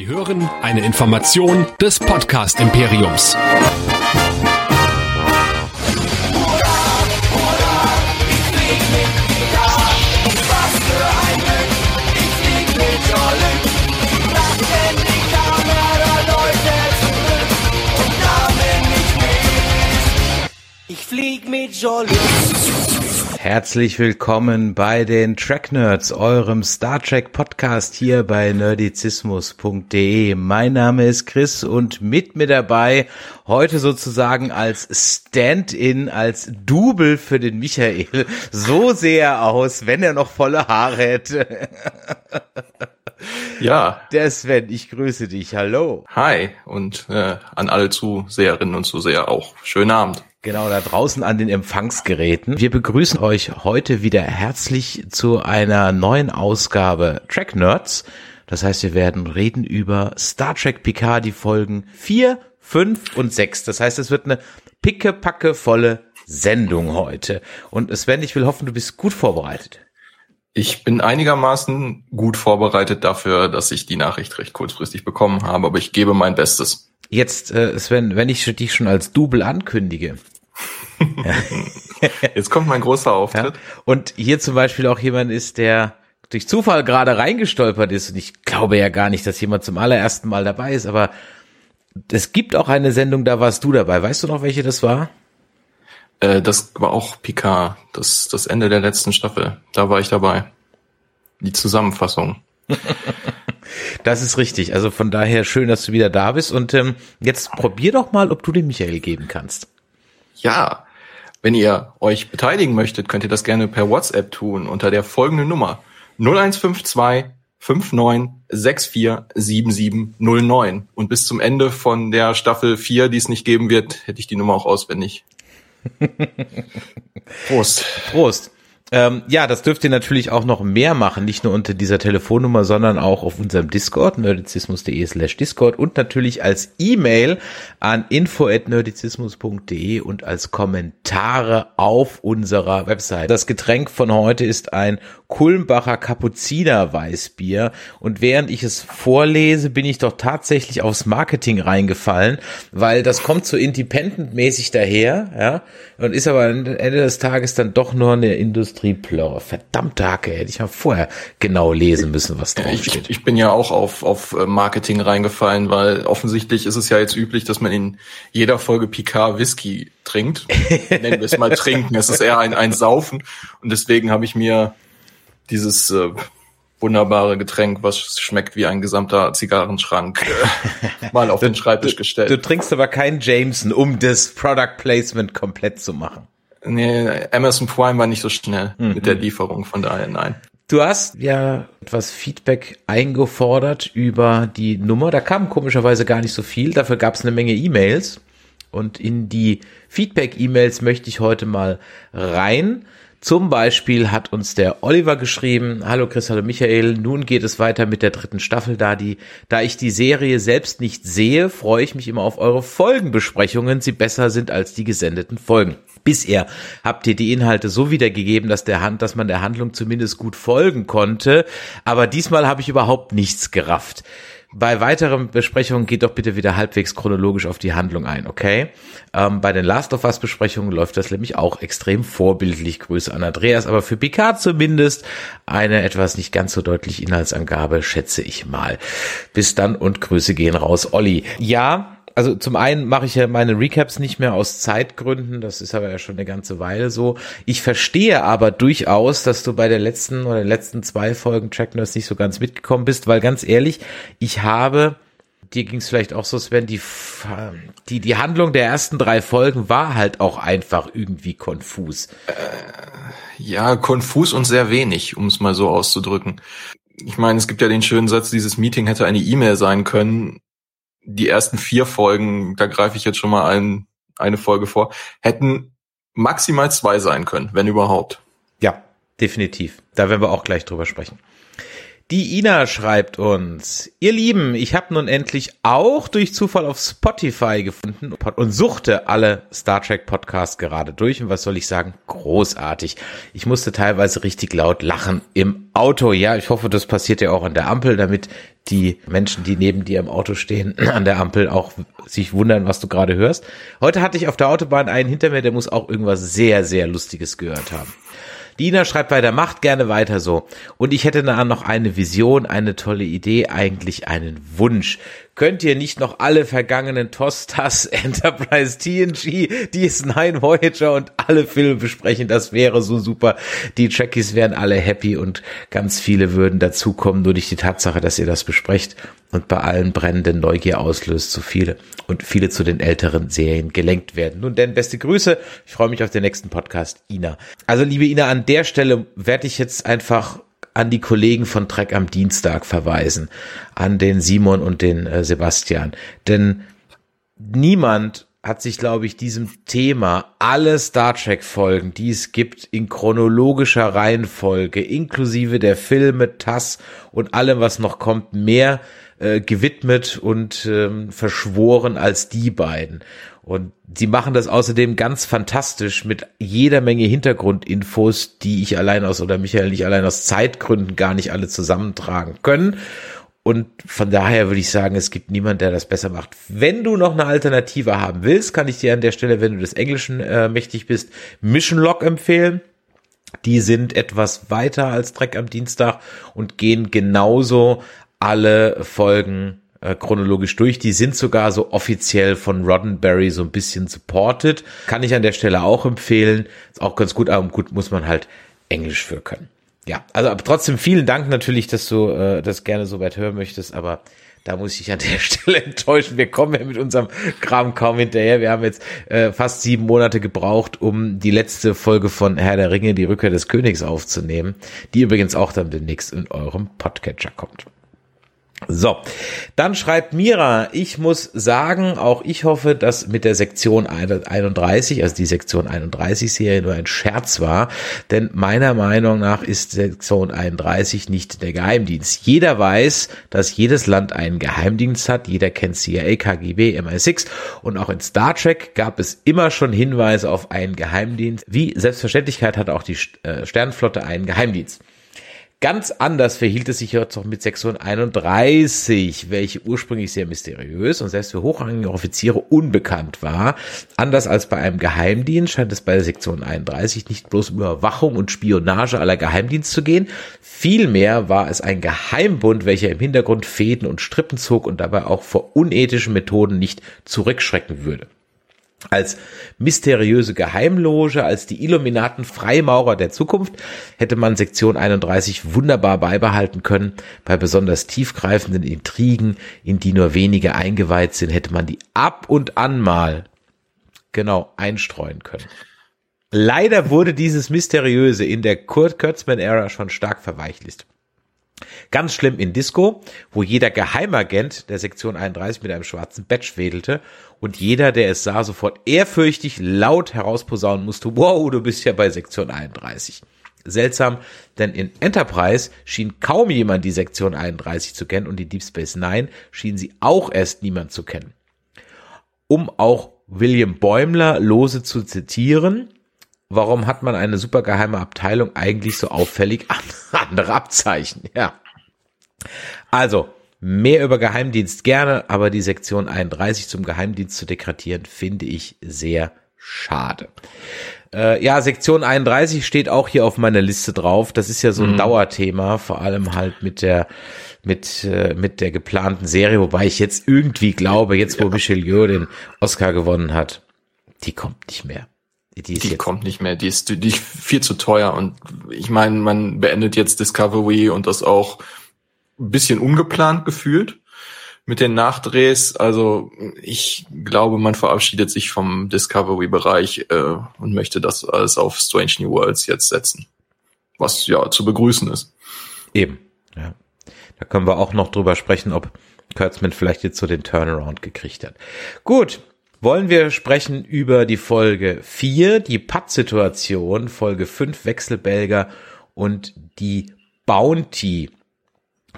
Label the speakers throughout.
Speaker 1: Sie hören eine Information des Podcast Imperiums.
Speaker 2: Ich flieg mit Jolly.
Speaker 3: Herzlich willkommen bei den Track Nerds, eurem Star Trek Podcast hier bei nerdizismus.de. Mein Name ist Chris und mit mir dabei heute sozusagen als Stand-in, als Double für den Michael. So sehr aus, wenn er noch volle Haare hätte.
Speaker 4: Ja.
Speaker 3: Der Sven, ich grüße dich. Hallo.
Speaker 4: Hi und äh, an alle Zuseherinnen und Zuseher auch. Schönen Abend.
Speaker 3: Genau, da draußen an den Empfangsgeräten. Wir begrüßen euch heute wieder herzlich zu einer neuen Ausgabe Track Nerds. Das heißt, wir werden reden über Star Trek Picard, die Folgen 4, 5 und 6. Das heißt, es wird eine pickepacke volle Sendung heute. Und Sven, ich will hoffen, du bist gut vorbereitet.
Speaker 4: Ich bin einigermaßen gut vorbereitet dafür, dass ich die Nachricht recht kurzfristig bekommen habe, aber ich gebe mein Bestes.
Speaker 3: Jetzt, äh, Sven, wenn ich dich schon als Double ankündige,
Speaker 4: Jetzt kommt mein großer Auftritt.
Speaker 3: Ja. Und hier zum Beispiel auch jemand ist, der durch Zufall gerade reingestolpert ist. Und ich glaube ja gar nicht, dass jemand zum allerersten Mal dabei ist, aber es gibt auch eine Sendung, da warst du dabei. Weißt du noch, welche das war?
Speaker 4: Äh, das war auch Picard, das, das Ende der letzten Staffel. Da war ich dabei. Die Zusammenfassung.
Speaker 3: Das ist richtig. Also von daher schön, dass du wieder da bist. Und ähm, jetzt probier doch mal, ob du den Michael geben kannst.
Speaker 4: Ja, wenn ihr euch beteiligen möchtet, könnt ihr das gerne per WhatsApp tun unter der folgenden Nummer 0152 5964 7709. Und bis zum Ende von der Staffel 4, die es nicht geben wird, hätte ich die Nummer auch auswendig.
Speaker 3: Prost. Prost. Ähm, ja, das dürft ihr natürlich auch noch mehr machen, nicht nur unter dieser Telefonnummer, sondern auch auf unserem Discord, nerdizismus.de slash Discord und natürlich als E-Mail an info.nerdizismus.de und als Kommentare auf unserer Website. Das Getränk von heute ist ein Kulmbacher Kapuziner Weißbier und während ich es vorlese, bin ich doch tatsächlich aufs Marketing reingefallen, weil das kommt so independent-mäßig daher, ja, und ist aber am Ende des Tages dann doch nur eine Industrieplörre. Verdammte Hacke, hätte ich mal vorher genau lesen müssen, was drauf steht.
Speaker 4: Ich, ich bin ja auch auf, auf äh, Marketing reingefallen, weil offensichtlich ist es ja jetzt üblich, dass man in jeder Folge Picard Whisky trinkt. Nennen wir es mal trinken. Es ist eher ein, ein Saufen. Und deswegen habe ich mir dieses äh, wunderbare Getränk, was schmeckt wie ein gesamter Zigarrenschrank, äh, mal auf den Schreibtisch gestellt.
Speaker 3: Du trinkst aber kein Jameson, um das Product Placement komplett zu machen.
Speaker 4: Nee, Amazon Prime war nicht so schnell mhm. mit der Lieferung, von daher nein.
Speaker 3: Du hast ja etwas Feedback eingefordert über die Nummer. Da kam komischerweise gar nicht so viel. Dafür gab es eine Menge E-Mails. Und in die Feedback-E-Mails möchte ich heute mal rein. Zum Beispiel hat uns der Oliver geschrieben, hallo Chris, hallo Michael, nun geht es weiter mit der dritten Staffel, da die, da ich die Serie selbst nicht sehe, freue ich mich immer auf eure Folgenbesprechungen, sie besser sind als die gesendeten Folgen. Bisher habt ihr die Inhalte so wiedergegeben, dass der Hand, dass man der Handlung zumindest gut folgen konnte, aber diesmal habe ich überhaupt nichts gerafft. Bei weiteren Besprechungen geht doch bitte wieder halbwegs chronologisch auf die Handlung ein, okay? Ähm, bei den Last of Us Besprechungen läuft das nämlich auch extrem vorbildlich. Grüße an Andreas, aber für Picard zumindest eine etwas nicht ganz so deutliche Inhaltsangabe, schätze ich mal. Bis dann und Grüße gehen raus, Olli. Ja, also zum einen mache ich ja meine Recaps nicht mehr aus Zeitgründen, das ist aber ja schon eine ganze Weile so. Ich verstehe aber durchaus, dass du bei der letzten oder den letzten zwei Folgen Track Nurse nicht so ganz mitgekommen bist, weil ganz ehrlich, ich habe dir ging es vielleicht auch so, Sven, die, die, die Handlung der ersten drei Folgen war halt auch einfach irgendwie konfus. Äh,
Speaker 4: ja, konfus und sehr wenig, um es mal so auszudrücken. Ich meine, es gibt ja den schönen Satz, dieses Meeting hätte eine E-Mail sein können die ersten vier Folgen, da greife ich jetzt schon mal ein, eine Folge vor, hätten maximal zwei sein können, wenn überhaupt.
Speaker 3: Ja, definitiv. Da werden wir auch gleich drüber sprechen. Die Ina schreibt uns, ihr Lieben, ich habe nun endlich auch durch Zufall auf Spotify gefunden und suchte alle Star Trek Podcasts gerade durch und was soll ich sagen, großartig. Ich musste teilweise richtig laut lachen im Auto. Ja, ich hoffe, das passiert ja auch an der Ampel, damit die Menschen, die neben dir im Auto stehen, an der Ampel auch sich wundern, was du gerade hörst. Heute hatte ich auf der Autobahn einen hinter mir, der muss auch irgendwas sehr, sehr Lustiges gehört haben. Dina schreibt weiter, macht gerne weiter so. Und ich hätte dann noch eine Vision, eine tolle Idee, eigentlich einen Wunsch. Könnt ihr nicht noch alle vergangenen Tostas, Enterprise, TNG, DS9, Voyager und alle Filme besprechen? Das wäre so super. Die Trekkies wären alle happy und ganz viele würden dazukommen, nur durch die Tatsache, dass ihr das besprecht und bei allen brennenden Neugier auslöst, so viele und viele zu den älteren Serien gelenkt werden. Nun denn, beste Grüße. Ich freue mich auf den nächsten Podcast, Ina. Also, liebe Ina, an der Stelle werde ich jetzt einfach an die Kollegen von Trek am Dienstag verweisen, an den Simon und den äh, Sebastian. Denn niemand hat sich, glaube ich, diesem Thema alle Star Trek Folgen, die es gibt, in chronologischer Reihenfolge, inklusive der Filme, TAS und allem, was noch kommt, mehr äh, gewidmet und ähm, verschworen als die beiden. Und sie machen das außerdem ganz fantastisch mit jeder Menge Hintergrundinfos, die ich allein aus oder Michael nicht allein aus Zeitgründen gar nicht alle zusammentragen können. Und von daher würde ich sagen, es gibt niemand, der das besser macht. Wenn du noch eine Alternative haben willst, kann ich dir an der Stelle, wenn du des Englischen äh, mächtig bist, Mission Log empfehlen. Die sind etwas weiter als Dreck am Dienstag und gehen genauso alle Folgen äh, chronologisch durch. Die sind sogar so offiziell von Roddenberry so ein bisschen supported. Kann ich an der Stelle auch empfehlen. Ist auch ganz gut, aber gut muss man halt Englisch für können. Ja, also aber trotzdem vielen Dank natürlich, dass du äh, das gerne so weit hören möchtest, aber da muss ich an der Stelle enttäuschen. Wir kommen ja mit unserem Kram kaum hinterher. Wir haben jetzt äh, fast sieben Monate gebraucht, um die letzte Folge von Herr der Ringe, die Rückkehr des Königs aufzunehmen, die übrigens auch dann demnächst in eurem Podcatcher kommt. So, dann schreibt Mira, ich muss sagen, auch ich hoffe, dass mit der Sektion 31, also die Sektion 31 Serie nur ein Scherz war, denn meiner Meinung nach ist Sektion 31 nicht der Geheimdienst. Jeder weiß, dass jedes Land einen Geheimdienst hat, jeder kennt CIA, KGB, MI6 und auch in Star Trek gab es immer schon Hinweise auf einen Geheimdienst. Wie Selbstverständlichkeit hat auch die äh, Sternenflotte einen Geheimdienst. Ganz anders verhielt es sich jetzt auch mit Sektion 31, welche ursprünglich sehr mysteriös und selbst für hochrangige Offiziere unbekannt war. Anders als bei einem Geheimdienst scheint es bei der Sektion 31 nicht bloß um Überwachung und Spionage aller Geheimdienst zu gehen. Vielmehr war es ein Geheimbund, welcher im Hintergrund Fäden und Strippen zog und dabei auch vor unethischen Methoden nicht zurückschrecken würde als mysteriöse Geheimloge, als die Illuminaten Freimaurer der Zukunft, hätte man Sektion 31 wunderbar beibehalten können. Bei besonders tiefgreifenden Intrigen, in die nur wenige eingeweiht sind, hätte man die ab und an mal genau einstreuen können. Leider wurde dieses Mysteriöse in der Kurt Kurtzman-Ära schon stark verweichlicht. Ganz schlimm in Disco, wo jeder Geheimagent der Sektion 31 mit einem schwarzen Badge wedelte und jeder, der es sah, sofort ehrfürchtig laut herausposaunen musste, wow, du bist ja bei Sektion 31. Seltsam, denn in Enterprise schien kaum jemand die Sektion 31 zu kennen und die Deep Space Nine schien sie auch erst niemand zu kennen. Um auch William Bäumler lose zu zitieren, warum hat man eine supergeheime Abteilung eigentlich so auffällig andere Abzeichen? Ja. Also, mehr über Geheimdienst gerne, aber die Sektion 31 zum Geheimdienst zu dekretieren, finde ich sehr schade. Äh, ja, Sektion 31 steht auch hier auf meiner Liste drauf. Das ist ja so ein mhm. Dauerthema, vor allem halt mit der mit äh, mit der geplanten Serie, wobei ich jetzt irgendwie glaube, jetzt wo ja. Michel Yeoh den Oscar gewonnen hat, die kommt nicht mehr.
Speaker 4: Die, die kommt nicht mehr, die ist, die ist viel zu teuer und ich meine, man beendet jetzt Discovery und das auch ein bisschen ungeplant gefühlt mit den Nachdrehs. Also ich glaube, man verabschiedet sich vom Discovery-Bereich äh, und möchte das alles auf Strange New Worlds jetzt setzen. Was ja zu begrüßen ist.
Speaker 3: Eben, ja. Da können wir auch noch drüber sprechen, ob Kurtzman vielleicht jetzt so den Turnaround gekriegt hat. Gut, wollen wir sprechen über die Folge 4, die Patt-Situation, Folge 5 Wechselbelger und die Bounty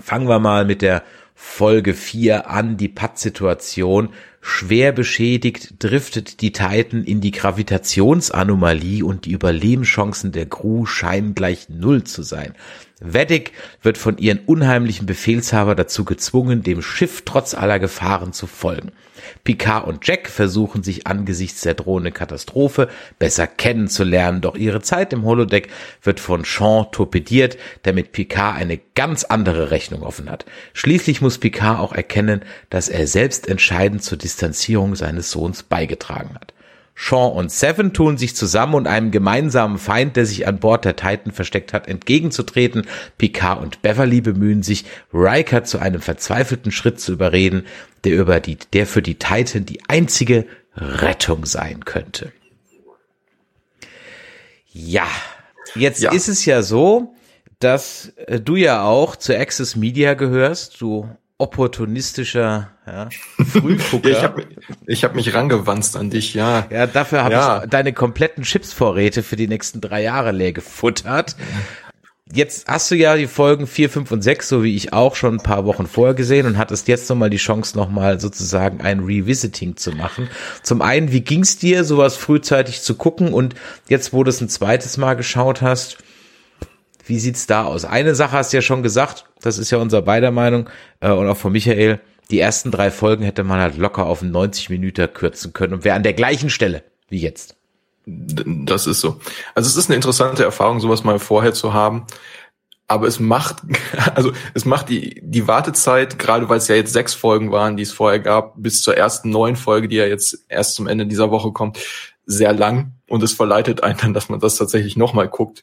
Speaker 3: Fangen wir mal mit der Folge 4 an, die Pattsituation. Schwer beschädigt driftet die Titan in die Gravitationsanomalie und die Überlebenschancen der Crew scheinen gleich null zu sein. Weddick wird von ihren unheimlichen Befehlshaber dazu gezwungen, dem Schiff trotz aller Gefahren zu folgen. Picard und Jack versuchen sich angesichts der drohenden Katastrophe besser kennenzulernen, doch ihre Zeit im Holodeck wird von Sean torpediert, damit Picard eine ganz andere Rechnung offen hat. Schließlich muss Picard auch erkennen, dass er selbst entscheidend zur Distanzierung seines Sohns beigetragen hat. Sean und Seven tun sich zusammen und einem gemeinsamen Feind, der sich an Bord der Titan versteckt hat, entgegenzutreten. Picard und Beverly bemühen sich, Riker zu einem verzweifelten Schritt zu überreden, der über die, der für die Titan die einzige Rettung sein könnte. Ja, jetzt ja. ist es ja so, dass äh, du ja auch zu Access Media gehörst. Du opportunistischer ja, Frühgucker.
Speaker 4: ja, ich habe ich hab mich rangewanzt an dich, ja.
Speaker 3: Ja, dafür habe ja. ich deine kompletten Chipsvorräte für die nächsten drei Jahre leer gefuttert. Jetzt hast du ja die Folgen 4, 5 und 6, so wie ich auch schon ein paar Wochen vorher gesehen und hattest jetzt nochmal die Chance, nochmal sozusagen ein Revisiting zu machen. Zum einen, wie ging's dir, sowas frühzeitig zu gucken und jetzt, wo du es ein zweites Mal geschaut hast, wie sieht's da aus? Eine Sache hast du ja schon gesagt, das ist ja unser beider Meinung äh, und auch von Michael. Die ersten drei Folgen hätte man halt locker auf 90 Minuten kürzen können und wäre an der gleichen Stelle wie jetzt.
Speaker 4: Das ist so. Also es ist eine interessante Erfahrung, sowas mal vorher zu haben. Aber es macht, also es macht die, die Wartezeit, gerade weil es ja jetzt sechs Folgen waren, die es vorher gab, bis zur ersten neuen Folge, die ja jetzt erst zum Ende dieser Woche kommt, sehr lang. Und es verleitet einen dann, dass man das tatsächlich nochmal guckt.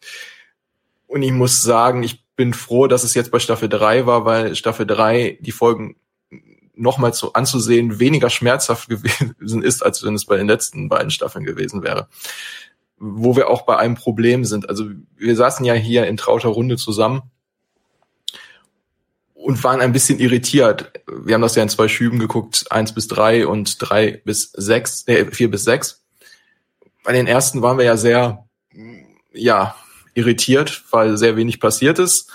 Speaker 4: Und ich muss sagen, ich bin froh, dass es jetzt bei Staffel 3 war, weil Staffel 3 die Folgen nochmal zu anzusehen weniger schmerzhaft gewesen ist, als wenn es bei den letzten beiden Staffeln gewesen wäre. Wo wir auch bei einem Problem sind. Also wir saßen ja hier in trauter Runde zusammen und waren ein bisschen irritiert. Wir haben das ja in zwei Schüben geguckt, eins bis drei und drei bis sechs, äh, vier bis sechs. Bei den ersten waren wir ja sehr, ja, irritiert, weil sehr wenig passiert ist.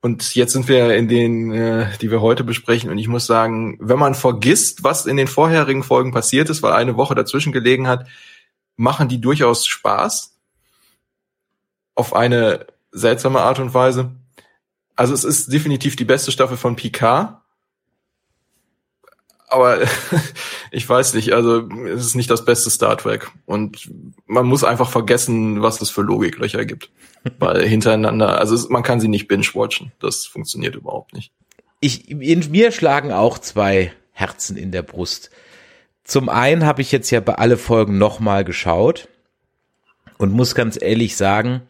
Speaker 4: Und jetzt sind wir in den, äh, die wir heute besprechen. Und ich muss sagen, wenn man vergisst, was in den vorherigen Folgen passiert ist, weil eine Woche dazwischen gelegen hat, machen die durchaus Spaß. Auf eine seltsame Art und Weise. Also es ist definitiv die beste Staffel von Picard aber ich weiß nicht, also es ist nicht das beste Star Trek und man muss einfach vergessen, was es für Logiklöcher gibt, weil hintereinander, also man kann sie nicht binge-watchen, das funktioniert überhaupt nicht.
Speaker 3: Ich, in mir schlagen auch zwei Herzen in der Brust. Zum einen habe ich jetzt ja bei alle Folgen nochmal geschaut und muss ganz ehrlich sagen,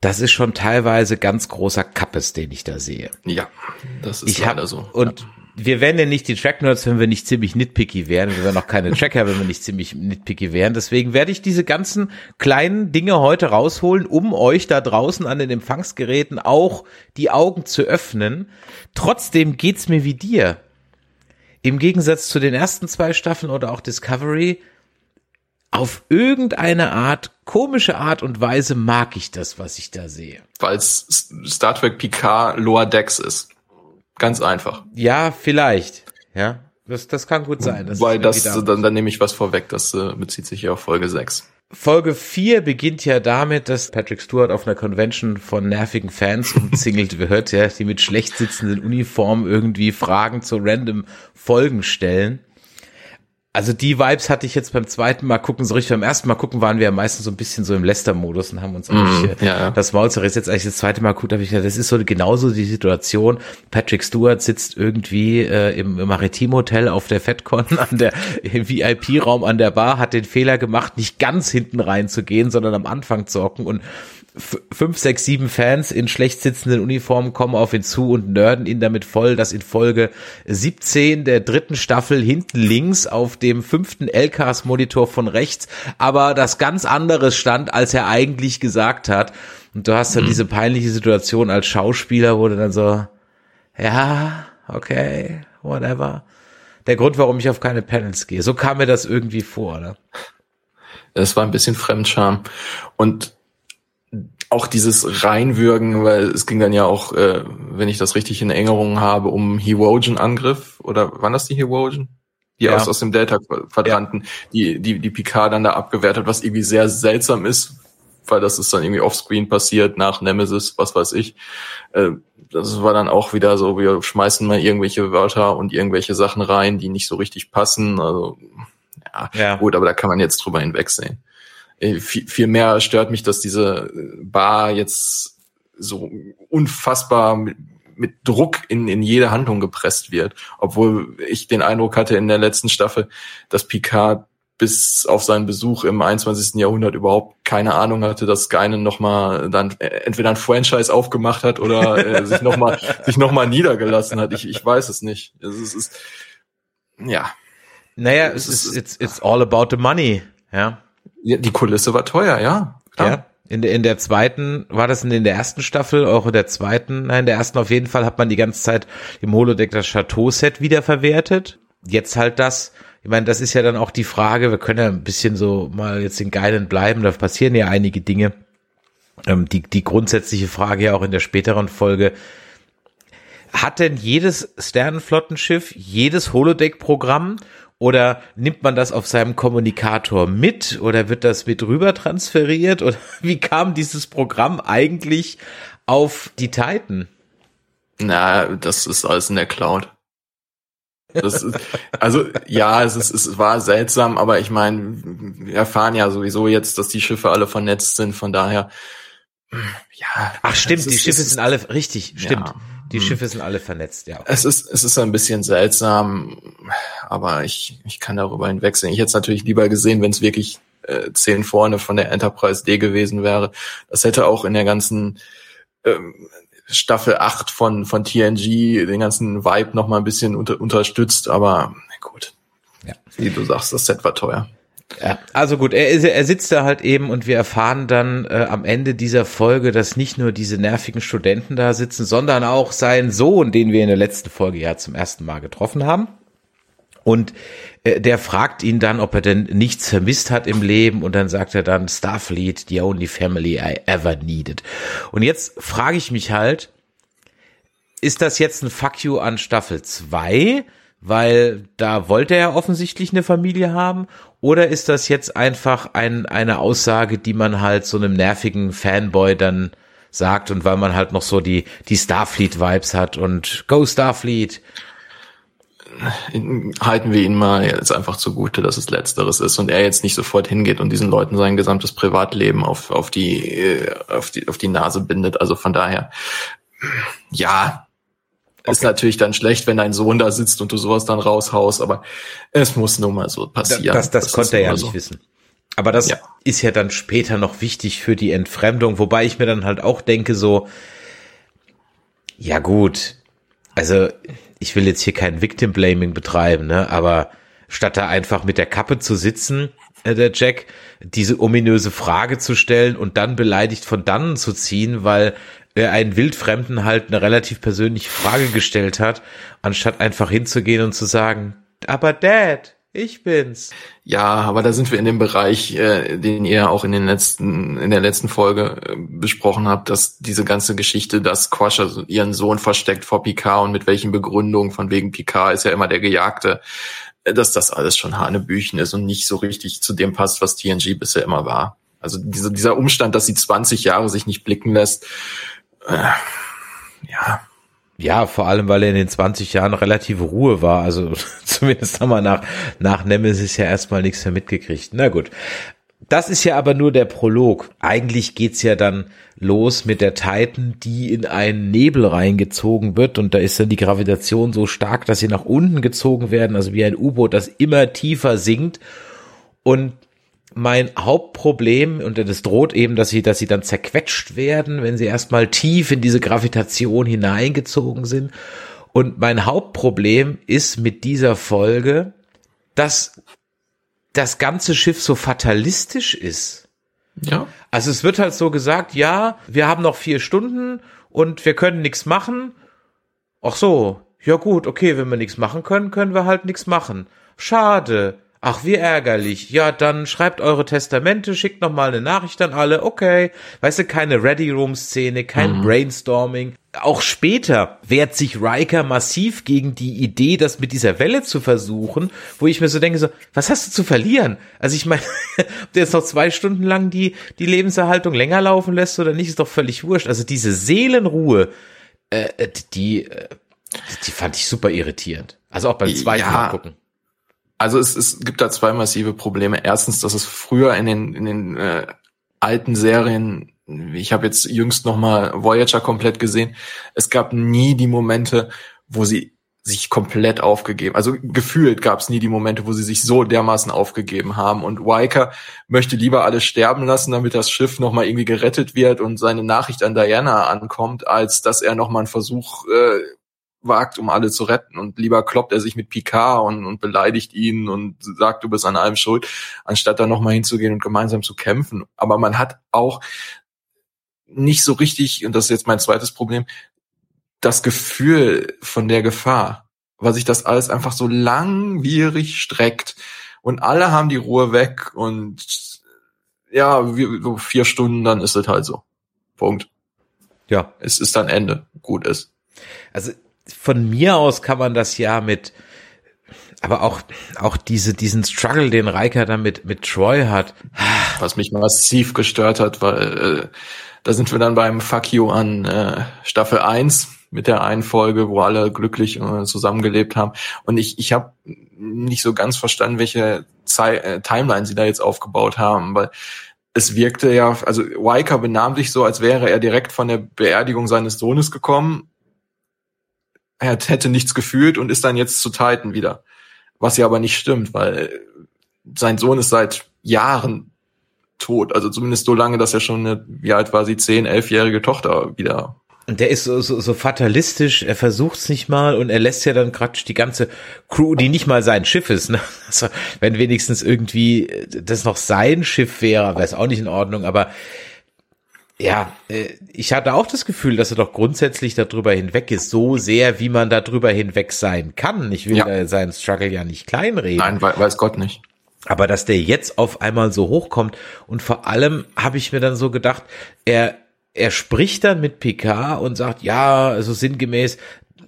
Speaker 3: das ist schon teilweise ganz großer Kappes, den ich da sehe.
Speaker 4: Ja, das ist
Speaker 3: ich hab, so. Und ja wir wären ja nicht die Track-Nerds, wenn wir nicht ziemlich nitpicky wären. Wir wären auch keine Tracker, wenn wir nicht ziemlich nitpicky wären. Deswegen werde ich diese ganzen kleinen Dinge heute rausholen, um euch da draußen an den Empfangsgeräten auch die Augen zu öffnen. Trotzdem geht's mir wie dir. Im Gegensatz zu den ersten zwei Staffeln oder auch Discovery, auf irgendeine Art, komische Art und Weise mag ich das, was ich da sehe.
Speaker 4: Weil Star Trek Picard Lower Decks ist. Ganz einfach.
Speaker 3: Ja, vielleicht. Ja, das, das kann gut sein.
Speaker 4: Das Weil das, dann, dann nehme ich was vorweg, das äh, bezieht sich ja auf Folge 6.
Speaker 3: Folge 4 beginnt ja damit, dass Patrick Stewart auf einer Convention von nervigen Fans umzingelt wird, ja, die mit schlecht sitzenden Uniformen irgendwie Fragen zu random Folgen stellen. Also die Vibes hatte ich jetzt beim zweiten Mal gucken, so richtig beim ersten Mal gucken waren wir ja meistens so ein bisschen so im Lester-Modus und haben uns eigentlich mm, ja, ja. das Maul zerrissen. Jetzt eigentlich das zweite Mal guckt, habe ich gedacht, das ist so genauso die Situation. Patrick Stewart sitzt irgendwie äh, im, im Maritim Hotel auf der FedCon an der im VIP-Raum an der Bar, hat den Fehler gemacht, nicht ganz hinten reinzugehen, sondern am Anfang zu hocken und fünf, sechs, sieben Fans in schlecht sitzenden Uniformen kommen auf ihn zu und nörden ihn damit voll, dass in Folge 17 der dritten Staffel hinten links auf dem fünften LKs-Monitor von rechts aber das ganz anderes stand, als er eigentlich gesagt hat. Und du hast dann mhm. diese peinliche Situation als Schauspieler, wo du dann so, ja, okay, whatever. Der Grund, warum ich auf keine Panels gehe. So kam mir das irgendwie vor, ne?
Speaker 4: Es war ein bisschen Fremdscham. Und auch dieses Reinwürgen, weil es ging dann ja auch, äh, wenn ich das richtig in Erinnerung habe, um Herogen-Angriff oder wann das die Herogen? Die
Speaker 3: Ja.
Speaker 4: aus, aus dem Delta-Quadranten, die, die, die Picard dann da abgewertet, was irgendwie sehr seltsam ist, weil das ist dann irgendwie offscreen passiert nach Nemesis, was weiß ich. Äh, das war dann auch wieder so, wir schmeißen mal irgendwelche Wörter und irgendwelche Sachen rein, die nicht so richtig passen. Also ja,
Speaker 3: Ja.
Speaker 4: gut, aber da kann man jetzt drüber hinwegsehen. Äh, Viel, viel mehr stört mich, dass diese Bar jetzt so unfassbar mit, mit Druck in, in jede Handlung gepresst wird. Obwohl ich den Eindruck hatte in der letzten Staffel, dass Picard bis auf seinen Besuch im 21. Jahrhundert überhaupt keine Ahnung hatte, dass Geinen noch mal dann äh, entweder ein Franchise aufgemacht hat oder äh, sich noch mal sich noch mal niedergelassen hat. Ich, ich weiß es nicht. Es ist, es ist ja,
Speaker 3: Naja,
Speaker 4: Es
Speaker 3: ist- it's, it's all about the money, ja.
Speaker 4: Ja, die Kulisse war teuer, ja. Klar.
Speaker 3: Ja. In der, in der zweiten, war das in der ersten Staffel, auch in der zweiten, nein, in der ersten auf jeden Fall hat man die ganze Zeit im Holodeck das Chateau-Set wiederverwertet. Jetzt halt das, ich meine, das ist ja dann auch die Frage, wir können ja ein bisschen so mal jetzt in Geilen bleiben, da passieren ja einige Dinge. Ähm, die, die grundsätzliche Frage ja auch in der späteren Folge, hat denn jedes Sternenflottenschiff jedes Holodeck-Programm oder nimmt man das auf seinem Kommunikator mit oder wird das mit rüber transferiert oder wie kam dieses Programm eigentlich auf die Titan?
Speaker 4: Na, das ist alles in der Cloud. Das ist, also ja, es ist, es war seltsam, aber ich meine, wir erfahren ja sowieso jetzt, dass die Schiffe alle vernetzt sind, von daher, ja.
Speaker 3: Ach stimmt, die
Speaker 4: ist-
Speaker 3: Schiffe sind alle richtig, stimmt.
Speaker 4: Ja.
Speaker 3: Die
Speaker 4: Hm.
Speaker 3: Schiffe sind alle vernetzt, ja.
Speaker 4: Es ist, es ist ein bisschen seltsam, aber ich, ich kann darüber hinwegsehen. Ich hätte es natürlich lieber gesehen, wenn es wirklich äh, zehn vorne von der Enterprise D gewesen wäre. Das hätte auch in der ganzen ähm, Staffel 8 von, von TNG den ganzen Vibe noch mal ein bisschen unter, unterstützt, aber na gut.
Speaker 3: Ja.
Speaker 4: Wie du sagst, das Set war teuer.
Speaker 3: Ja, also gut, er, ist- er sitzt da halt eben und wir erfahren dann äh, am Ende dieser Folge, dass nicht nur diese nervigen Studenten da sitzen, sondern auch sein Sohn, den wir in der letzten Folge ja zum ersten Mal getroffen haben. Und äh, der fragt ihn dann, ob er denn nichts vermisst hat im Leben und dann sagt er dann Starfleet, the only family I ever needed. Und jetzt frage ich mich halt, ist das jetzt ein Fuck you an Staffel 2? Weil da wollte er offensichtlich eine Familie haben. Oder ist das jetzt einfach ein, eine Aussage, die man halt so einem nervigen Fanboy dann sagt und weil man halt noch so die, die Starfleet-Vibes hat und Go Starfleet.
Speaker 4: halten wir ihn mal jetzt einfach zugute, dass es Letzteres ist und er jetzt nicht sofort hingeht und diesen Leuten sein gesamtes Privatleben auf, auf die, äh, auf die, auf die Nase bindet. Also von daher, ja, ist natürlich dann schlecht, wenn dein Sohn da sitzt und du sowas dann raushaust, aber es muss nun mal so passieren.
Speaker 3: Das, das,
Speaker 4: ist
Speaker 3: konnte er ja nicht
Speaker 4: so.
Speaker 3: wissen. Aber das
Speaker 4: Ja.
Speaker 3: ist ja dann später noch wichtig für die Entfremdung, wobei ich mir dann halt auch denke so, ja gut, also ich will jetzt hier kein Victim Blaming betreiben, ne, aber statt da einfach mit der Kappe zu sitzen, äh, der Jack, diese ominöse Frage zu stellen und dann beleidigt von dannen zu ziehen, weil einen Wildfremden halt eine relativ persönliche Frage gestellt hat, anstatt einfach hinzugehen und zu sagen, aber Dad, ich bin's.
Speaker 4: Ja, aber da sind wir in dem Bereich, äh, den ihr auch in den letzten, in der letzten Folge äh, besprochen habt, dass diese ganze Geschichte, dass so ihren Sohn versteckt vor Picard und mit welchen Begründungen von wegen Picard ist ja immer der Gejagte, äh, dass das alles schon Hanebüchen ist und nicht so richtig zu dem passt, was TNG bisher immer war. Also diese, dieser Umstand, dass sie 20 Jahre sich nicht blicken lässt, ja,
Speaker 3: Ja, vor allem, weil er in den 20 Jahren relative Ruhe war. Also zumindest haben wir nach, nach Nemesis ja erstmal nichts mehr mitgekriegt. Na gut. Das ist ja aber nur der Prolog. Eigentlich geht's ja dann los mit der Titan, die in einen Nebel reingezogen wird und da ist dann die Gravitation so stark, dass sie nach unten gezogen werden, also wie ein U-Boot, das immer tiefer sinkt. Und mein Hauptproblem, und das droht eben, dass sie, dass sie dann zerquetscht werden, wenn sie erstmal tief in diese Gravitation hineingezogen sind. Und mein Hauptproblem ist mit dieser Folge, dass das ganze Schiff so fatalistisch ist.
Speaker 4: ja,
Speaker 3: Also es wird halt so gesagt, ja, wir haben noch vier Stunden und wir können nichts machen. Ach so, ja gut, okay, wenn wir nichts machen können, können wir halt nichts machen. Schade. Ach, wie ärgerlich. Ja, dann schreibt eure Testamente, schickt noch mal eine Nachricht an alle. Okay. Weißt du, keine Ready-Room-Szene, kein Brainstorming. Auch später wehrt sich Riker massiv gegen die Idee, das mit dieser Welle zu versuchen, wo ich mir so denke, so, was hast du zu verlieren? Also ich meine, ob du jetzt noch zwei Stunden lang die, die Lebenserhaltung länger laufen lässt oder nicht, ist doch völlig wurscht. Also diese Seelenruhe, äh, die, äh, die fand ich super irritierend. Also auch beim zweiten
Speaker 4: Ja.
Speaker 3: Mal gucken.
Speaker 4: Also es, es gibt da zwei massive Probleme. Erstens, dass es früher in den, in den äh, alten Serien, ich habe jetzt jüngst nochmal Voyager komplett gesehen, es gab nie die Momente, wo sie sich komplett aufgegeben, also gefühlt gab es nie die Momente, wo sie sich so dermaßen aufgegeben haben. Und Riker möchte lieber alles sterben lassen, damit das Schiff nochmal irgendwie gerettet wird und seine Nachricht an Diana ankommt, als dass er nochmal einen Versuch äh, wagt, um alle zu retten. Und lieber kloppt er sich mit Picard und, und beleidigt ihn und sagt, du bist an allem schuld, anstatt da nochmal hinzugehen und gemeinsam zu kämpfen. Aber man hat auch nicht so richtig, und das ist jetzt mein zweites Problem, das Gefühl von der Gefahr, weil sich das alles einfach so langwierig streckt und alle haben die Ruhe weg und ja, so vier Stunden, dann ist es halt so. Punkt.
Speaker 3: Ja.
Speaker 4: Es ist dann Ende. Gut ist.
Speaker 3: Also von mir aus kann man das ja mit, aber auch, auch diese, diesen Struggle, den Riker dann mit, mit Troy hat.
Speaker 4: was mich massiv gestört hat, weil äh, da sind wir dann beim Fuck You an äh, Staffel 1 mit der einen Folge, wo alle glücklich äh, zusammengelebt haben. Und ich, ich habe nicht so ganz verstanden, welche Zei äh, Timeline sie da jetzt aufgebaut haben, weil es wirkte ja, also Riker benahm sich so, als wäre er direkt von der Beerdigung seines Sohnes gekommen. Er hätte nichts gefühlt und ist dann jetzt zu Titan wieder. Was ja aber nicht stimmt, weil sein Sohn ist seit Jahren tot. Also zumindest so lange, dass er schon eine, wie alt war sie, zehn, elfjährige Tochter wieder.
Speaker 3: Und der ist so, so, so fatalistisch, er versucht's nicht mal und er lässt ja dann praktisch die ganze Crew, die nicht mal sein Schiff ist, ne? Also, wenn wenigstens irgendwie das noch sein Schiff wäre, wäre es auch nicht in Ordnung, aber ja, äh, ich hatte auch das Gefühl, dass er doch grundsätzlich darüber hinweg ist, so sehr, wie man darüber hinweg sein kann. Ich will
Speaker 4: Ja.
Speaker 3: seinen Struggle ja nicht kleinreden.
Speaker 4: Nein, we- weiß Gott nicht.
Speaker 3: Aber dass der jetzt auf einmal so hochkommt und vor allem habe ich mir dann so gedacht, er, er spricht dann mit Picard und sagt, ja, also sinngemäß,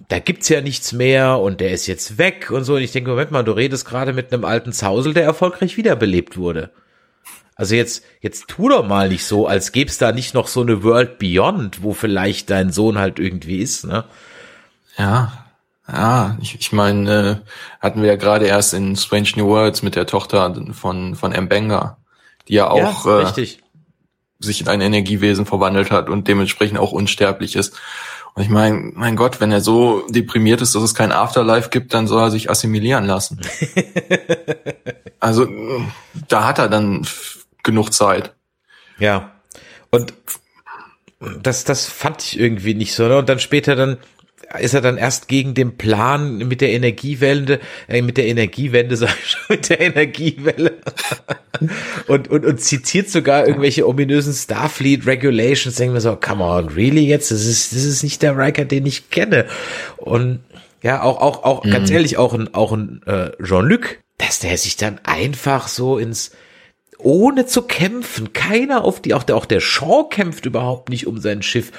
Speaker 3: da gibt's ja nichts mehr und der ist jetzt weg und so. Und ich denke, Moment mal, du redest gerade mit einem alten Zausel, der erfolgreich wiederbelebt wurde. Also jetzt, jetzt tu doch mal nicht so, als gäb's da nicht noch so eine World Beyond, wo vielleicht dein Sohn halt irgendwie ist, ne?
Speaker 4: Ja, ja, ich, ich meine, äh, hatten wir ja gerade erst in Strange New Worlds mit der Tochter von, von Mbenga, die ja auch
Speaker 3: ja,
Speaker 4: äh, sich in ein Energiewesen verwandelt hat und dementsprechend auch unsterblich ist. Und ich meine, mein Gott, wenn er so deprimiert ist, dass es kein Afterlife gibt, dann soll er sich assimilieren lassen. also da hat er dann genug Zeit.
Speaker 3: Ja. Und das, das fand ich irgendwie nicht so. Ne? Und dann später dann ist er dann erst gegen den Plan mit der Energiewende, äh, mit der Energiewende, sag ich schon, mit der Energiewelle. und, und, und zitiert sogar irgendwelche ominösen Starfleet Regulations. Denken wir so, come on, really jetzt? Das ist, das ist nicht der Riker, den ich kenne. Und ja, auch, auch, auch, ganz ehrlich, auch ein, auch ein äh, Jean-Luc, dass der sich dann einfach so ins, ohne zu kämpfen. Keiner auf die, auch der, auch der Shaw kämpft überhaupt nicht um sein Schiff.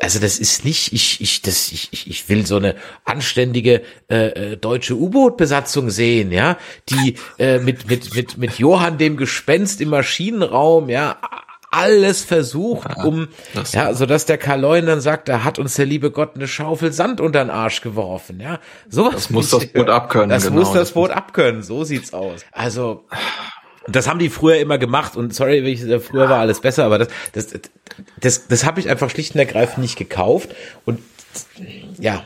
Speaker 3: Also das ist nicht, ich, ich, das, ich, ich, ich will so eine anständige äh, äh, deutsche U-Boot-Besatzung sehen, ja, die äh, mit, mit, mit, mit Johann dem Gespenst im Maschinenraum, ja, alles versucht, um,
Speaker 4: das-
Speaker 3: ja, so dass der Karloin dann sagt, da hat uns der liebe Gott eine Schaufel Sand unter den Arsch geworfen, ja. Sowas
Speaker 4: Das muss das Boot abkönnen,
Speaker 3: Das
Speaker 4: genau.
Speaker 3: muss das Boot abkönnen, so sieht's aus. Also, das haben die früher immer gemacht und sorry, ich, äh, früher war alles besser, aber das, das, das, das habe ich einfach schlicht und ergreifend nicht gekauft und ja,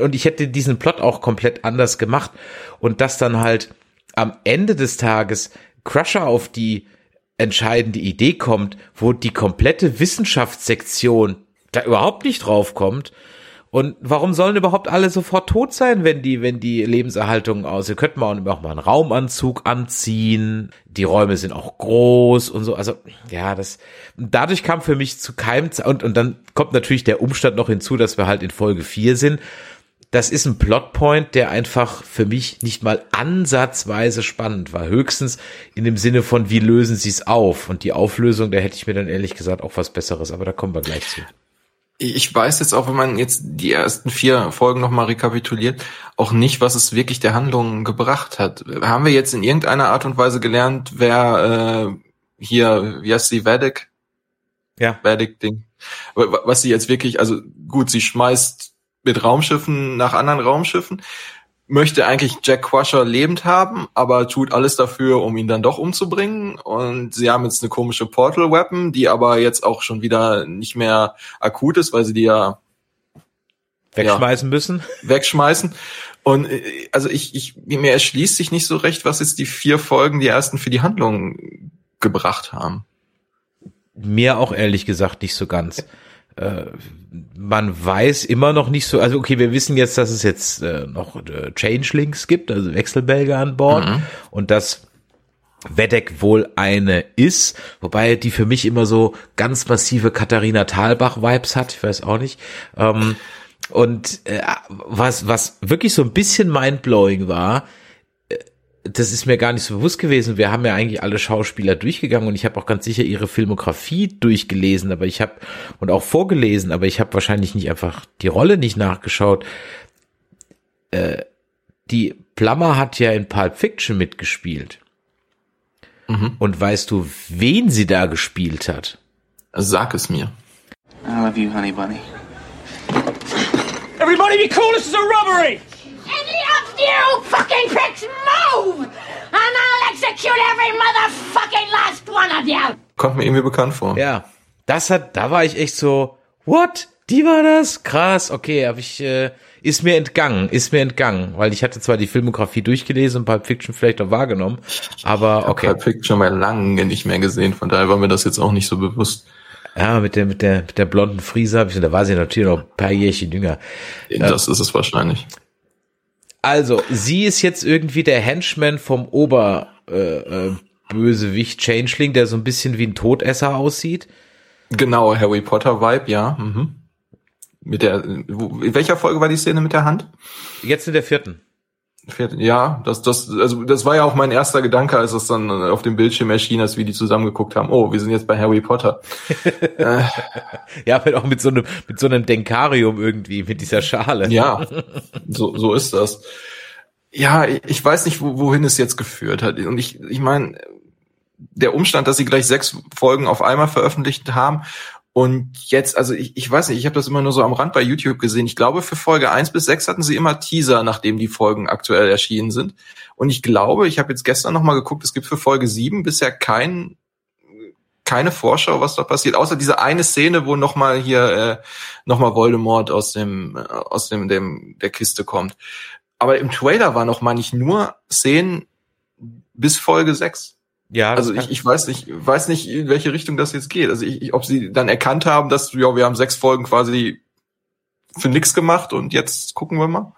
Speaker 3: und ich hätte diesen Plot auch komplett anders gemacht und dass dann halt am Ende des Tages Crusher auf die entscheidende Idee kommt, wo die komplette Wissenschaftssektion da überhaupt nicht drauf kommt. Und warum sollen überhaupt alle sofort tot sein, wenn die, wenn die Lebenserhaltung aus? Ihr könnt mal auch mal einen Raumanzug anziehen. Die Räume sind auch groß und so. Also, ja, das, dadurch kam für mich zu keinem, und, und dann kommt natürlich der Umstand noch hinzu, dass wir halt in Folge 4 sind. das ist ein Plotpoint, der einfach für mich nicht mal ansatzweise spannend war. Höchstens in dem Sinne von, wie lösen sie es auf? Und die Auflösung, da hätte ich mir dann ehrlich gesagt auch was Besseres, aber da kommen wir gleich zu.
Speaker 4: Ich weiß jetzt auch, wenn man jetzt die ersten vier Folgen nochmal rekapituliert, auch nicht, was es wirklich der Handlung gebracht hat. Haben wir jetzt in irgendeiner Art und Weise gelernt, wer äh, hier, wie heißt sie, Vedic?
Speaker 3: Ja.
Speaker 4: Vedic-Ding. Was sie jetzt wirklich, also gut, sie schmeißt mit Raumschiffen nach anderen Raumschiffen, möchte eigentlich Jack Crusher lebend haben, aber tut alles dafür, um ihn dann doch umzubringen. Und sie haben jetzt eine komische Portal Weapon, die aber jetzt auch schon wieder nicht mehr akut ist, weil sie die ja
Speaker 3: wegschmeißen ja, müssen.
Speaker 4: Wegschmeißen. Und äh, also ich, ich, mir erschließt sich nicht so recht, was jetzt die vier Folgen, die ersten für die Handlung gebracht haben.
Speaker 3: Mir auch ehrlich gesagt nicht so ganz äh, man weiß immer noch nicht so, also okay, wir wissen jetzt, dass es jetzt äh, noch äh, Changelings gibt, also Wechselbälge an Bord mhm. und dass Wedek wohl eine ist, wobei die für mich immer so ganz massive Katharina Thalbach-Vibes hat, ich weiß auch nicht. Ähm, und äh, was, was wirklich so ein bisschen mindblowing war, das ist mir gar nicht so bewusst gewesen. Wir haben ja eigentlich alle Schauspieler durchgegangen und ich habe auch ganz sicher ihre Filmografie durchgelesen, aber ich habe und auch vorgelesen, aber ich habe wahrscheinlich nicht einfach die Rolle nicht nachgeschaut. Äh, die Plummer hat ja in Pulp Fiction mitgespielt. Mhm. Und weißt du, wen sie da gespielt hat?
Speaker 4: Sag es mir.
Speaker 5: I love you, honey bunny.
Speaker 2: Everybody be cool, this is a robbery!
Speaker 6: You fucking pricks move! And I'll execute every motherfucking last one of you!
Speaker 4: Kommt mir irgendwie bekannt vor.
Speaker 3: Ja, das hat, da war ich echt so, what? Die war das? Krass, okay, hab ich, äh, ist mir entgangen, ist mir entgangen, weil ich hatte zwar die Filmografie durchgelesen und Pulp Fiction vielleicht auch wahrgenommen, aber okay.
Speaker 4: Pulp Fiction mal lange nicht mehr gesehen, von daher war mir das jetzt auch nicht so bewusst.
Speaker 3: Ja, mit der, mit der, mit der blonden Frise da war sie natürlich noch ein paar Jährchen jünger.
Speaker 4: Das äh, ist es wahrscheinlich.
Speaker 3: Also, sie ist jetzt irgendwie der Henchman vom Ober äh, äh, Bösewicht Changeling, der so ein bisschen wie ein Todesser aussieht.
Speaker 4: Genau, Harry Potter Vibe, ja. Mhm. Mit der, wo, in welcher Folge war die Szene mit der Hand?
Speaker 3: Jetzt in der vierten.
Speaker 4: Ja, das, das, also das war ja auch mein erster Gedanke, als es dann auf dem Bildschirm erschien, als wir die zusammengeguckt haben. Oh, wir sind jetzt bei Harry Potter.
Speaker 3: äh. Ja, aber auch mit so einem, mit so einem Denkarium irgendwie, mit dieser Schale.
Speaker 4: Ja, so, so ist das. Ja, ich weiß nicht, wohin es jetzt geführt hat. Und ich, ich meine, der Umstand, dass sie gleich sechs Folgen auf einmal veröffentlicht haben und jetzt, also ich, ich weiß nicht, ich habe das immer nur so am Rand bei YouTube gesehen. Ich glaube, für Folge eins bis sechs hatten sie immer Teaser, nachdem die Folgen aktuell erschienen sind. Und ich glaube, ich habe jetzt gestern nochmal geguckt, es gibt für Folge sieben bisher kein, keine Vorschau, was da passiert, außer diese eine Szene, wo nochmal hier äh, nochmal Voldemort aus dem, äh, aus dem, dem der Kiste kommt. Aber im Trailer war noch mal nicht nur Szenen bis Folge sechs. Ja. Also ich, ich weiß nicht, weiß nicht, in welche Richtung das jetzt geht. Also ich, ich, ob sie dann erkannt haben, dass ja, wir haben sechs Folgen quasi für nix gemacht und jetzt gucken wir mal.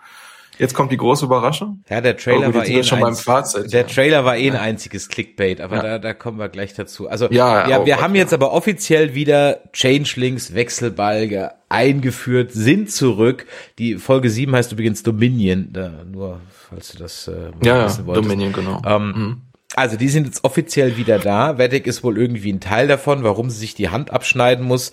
Speaker 4: Jetzt kommt die große Überraschung.
Speaker 3: Ja, der Trailer oh, war eh
Speaker 4: schon beim Fazit.
Speaker 3: Der Trailer war eh ein einziges Clickbait, aber ja. da, da kommen wir gleich dazu. Also ja, ja wir haben jetzt aber offiziell wieder Changelings Wechselbalge eingeführt, sind zurück. Die Folge 7 heißt übrigens Dominion, da, nur falls du das äh,
Speaker 4: ja, wissen wolltest. Dominion, genau.
Speaker 3: Ähm, mhm. Also die sind jetzt offiziell wieder da. Vedek ist wohl irgendwie ein Teil davon, warum sie sich die Hand abschneiden muss.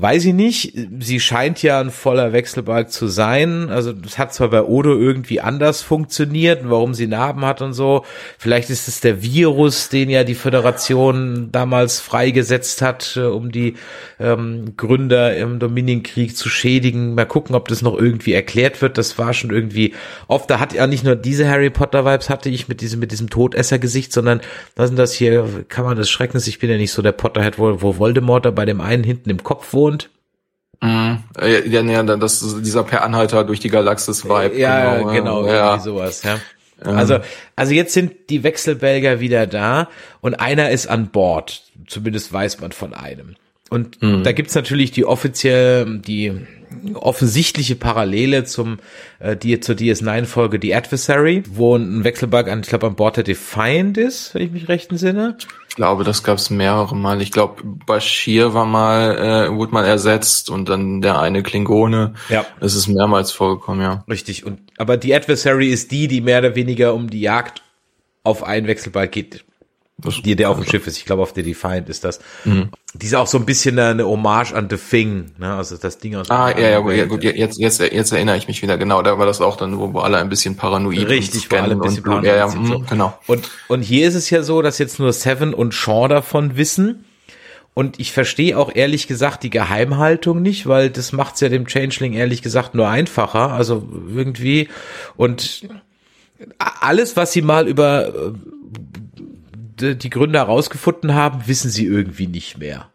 Speaker 3: Weiß ich nicht. Sie scheint ja ein voller Wechselbalg zu sein. Also das hat zwar bei Odo irgendwie anders funktioniert, warum sie Narben hat und so. Vielleicht ist es der Virus, den ja die Föderation damals freigesetzt hat, äh, um die ähm, Gründer im Dominienkrieg zu schädigen. Mal gucken, ob das noch irgendwie erklärt wird. Das war schon irgendwie oft. Da hat ja nicht nur diese Harry Potter Vibes hatte ich mit diesem mit diesem Todesser-Gesicht, sondern was sind das hier? Kann man des Schreckens? Ich bin ja nicht so der Potterhead, wo, wo Voldemort da bei dem einen hinten im Kopf wohnt wohnt.
Speaker 4: Mhm. Ja, ja, das dieser Per Anhalter durch die Galaxis Vibe.
Speaker 3: Ja, genau, genau ja. irgendwie sowas, ja. Also, also jetzt sind die Wechselbelger wieder da und einer ist an Bord. Zumindest weiß man von einem. Und mhm. da gibt's natürlich die offiziell, die offensichtliche Parallele zum äh, die zur DS9 Folge The Adversary, wo ein Wechselbalg an ich glaube an Bord der Defiant ist, wenn ich mich recht entsinne.
Speaker 4: Ich glaube, das gab es mehrere Mal. Ich glaube, Bashir war mal, äh, wurde mal ersetzt und dann der eine Klingone.
Speaker 3: Ja.
Speaker 4: Es ist mehrmals vorgekommen, ja.
Speaker 3: Richtig und aber die Adversary ist die, die mehr oder weniger um die Jagd auf einen Wechselbalg geht. Die, der auf dem Schiff ist, ich glaube auf der Defiant ist das. Die ist auch so ein bisschen eine, Hommage an The Thing, ne? Also das Ding aus
Speaker 4: Ah, ja, ja, gut, ja, gut, jetzt, jetzt, jetzt erinnere ich mich wieder, genau, da war das auch dann, wo, wo alle ein bisschen paranoid
Speaker 3: Richtig, wo alle ein bisschen
Speaker 4: und, ja, ja,
Speaker 3: paranoid sind,
Speaker 4: mm,
Speaker 3: so.
Speaker 4: genau.
Speaker 3: Und, und hier ist es ja so, dass jetzt nur Seven und Shaw davon wissen. Und ich verstehe auch ehrlich gesagt die Geheimhaltung nicht, weil das macht's ja dem Changeling ehrlich gesagt nur einfacher. Also irgendwie. Und alles, was sie mal über äh, die die Gründer herausgefunden haben, wissen sie irgendwie nicht mehr.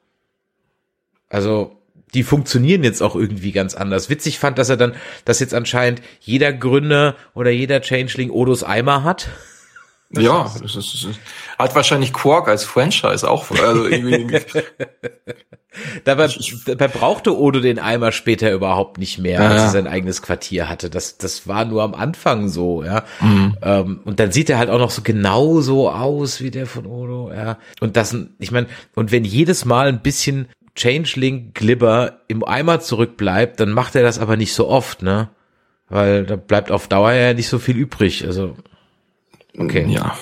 Speaker 3: Also die funktionieren jetzt auch irgendwie ganz anders. Witzig fand, dass er dann, dass jetzt anscheinend jeder Gründer oder jeder Changeling Odos Eimer hat.
Speaker 4: Ja, das ist, das ist, hat wahrscheinlich Quark als Franchise auch, also
Speaker 3: Dabei, dabei brauchte Odo den Eimer später überhaupt nicht mehr,
Speaker 4: Ja,
Speaker 3: als er
Speaker 4: ja.
Speaker 3: sein eigenes Quartier hatte. Das, das war nur am Anfang so, ja. Ähm, und dann sieht er halt auch noch so genau so aus wie der von Odo, ja. Und das, ich meine, und wenn jedes Mal ein bisschen Changeling Glibber im Eimer zurückbleibt, dann macht er das aber nicht so oft, ne? Weil da bleibt auf Dauer ja nicht so viel übrig. Also, okay.
Speaker 4: ja.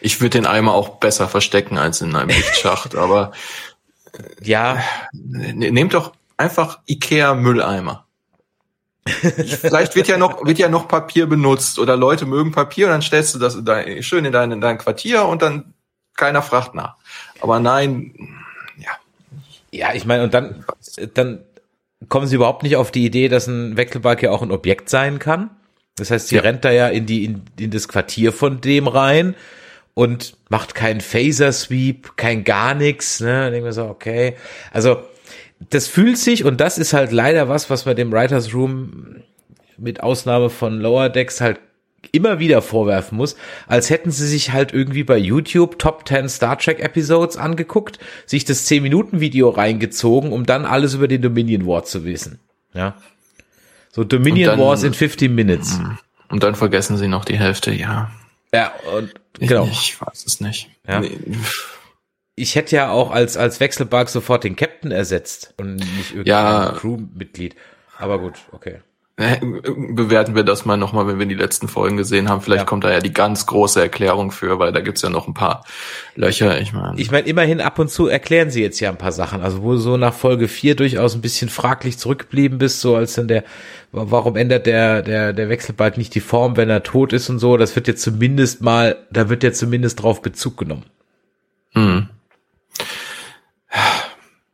Speaker 4: Ich würde den Eimer auch besser verstecken als in einem Lichtschacht, aber
Speaker 3: Ja,
Speaker 4: ne- nehmt doch einfach Ikea Mülleimer. Vielleicht wird ja noch wird ja noch Papier benutzt oder Leute mögen Papier und dann stellst du das da schön in dein, in dein Quartier und dann keiner fragt nach. Aber nein, ja,
Speaker 3: Ja, ich meine, und dann, dann kommen sie überhaupt nicht auf die Idee, dass ein Wechselbalg ja auch ein Objekt sein kann. Das heißt, sie
Speaker 4: Ja.
Speaker 3: rennt da ja in die, in, in das Quartier von dem rein und macht keinen Phaser-Sweep, kein gar nichts, ne? Denken wir so, okay. Also, das fühlt sich, und das ist halt leider was, was bei dem Writers Room mit Ausnahme von Lower Decks halt immer wieder vorwerfen muss, als hätten sie sich halt irgendwie bei YouTube Top 10 Star Trek Episodes angeguckt, sich das 10 Minuten Video reingezogen, um dann alles über den Dominion War zu wissen. Ja. So Dominion
Speaker 4: dann-
Speaker 3: Wars in 15 Minutes.
Speaker 4: und dann vergessen sie noch die Hälfte, ja.
Speaker 3: Ja, und
Speaker 4: Ich,
Speaker 3: genau.
Speaker 4: ich weiß es nicht.
Speaker 3: Ja.
Speaker 4: Nee.
Speaker 3: Ich hätte ja auch als, als Wechselbalg sofort den Captain ersetzt und nicht irgendein
Speaker 4: Ja.
Speaker 3: Crewmitglied. Aber gut, okay.
Speaker 4: Bewerten wir das mal nochmal, wenn wir die letzten Folgen gesehen haben. Vielleicht
Speaker 3: Ja.
Speaker 4: kommt da ja die ganz große Erklärung für, weil da gibt's ja noch ein paar Löcher. Ich meine,
Speaker 3: Ich meine, immerhin ab und zu erklären sie jetzt ja ein paar Sachen. Also wo du so nach Folge 4 durchaus ein bisschen fraglich zurückgeblieben bist, so als dann der, warum ändert der, der, der Wechselbalg nicht die Form, wenn er tot ist und so, das wird jetzt zumindest mal, da wird jetzt zumindest drauf Bezug genommen.
Speaker 4: hm.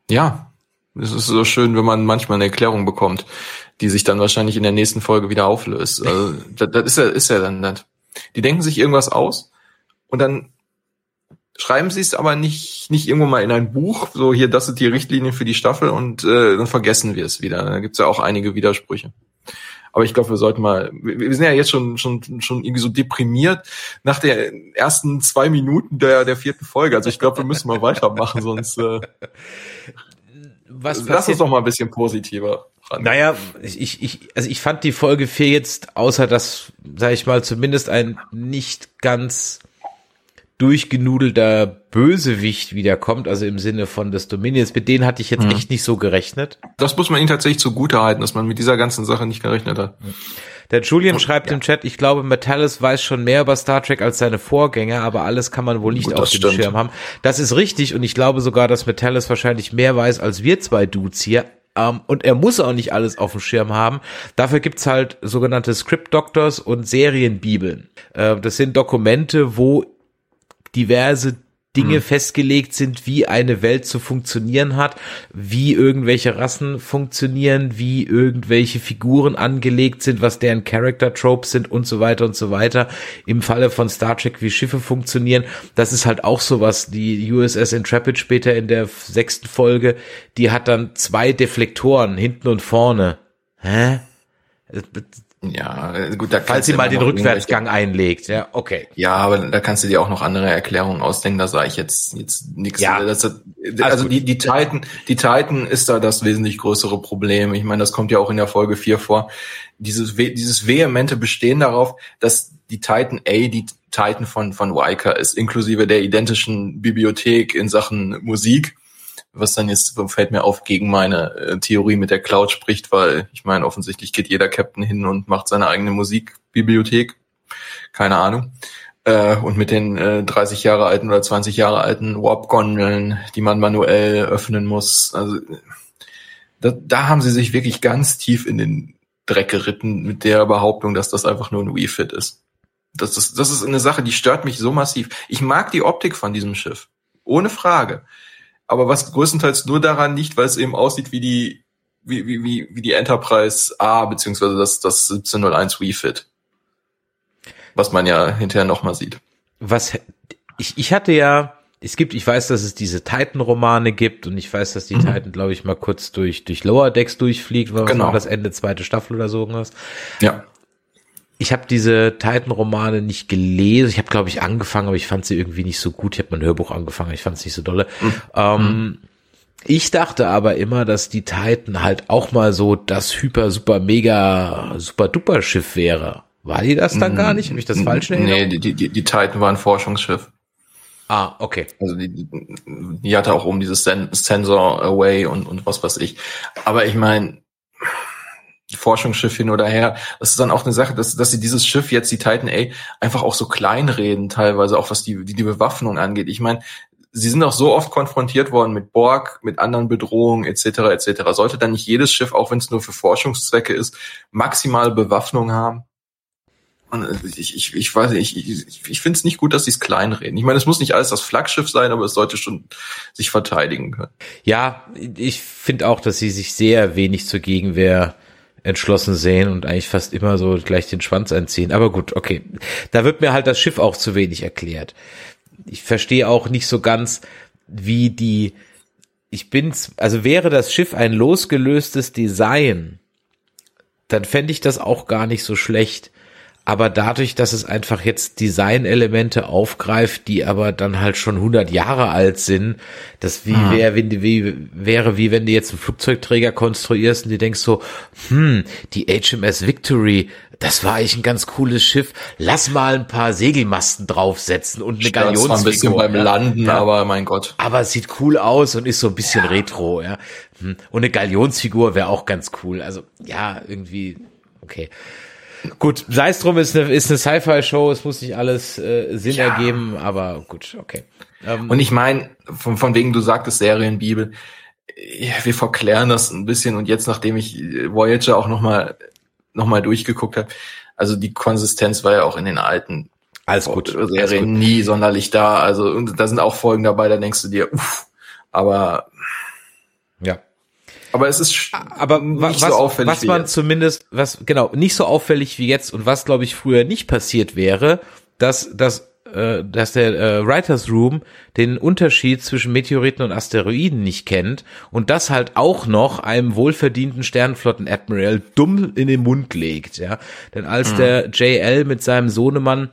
Speaker 4: ja, es ist so schön, wenn man manchmal eine Erklärung bekommt, die sich dann wahrscheinlich in der nächsten Folge wieder auflöst. Also, das, das ist ja, ist ja dann das. Die denken sich irgendwas aus und dann schreiben sie es aber nicht, nicht irgendwo mal in ein Buch, so hier, das sind die Richtlinien für die Staffel und äh, dann vergessen wir es wieder. Da gibt's ja auch einige Widersprüche. Aber ich glaube, wir sollten mal, wir wir sind ja jetzt schon, schon, schon irgendwie so deprimiert nach der ersten zwei Minuten der, der vierten Folge. Also ich glaube, wir müssen mal weitermachen, sonst äh,
Speaker 3: Was
Speaker 4: lass uns
Speaker 3: passiert?
Speaker 4: doch mal ein bisschen positiver ran.
Speaker 3: Naja, ich, ich, also ich fand die Folge 4 jetzt, außer dass, sag ich mal, zumindest ein nicht ganz durchgenudelter Bösewicht wiederkommt, also im Sinne von des Dominions, mit denen hatte ich jetzt echt nicht so gerechnet.
Speaker 4: Das muss man ihnen tatsächlich zugute halten, dass man mit dieser ganzen Sache nicht gerechnet hat.
Speaker 3: Der Julian schreibt im Chat, ich glaube, Metallis weiß schon mehr über Star Trek als seine Vorgänger, aber alles kann man wohl nicht
Speaker 4: Gut,
Speaker 3: auf dem
Speaker 4: stimmt.
Speaker 3: Schirm haben. Das ist richtig und ich glaube sogar, dass Metallis wahrscheinlich mehr weiß als wir zwei Dudes hier. Ähm, und er muss auch nicht alles auf dem Schirm haben. Dafür gibt's halt sogenannte Script Doctors und Serienbibeln. Äh, das sind Dokumente, wo diverse Dinge festgelegt sind, wie eine Welt zu funktionieren hat, wie irgendwelche Rassen funktionieren, wie irgendwelche Figuren angelegt sind, was deren Character Tropes sind und so weiter und so weiter. Im Falle von Star Trek, wie Schiffe funktionieren, das ist halt auch sowas. Die USS Intrepid später in der sechsten Folge, die hat dann zwei Deflektoren hinten und vorne. Hä?
Speaker 4: Ja, äh, gut, da
Speaker 3: Falls
Speaker 4: kannst
Speaker 3: sie mal den Rückwärtsgang einlegt, ja, okay.
Speaker 4: Ja, aber da kannst du dir auch noch andere Erklärungen ausdenken, da sage ich jetzt, jetzt nichts.
Speaker 3: Ja.
Speaker 4: Das, also die, die Titan, die Titan ist da das wesentlich größere Problem. Ich meine, das kommt ja auch in der Folge 4 vor. Dieses, dieses vehemente Bestehen darauf, dass die Titan A die Titan von, von Riker ist, inklusive der identischen Bibliothek in Sachen Musik was dann jetzt fällt mir auf gegen meine äh, Theorie mit der Cloud spricht, weil ich meine, offensichtlich geht jeder Captain hin und macht seine eigene Musikbibliothek. Keine Ahnung. Äh, und mit den äh, 30 Jahre alten oder 20 Jahre alten Warp-Gondeln, die man manuell öffnen muss. Also da, da haben sie sich wirklich ganz tief in den Dreck geritten mit der Behauptung, dass das einfach nur ein Wii-Fit ist. Das ist, das ist eine Sache, die stört mich so massiv. Ich mag die Optik von diesem Schiff. Ohne Frage aber was größtenteils nur daran liegt, weil es eben aussieht wie die wie, wie, wie, wie die Enterprise A beziehungsweise das, das 1701 Refit. Was man ja hinterher nochmal sieht.
Speaker 3: Was, ich, ich hatte ja, es gibt, ich weiß, dass es diese Titan-Romane gibt und ich weiß, dass die Titan, glaube ich, mal kurz durch, durch Lower Decks durchfliegt, weil
Speaker 4: genau.
Speaker 3: das Ende zweite Staffel oder so irgendwas.
Speaker 4: Ja.
Speaker 3: Ich habe diese Titan-Romane nicht gelesen. Ich habe, glaube ich, angefangen, aber ich fand sie irgendwie nicht so gut. Ich habe mein Hörbuch angefangen, ich fand es nicht so dolle. Ähm, ich dachte aber immer, dass die Titan halt auch mal so das hyper, super, mega, super duper Schiff wäre. War die das dann gar nicht? Habe ich das falsch in
Speaker 4: Nee, die, die, die, Titan war ein Forschungsschiff.
Speaker 3: Ah, okay.
Speaker 4: Also die, die, hatte auch oben dieses Sen Sensor Away und, und was weiß ich. Aber ich meine, Forschungsschiff hin oder her, das ist dann auch eine Sache, dass, dass sie dieses Schiff jetzt, die Titan A, einfach auch so kleinreden, teilweise auch was die, die, die Bewaffnung angeht. Ich meine, sie sind auch so oft konfrontiert worden mit Borg, mit anderen Bedrohungen etc. etc. Sollte dann nicht jedes Schiff, auch wenn es nur für Forschungszwecke ist, maximale Bewaffnung haben? Und äh, ich, ich, ich weiß nicht, ich, ich, ich finde es nicht gut, dass sie es kleinreden. Ich meine, es muss nicht alles das Flaggschiff sein, aber es sollte schon sich verteidigen können.
Speaker 3: Ja, ich finde auch, dass sie sich sehr wenig zur Gegenwehr entschlossen sehen und eigentlich fast immer so gleich den Schwanz einziehen. Aber gut, okay. Da wird mir halt das Schiff auch zu wenig erklärt. Ich verstehe auch nicht so ganz, wie die, ich bin's, also wäre das Schiff ein losgelöstes Design, dann fände ich das auch gar nicht so schlecht. Aber dadurch, dass es einfach jetzt Designelemente aufgreift, die aber dann halt schon 100 Jahre alt sind, das wie wäre, wenn die, wie, wäre wie wenn du jetzt einen Flugzeugträger konstruierst und du denkst so, hm, die HMS Victory, das war eigentlich ein ganz cooles Schiff. Lass mal ein paar Segelmasten draufsetzen und eine
Speaker 4: Stört zwar ein bisschen
Speaker 3: Galionsfigur.
Speaker 4: beim
Speaker 3: ja.
Speaker 4: Landen,
Speaker 3: Ja.
Speaker 4: aber mein Gott.
Speaker 3: Aber es sieht cool aus und ist so ein bisschen retro, ja. Hm. Und eine Galionsfigur wäre auch ganz cool. Also, ja, irgendwie, okay. Gut, sei es drum, ist eine, ist eine Sci-Fi-Show, es muss nicht alles äh, Sinn
Speaker 4: Ja.
Speaker 3: ergeben, aber gut, okay. Ähm,
Speaker 4: Und ich meine, von, von wegen, du sagtest Serienbibel, ja, wir verklären das ein bisschen und jetzt, nachdem ich äh, Voyager auch nochmal noch mal durchgeguckt habe, also die Konsistenz war ja auch in den alten
Speaker 3: alles gut. Alles
Speaker 4: Serien
Speaker 3: gut.
Speaker 4: nie sonderlich da. Also und da sind auch Folgen dabei, da denkst du dir, uff, aber
Speaker 3: Ja.
Speaker 4: Aber es ist sch-
Speaker 3: Aber
Speaker 4: nicht
Speaker 3: was,
Speaker 4: so auffällig
Speaker 3: was
Speaker 4: wie
Speaker 3: man
Speaker 4: jetzt.
Speaker 3: zumindest, was genau nicht so auffällig wie jetzt und was glaube ich früher nicht passiert wäre, dass dass äh, dass der äh, Writers Room den Unterschied zwischen Meteoriten und Asteroiden nicht kennt und das halt auch noch einem wohlverdienten Sternenflotten-Admiral dumm in den Mund legt, ja. Denn als der JL mit seinem Sohnemann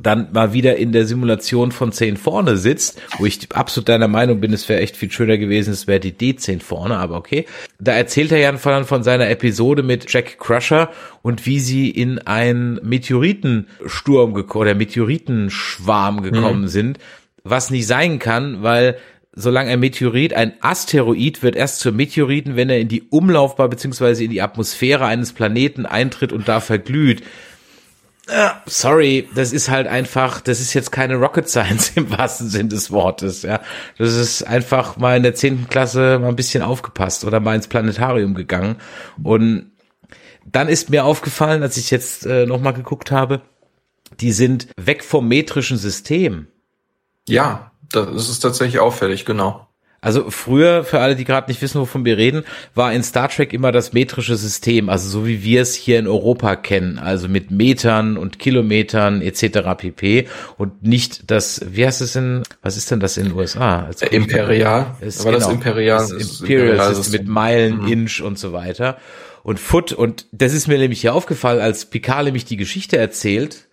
Speaker 3: dann mal wieder in der Simulation von 10 vorne sitzt, wo ich absolut deiner Meinung bin, es wäre echt viel schöner gewesen, es wäre die D10 vorne, aber okay. Da erzählt er ja von, von seiner Episode mit Jack Crusher und wie sie in einen Meteoritensturm gekommen oder Meteoritenschwarm gekommen sind, was nicht sein kann, weil solange ein Meteorit, ein Asteroid wird erst zur Meteoriten, wenn er in die Umlaufbahn beziehungsweise in die Atmosphäre eines Planeten eintritt und da verglüht sorry, das ist halt einfach, das ist jetzt keine Rocket Science im wahrsten Sinn des Wortes, ja. Das ist einfach mal in der zehnten Klasse mal ein bisschen aufgepasst oder mal ins Planetarium gegangen. Und dann ist mir aufgefallen, als ich jetzt äh, nochmal geguckt habe, die sind weg vom metrischen System.
Speaker 4: ja, das ist tatsächlich auffällig, genau.
Speaker 3: Also früher, für alle, die gerade nicht wissen, wovon wir reden, war in Star Trek immer das metrische System, also so wie wir es hier in Europa kennen, also mit Metern und Kilometern etc. pp. Und nicht das, wie heißt es in, was ist denn das in den USA?
Speaker 4: Äh, Imperial.
Speaker 3: Ist,
Speaker 4: Aber das
Speaker 3: genau,
Speaker 4: Imperial-
Speaker 3: das
Speaker 4: das
Speaker 3: Imperial
Speaker 4: Imperial
Speaker 3: System. mit Meilen, Inch und so weiter. und Foot. Und das ist mir nämlich hier aufgefallen, als Picard nämlich die Geschichte erzählt.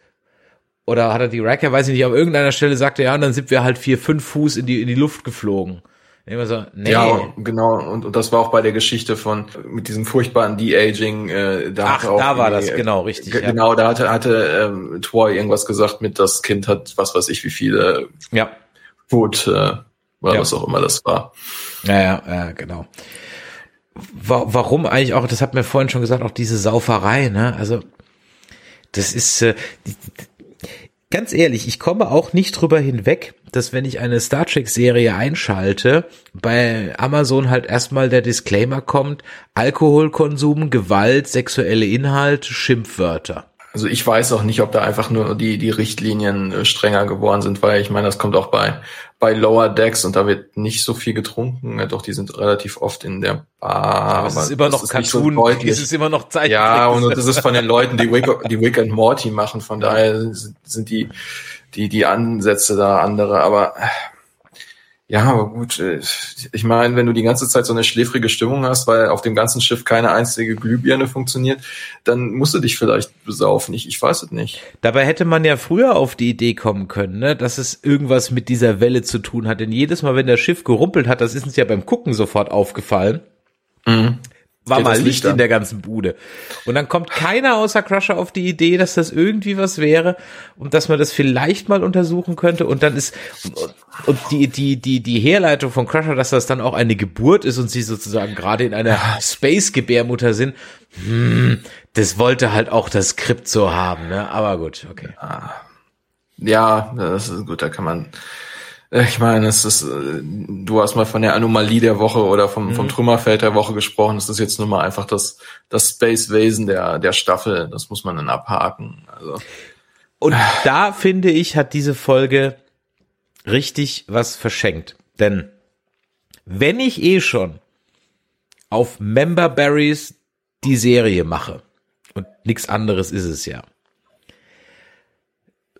Speaker 3: Oder hat er die Riker, weiß ich nicht, aber irgendeiner Stelle sagte, ja, und dann sind wir halt vier, fünf Fuß in die, in die Luft geflogen. Immer so, nee.
Speaker 4: Ja, genau. Und, und das war auch bei der Geschichte von mit diesem furchtbaren De-Aging. Äh, da
Speaker 3: Ach,
Speaker 4: auch
Speaker 3: da war das, genau, richtig. Ja.
Speaker 4: Genau, da hatte, hatte ähm, Troy irgendwas gesagt mit, das Kind hat was weiß ich wie viele
Speaker 3: Ja,
Speaker 4: Foot, äh, oder
Speaker 3: Ja.
Speaker 4: was auch immer das war.
Speaker 3: ja, ja, ja genau. Wa warum eigentlich auch, das hat mir vorhin schon gesagt, auch diese Sauferei, ne? Also, das ist, äh, ganz ehrlich, ich komme auch nicht drüber hinweg, dass wenn ich eine Star Trek Serie einschalte, bei Amazon halt erstmal der Disclaimer kommt, Alkoholkonsum, Gewalt, sexuelle Inhalte, Schimpfwörter.
Speaker 4: Also ich weiß auch nicht, ob da einfach nur die, die Richtlinien äh, strenger geworden sind, weil ich meine, das kommt auch bei, bei Lower Decks und da wird nicht so viel getrunken. Doch, die sind relativ oft in der Bar.
Speaker 3: Aber es ist immer noch
Speaker 4: so
Speaker 3: Cartoon,
Speaker 4: deutlich.
Speaker 3: es ist immer noch Zeichentrick.
Speaker 4: Ja, und das ist von den Leuten, die Wick, die Wick and Morty machen, von daher sind, sind die, die, die Ansätze da andere, aber äh, ja, aber gut, äh, ich meine, wenn du die ganze Zeit so eine schläfrige Stimmung hast, weil auf dem ganzen Schiff keine einzige Glühbirne funktioniert, dann musst du dich vielleicht besaufen. Ich, ich weiß es nicht.
Speaker 3: Dabei hätte man ja früher auf die Idee kommen können, ne, dass es irgendwas mit dieser Welle zu tun hat. Denn jedes Mal, wenn das Schiff gerumpelt hat, das ist uns ja beim Gucken sofort aufgefallen, war mal Licht
Speaker 4: Licht
Speaker 3: in der ganzen Bude. Und dann kommt keiner außer Crusher auf die Idee, dass das irgendwie was wäre und dass man das vielleicht mal untersuchen könnte. Und dann ist und, die die die die Herleitung von Crusher, dass das dann auch eine Geburt ist und sie sozusagen gerade in einer Space-Gebärmutter sind. Hm, das wollte halt auch das Skript so haben, ne? Aber gut, okay.
Speaker 4: Ja, das ist gut, da kann man. Äh, Ich meine, es ist, äh, du hast mal von der Anomalie der Woche oder vom,
Speaker 3: Mhm.
Speaker 4: vom Trümmerfeld der Woche gesprochen. Das ist jetzt nur mal einfach das, das Space Wesen der, der Staffel. Das muss man dann abhaken. Also,
Speaker 3: Und da finde ich, hat diese Folge richtig was verschenkt. Denn wenn ich eh schon auf Member Berries die Serie mache, und nichts anderes ist es ja,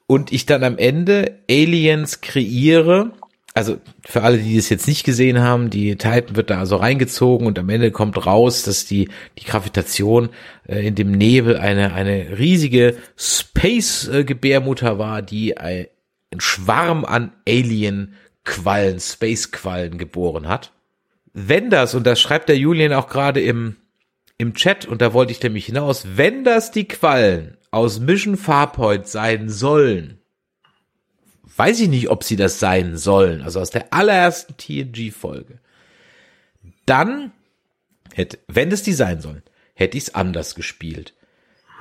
Speaker 3: und ich dann am Ende Aliens kreiere, also für alle, die das jetzt nicht gesehen haben, die Titan wird da also reingezogen und am Ende kommt raus, dass die, die Gravitation äh, in dem Nebel eine, eine riesige Space-Gebärmutter war, die ein, ein Schwarm an Alien-Quallen, Space-Quallen geboren hat. Wenn das, und das schreibt der Julian auch gerade im, im Chat, und da wollte ich nämlich hinaus, wenn das die Quallen aus Mission Farpoint sein sollen, weiß ich nicht, ob sie das sein sollen, also aus der allerersten TNG-Folge, dann hätte, wenn das die sein sollen, hätte ich es anders gespielt.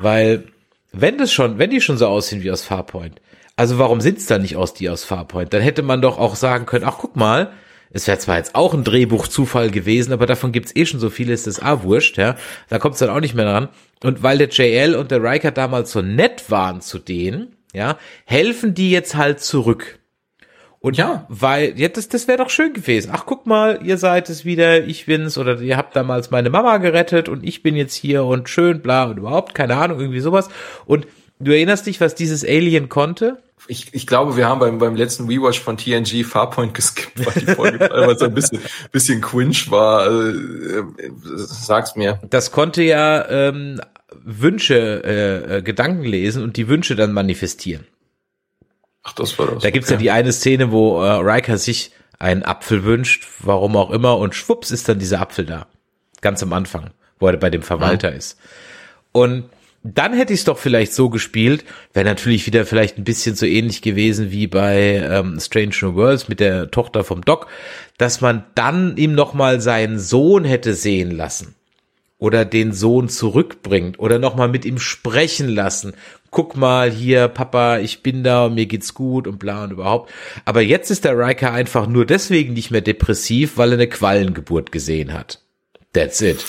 Speaker 3: Weil, wenn das schon, wenn die schon so aussehen wie aus Farpoint, also warum sind's dann nicht aus die aus Farpoint? Dann hätte man doch auch sagen können, ach guck mal, es wäre zwar jetzt auch ein Drehbuchzufall gewesen, aber davon gibt's eh schon so viele, ist das ah wurscht, ja. Da kommt's dann auch nicht mehr dran. Und weil der JL und der Riker damals so nett waren zu denen, ja, helfen die jetzt halt zurück. Und ja, weil, ja, das, das wäre doch schön gewesen. Ach, guck mal, ihr seid es wieder, ich bin's, oder ihr habt damals meine Mama gerettet und ich bin jetzt hier und schön, bla und überhaupt, keine Ahnung, irgendwie sowas. Und du erinnerst dich, was dieses Alien konnte?
Speaker 4: Ich, ich glaube, wir haben beim, beim letzten Rewatch von TNG Farpoint geskippt, weil die Folge teilweise ein bisschen, bisschen cringe war. Also, äh, sag's mir.
Speaker 3: Das konnte ja ähm, Wünsche, äh, äh, Gedanken lesen und die Wünsche dann manifestieren.
Speaker 4: Ach, das war das.
Speaker 3: Da gibt's ja die eine Szene, wo äh, Riker sich einen Apfel wünscht, warum auch immer, und schwupps ist dann dieser Apfel da. Ganz am Anfang, wo er bei dem Verwalter ist. Und dann hätte ich es doch vielleicht so gespielt, wäre natürlich wieder vielleicht ein bisschen so ähnlich gewesen wie bei ähm, Strange New Worlds mit der Tochter vom Doc, dass man dann ihm nochmal seinen Sohn hätte sehen lassen oder den Sohn zurückbringt oder nochmal mit ihm sprechen lassen. Guck mal hier, Papa, ich bin da und mir geht's gut und bla und überhaupt. Aber jetzt ist der Riker einfach nur deswegen nicht mehr depressiv, weil er eine Quallengeburt gesehen hat. That's it.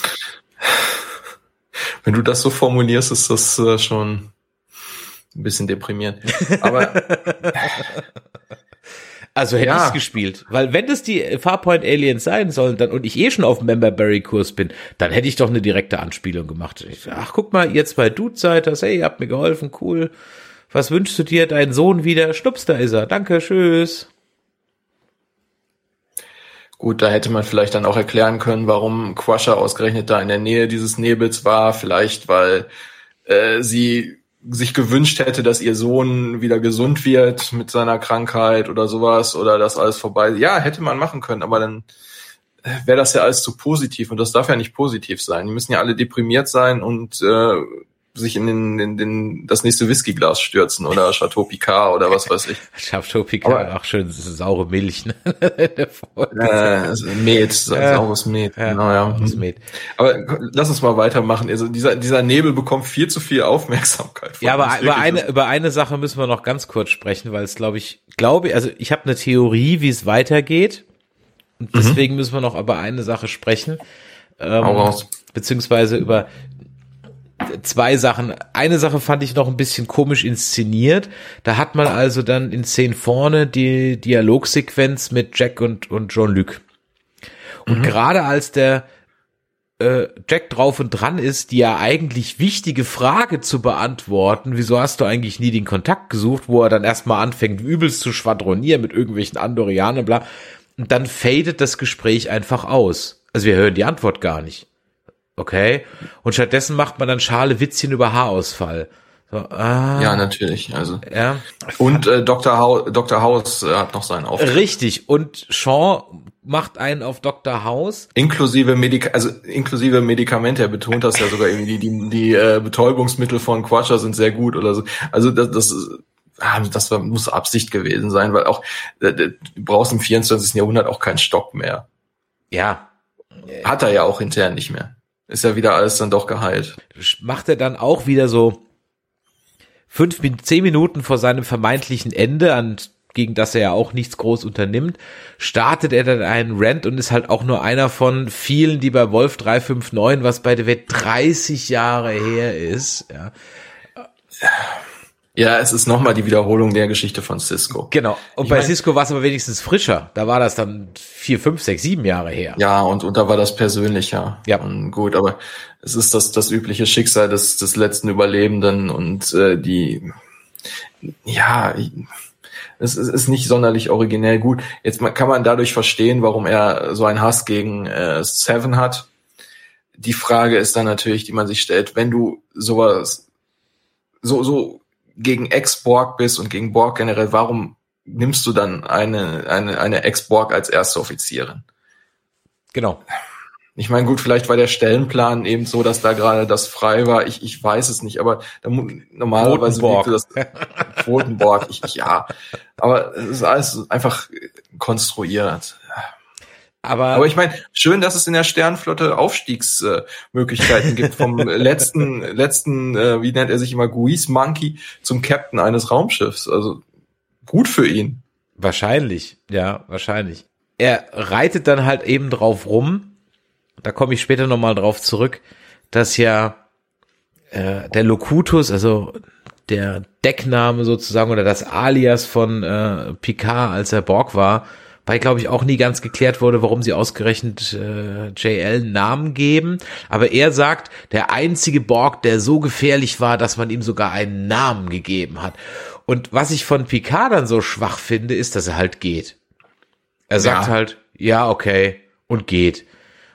Speaker 4: Wenn du das so formulierst, ist das äh, schon ein bisschen deprimierend. Aber
Speaker 3: Also hätte
Speaker 4: Ja.
Speaker 3: ich's gespielt. Weil wenn das die Farpoint Aliens sein sollen, dann und ich eh schon auf dem Memberberry Kurs bin, dann hätte ich doch eine direkte Anspielung gemacht. Ich, ach, guck mal, ihr zwei Dudes seid das, hey, ihr habt mir geholfen, cool. Was wünschst du dir? Deinen Sohn wieder? Schnups, da ist er. Danke, tschüss.
Speaker 4: Gut, da hätte man vielleicht dann auch erklären können, warum Crusher ausgerechnet da in der Nähe dieses Nebels war. Vielleicht, weil äh, sie sich gewünscht hätte, dass ihr Sohn wieder gesund wird mit seiner Krankheit oder sowas oder das alles vorbei. Ja, hätte man machen können, aber dann äh, wäre das ja alles zu positiv und das darf ja nicht positiv sein. Die müssen ja alle deprimiert sein und äh, sich in, den, in den, das nächste Whiskyglas stürzen oder Chateau Picard oder was weiß ich.
Speaker 3: Chateau Picard,
Speaker 4: Aber-
Speaker 3: auch schön saure Milch, ne?
Speaker 4: Äh, Met, saures Met,
Speaker 3: Ja,
Speaker 4: genau, ja.
Speaker 3: Met.
Speaker 4: Aber lass uns mal weitermachen. Also dieser, dieser Nebel bekommt viel zu viel Aufmerksamkeit.
Speaker 3: Ja, aber über eine, über eine Sache müssen wir noch ganz kurz sprechen, weil es glaube ich, glaube, also ich habe eine Theorie, wie es weitergeht. Und deswegen müssen wir noch über eine Sache sprechen. Ähm, beziehungsweise über zwei Sachen. Eine Sache fand ich noch ein bisschen komisch inszeniert. Da hat man also dann in Szenen vorne die Dialogsequenz mit Jack und, und Jean-Luc. Und gerade als der äh, Jack drauf und dran ist, die ja eigentlich wichtige Frage zu beantworten, wieso hast du eigentlich nie den Kontakt gesucht, wo er dann erstmal anfängt, übelst zu schwadronieren mit irgendwelchen Andorianern, bla. Und dann fadet das Gespräch einfach aus. Also wir hören die Antwort gar nicht. Okay. Und stattdessen macht man dann schale Witzchen über Haarausfall. So, ah,
Speaker 4: Ja, natürlich. Also
Speaker 3: ja.
Speaker 4: und äh, Dr. House, Dr. House äh, hat noch seinen Auftritt.
Speaker 3: Richtig. Und Sean macht einen auf Dr. House.
Speaker 4: Inklusive Medik also inklusive Medikamente, er betont das ja sogar irgendwie, die, die, die äh, Betäubungsmittel von Quatscher sind sehr gut oder so. Also das, das, ist- ah, das war, muss Absicht gewesen sein, weil auch äh, du brauchst im 24. Jahrhundert auch keinen Stock mehr.
Speaker 3: Ja.
Speaker 4: Hat er ja auch intern nicht mehr. Ist ja wieder alles dann doch geheilt.
Speaker 3: macht er dann auch wieder so fünf, zehn Minuten vor seinem vermeintlichen Ende, an, gegen das er ja auch nichts groß unternimmt, startet er dann einen Rant und ist halt auch nur einer von vielen, die bei Wolf 359, was bei der Welt 30 Jahre her ist, ja.
Speaker 4: Ja, es ist nochmal die Wiederholung der Geschichte von Cisco.
Speaker 3: Genau. Und
Speaker 4: Ich
Speaker 3: bei
Speaker 4: mein-
Speaker 3: Cisco war es aber wenigstens frischer. Da war das dann vier, fünf, sechs, sieben Jahre her.
Speaker 4: Ja, und, und da war das persönlicher.
Speaker 3: Ja.
Speaker 4: Und gut, aber es ist das, das übliche Schicksal des, des letzten Überlebenden und äh, die, ja, es ist, ist nicht sonderlich originell gut. Jetzt kann man dadurch verstehen, warum er so einen Hass gegen äh, Seven hat. Die Frage ist dann natürlich, die man sich stellt, wenn du sowas so, so gegen Ex-Borg bist und gegen Borg generell, warum nimmst du dann eine, eine, eine Ex-Borg als erste Offizierin?
Speaker 3: Genau.
Speaker 4: Ich meine, gut, vielleicht war der Stellenplan eben so, dass da gerade das frei war. Ich, ich weiß es nicht, aber da, normalerweise wirkte das Rotenborg. Ich, ich, ja, aber es ist alles einfach konstruiert.
Speaker 3: Aber,
Speaker 4: Aber ich meine, schön, dass es in der Sternflotte Aufstiegsmöglichkeiten gibt vom letzten, letzten, äh, wie nennt er sich immer, Grease Monkey zum Captain eines Raumschiffs. Also gut für ihn.
Speaker 3: Wahrscheinlich, ja, wahrscheinlich. Er reitet dann halt eben drauf rum. Da komme ich später nochmal drauf zurück, dass ja äh, der Locutus, also der Deckname sozusagen oder das Alias von äh, Picard, als er Borg war, weil glaube ich auch nie ganz geklärt wurde, warum sie ausgerechnet äh, JL einen Namen geben. Aber er sagt, der einzige Borg, der so gefährlich war, dass man ihm sogar einen Namen gegeben hat. Und was ich von Picard dann so schwach finde, ist, dass er halt geht. Er sagt
Speaker 4: Ja.
Speaker 3: halt, ja, okay, und geht.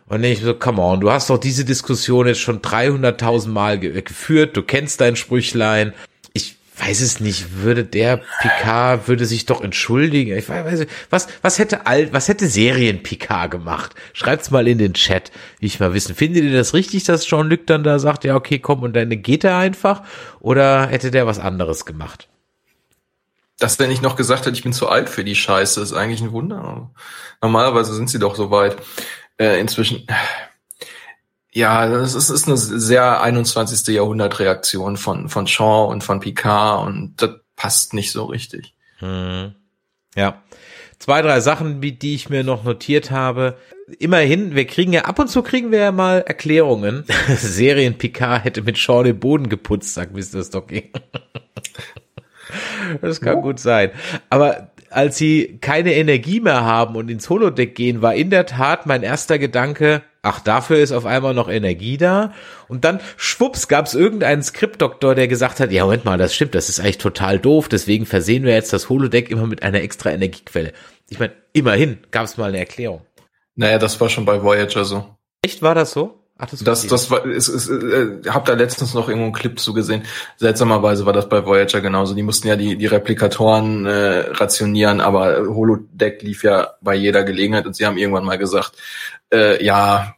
Speaker 3: Und ich so, come on, du hast doch diese Diskussion jetzt schon 300.000 Mal ge geführt, du kennst dein Sprüchlein. Weiß es nicht, würde der Picard, würde sich doch entschuldigen. Ich weiß, nicht, was, was hätte alt, was hätte Serien Picard gemacht? Schreibt's mal in den Chat, ich mal wissen. Findet ihr das richtig, dass Jean-Luc dann da sagt, ja, okay, komm, und dann geht er einfach? Oder hätte der was anderes gemacht?
Speaker 4: Dass der nicht noch gesagt hat, ich bin zu alt für die Scheiße, ist eigentlich ein Wunder. Normalerweise sind sie doch so weit. Äh, inzwischen. Ja, das ist, ist eine sehr 21. Jahrhundert-Reaktion von, von Shaw und von Picard und das passt nicht so richtig.
Speaker 3: Ja. Zwei, drei Sachen, die ich mir noch notiert habe. Immerhin, wir kriegen ja, ab und zu kriegen wir ja mal Erklärungen. Serien Picard hätte mit Shaw den Boden geputzt, sagt Mr. Stocking. das kann gut sein. Aber als sie keine Energie mehr haben und ins Holodeck gehen, war in der Tat mein erster Gedanke, ach, dafür ist auf einmal noch Energie da. Und dann, schwupps, gab es irgendeinen Skriptdoktor, der gesagt hat, ja, Moment mal, das stimmt, das ist eigentlich total doof, deswegen versehen wir jetzt das Holodeck immer mit einer extra Energiequelle. Ich meine, immerhin gab es mal eine Erklärung.
Speaker 4: Naja, das war schon bei Voyager so.
Speaker 3: Echt, war das so?
Speaker 4: Ach, das, das, das war, ist, ist, äh, hab da letztens noch irgendwo einen Clip zugesehen. Seltsamerweise war das bei Voyager genauso. Die mussten ja die, die Replikatoren äh, rationieren, aber Holodeck lief ja bei jeder Gelegenheit und sie haben irgendwann mal gesagt, äh, ja,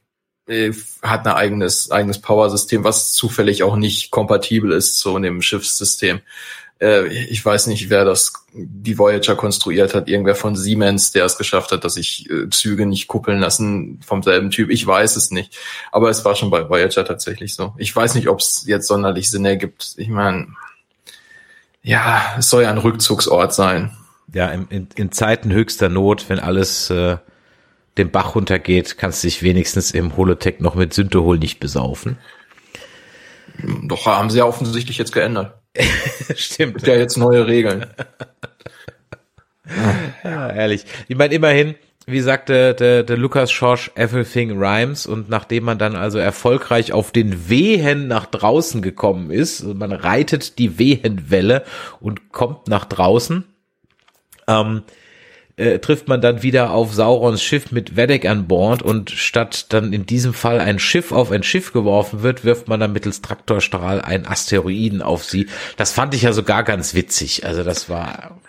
Speaker 4: äh, hat ein eigenes, eigenes Power-System, was zufällig auch nicht kompatibel ist zu dem Schiffssystem äh, ich weiß nicht, wer das, die Voyager konstruiert hat, irgendwer von Siemens, der es geschafft hat, dass sich äh, Züge nicht kuppeln lassen vom selben Typ. Ich weiß es nicht. Aber es war schon bei Voyager tatsächlich so. Ich weiß nicht, ob es jetzt sonderlich Sinn ergibt. Ich meine, ja, es soll ja ein Rückzugsort sein.
Speaker 3: Ja, in, in, in Zeiten höchster Not, wenn alles äh, den Bach runtergeht, kannst du dich wenigstens im Holotech noch mit Synthehol nicht besaufen.
Speaker 4: Doch, haben sie ja offensichtlich jetzt geändert.
Speaker 3: Stimmt.
Speaker 4: Gibt ja jetzt neue Regeln.
Speaker 3: ja, ehrlich. Ich meine, immerhin, wie sagte der, der Lukas Schorsch, everything rhymes und nachdem man dann also erfolgreich auf den Wehen nach draußen gekommen ist, also man reitet die Wehenwelle und kommt nach draußen, ähm, äh, trifft man dann wieder auf Saurons Schiff mit Vedek an Bord und statt dann in diesem Fall ein Schiff auf ein Schiff geworfen wird, wirft man dann mittels Traktorstrahl einen Asteroiden auf sie. Das fand ich ja sogar ganz witzig. Also das war.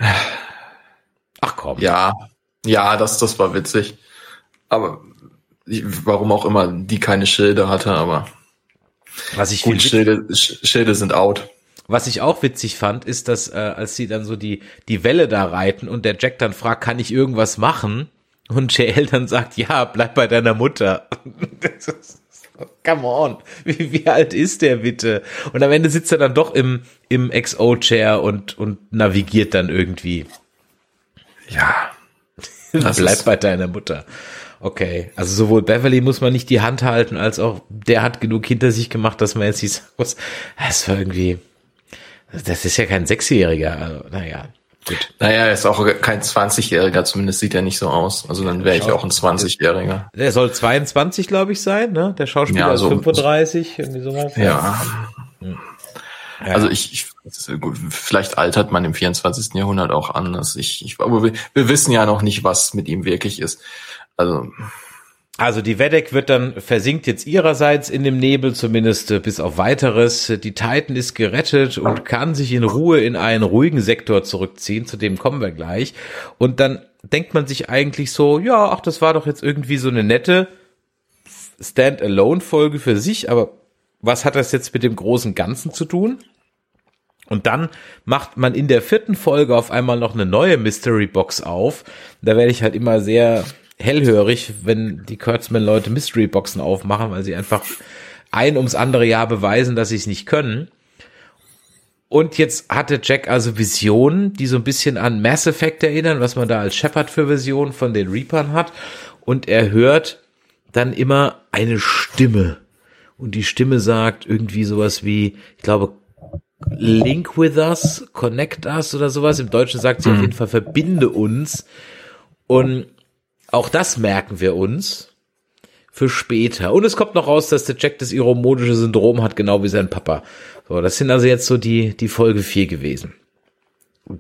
Speaker 4: Ach komm. Ja, ja, das, das war witzig. Aber warum auch immer die keine Schilde hatte, aber.
Speaker 3: Was ich
Speaker 4: gut, Schilde, Schilde sind out.
Speaker 3: Was ich auch witzig fand, ist, dass äh, als sie dann so die die Welle da reiten und der Jack dann fragt, kann ich irgendwas machen? Und JL dann sagt, ja, bleib bei deiner Mutter. Come on, wie, wie alt ist der bitte? Und am Ende sitzt er dann doch im im XO-Chair und und navigiert dann irgendwie.
Speaker 4: Ja.
Speaker 3: bleib bei deiner Mutter. Okay, also sowohl Beverly muss man nicht die Hand halten, als auch der hat genug hinter sich gemacht, dass man jetzt nicht sagen muss, das war irgendwie, das ist ja kein Sechsjähriger. Also, naja,
Speaker 4: gut. Naja, er ist auch kein 20-Jähriger, zumindest sieht er nicht so aus. Also dann wäre ich auch ein 20-Jähriger.
Speaker 3: Der soll 22, glaube ich, sein, ne? Der Schauspieler ja, so, ist 35, irgendwie sowas.
Speaker 4: Ja. Ja. Also ich, ich vielleicht altert man im 24. Jahrhundert auch anders. Ich, ich, aber wir, wir wissen ja noch nicht, was mit ihm wirklich ist. Also
Speaker 3: also die Wedek wird dann versinkt jetzt ihrerseits in dem Nebel, zumindest äh, bis auf weiteres. Die Titan ist gerettet und kann sich in Ruhe in einen ruhigen Sektor zurückziehen, zu dem kommen wir gleich. Und dann denkt man sich eigentlich so, ja, ach, das war doch jetzt irgendwie so eine nette Stand-alone-Folge für sich, aber was hat das jetzt mit dem großen Ganzen zu tun? Und dann macht man in der vierten Folge auf einmal noch eine neue Mystery Box auf. Da werde ich halt immer sehr hellhörig, wenn die Kurtzman-Leute Mystery-Boxen aufmachen, weil sie einfach ein ums andere Jahr beweisen, dass sie es nicht können. Und jetzt hatte Jack also Visionen, die so ein bisschen an Mass Effect erinnern, was man da als Shepard für Visionen von den Reapern hat. Und er hört dann immer eine Stimme. Und die Stimme sagt irgendwie sowas wie, ich glaube, Link with us, connect us oder sowas. Im Deutschen sagt sie mhm. auf jeden Fall, verbinde uns. Und auch das merken wir uns für später. Und es kommt noch raus, dass der Jack das iromodische Syndrom hat, genau wie sein Papa. So, das sind also jetzt so die, die Folge 4 gewesen.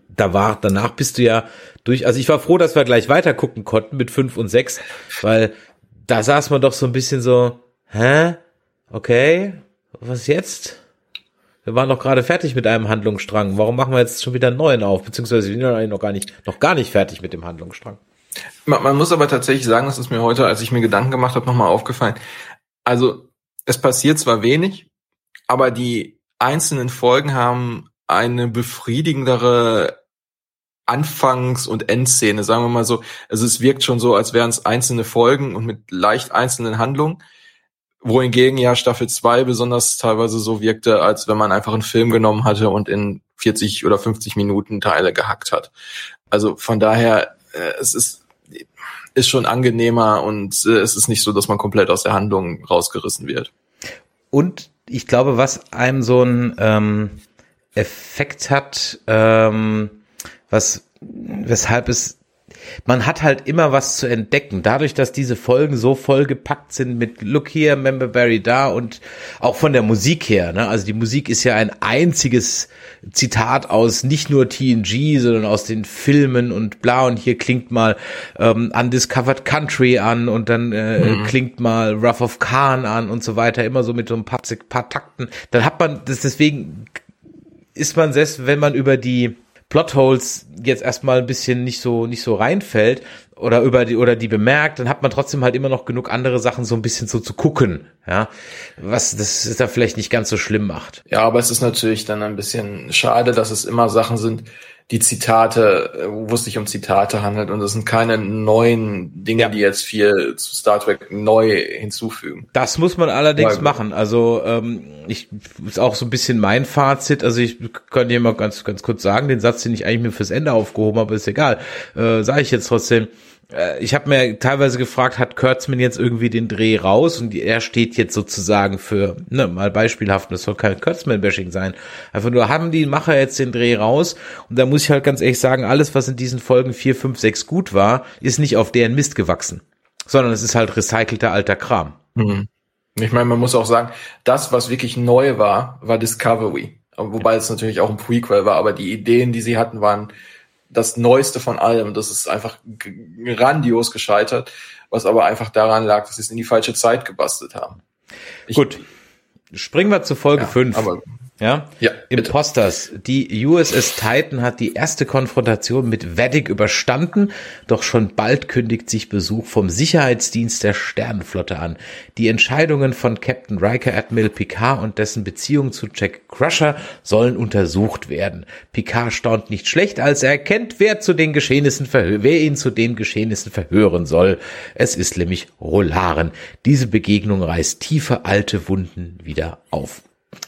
Speaker 3: Da war, danach bist du ja durch, also ich war froh, dass wir gleich weiter gucken konnten mit 5 und 6, weil da saß man doch so ein bisschen so, hä? Okay, was jetzt? Wir waren doch gerade fertig mit einem Handlungsstrang. Warum machen wir jetzt schon wieder einen neuen auf? Beziehungsweise wir sind noch gar nicht, noch gar nicht fertig mit dem Handlungsstrang.
Speaker 4: Man, man muss aber tatsächlich sagen, das ist mir heute, als ich mir Gedanken gemacht habe, nochmal aufgefallen. Also es passiert zwar wenig, aber die einzelnen Folgen haben eine befriedigendere Anfangs- und Endszene, sagen wir mal so. Also es wirkt schon so, als wären es einzelne Folgen und mit leicht einzelnen Handlungen, wohingegen ja Staffel 2 besonders teilweise so wirkte, als wenn man einfach einen Film genommen hatte und in 40 oder 50 Minuten Teile gehackt hat. Also von daher, äh, es ist ist schon angenehmer und äh, es ist nicht so, dass man komplett aus der Handlung rausgerissen wird.
Speaker 3: Und ich glaube, was einem so ein ähm, Effekt hat, ähm, was weshalb es man hat halt immer was zu entdecken. Dadurch, dass diese Folgen so vollgepackt sind mit Look here, Member Barry da und auch von der Musik her. Ne? Also die Musik ist ja ein einziges Zitat aus nicht nur TNG, sondern aus den Filmen und bla. Und hier klingt mal ähm, Undiscovered Country an und dann äh, mhm. klingt mal Rough of Khan an und so weiter. Immer so mit so ein paar, paar Takten. Dann hat man das deswegen ist man selbst, wenn man über die Plotholes jetzt erstmal ein bisschen nicht so nicht so reinfällt oder über die oder die bemerkt, dann hat man trotzdem halt immer noch genug andere Sachen so ein bisschen so zu gucken, ja, was das ist da vielleicht nicht ganz so schlimm macht.
Speaker 4: Ja, aber es ist natürlich dann ein bisschen schade, dass es immer Sachen sind, die Zitate, wo es sich um Zitate handelt und es sind keine neuen Dinge, ja. die jetzt viel zu Star Trek neu hinzufügen.
Speaker 3: Das muss man allerdings Weil, machen. Also ähm, ich ist auch so ein bisschen mein Fazit. Also ich könnte hier mal ganz ganz kurz sagen, den Satz, den ich eigentlich mir fürs Ende aufgehoben habe, ist egal. Äh, Sage ich jetzt trotzdem. Äh, ich habe mir teilweise gefragt, hat Kurtzman jetzt irgendwie den Dreh raus und er steht jetzt sozusagen für, ne, mal beispielhaft, das soll kein Kurtzman-Bashing sein. Einfach nur haben die Macher jetzt den Dreh raus und da muss ich halt ganz ehrlich sagen, alles, was in diesen Folgen 4, 5, 6 gut war, ist nicht auf deren Mist gewachsen, sondern es ist halt recycelter alter Kram.
Speaker 4: Mhm. Ich meine, man muss auch sagen, das, was wirklich neu war, war Discovery. Wobei es natürlich auch ein Prequel war, aber die Ideen, die sie hatten, waren das Neueste von allem. Das ist einfach grandios gescheitert, was aber einfach daran lag, dass sie es in die falsche Zeit gebastelt haben.
Speaker 3: Ich, Gut. Springen wir zu Folge 5. Ja, ja? ja Imposters. Die USS Titan hat die erste Konfrontation mit Vedic überstanden, doch schon bald kündigt sich Besuch vom Sicherheitsdienst der Sternenflotte an. Die Entscheidungen von Captain Riker Admiral Picard und dessen Beziehung zu Jack Crusher sollen untersucht werden. Picard staunt nicht schlecht, als er erkennt, wer zu den Geschehnissen wer ihn zu den Geschehnissen verhören soll. Es ist nämlich Rolaren. Diese Begegnung reißt tiefe alte Wunden wieder auf.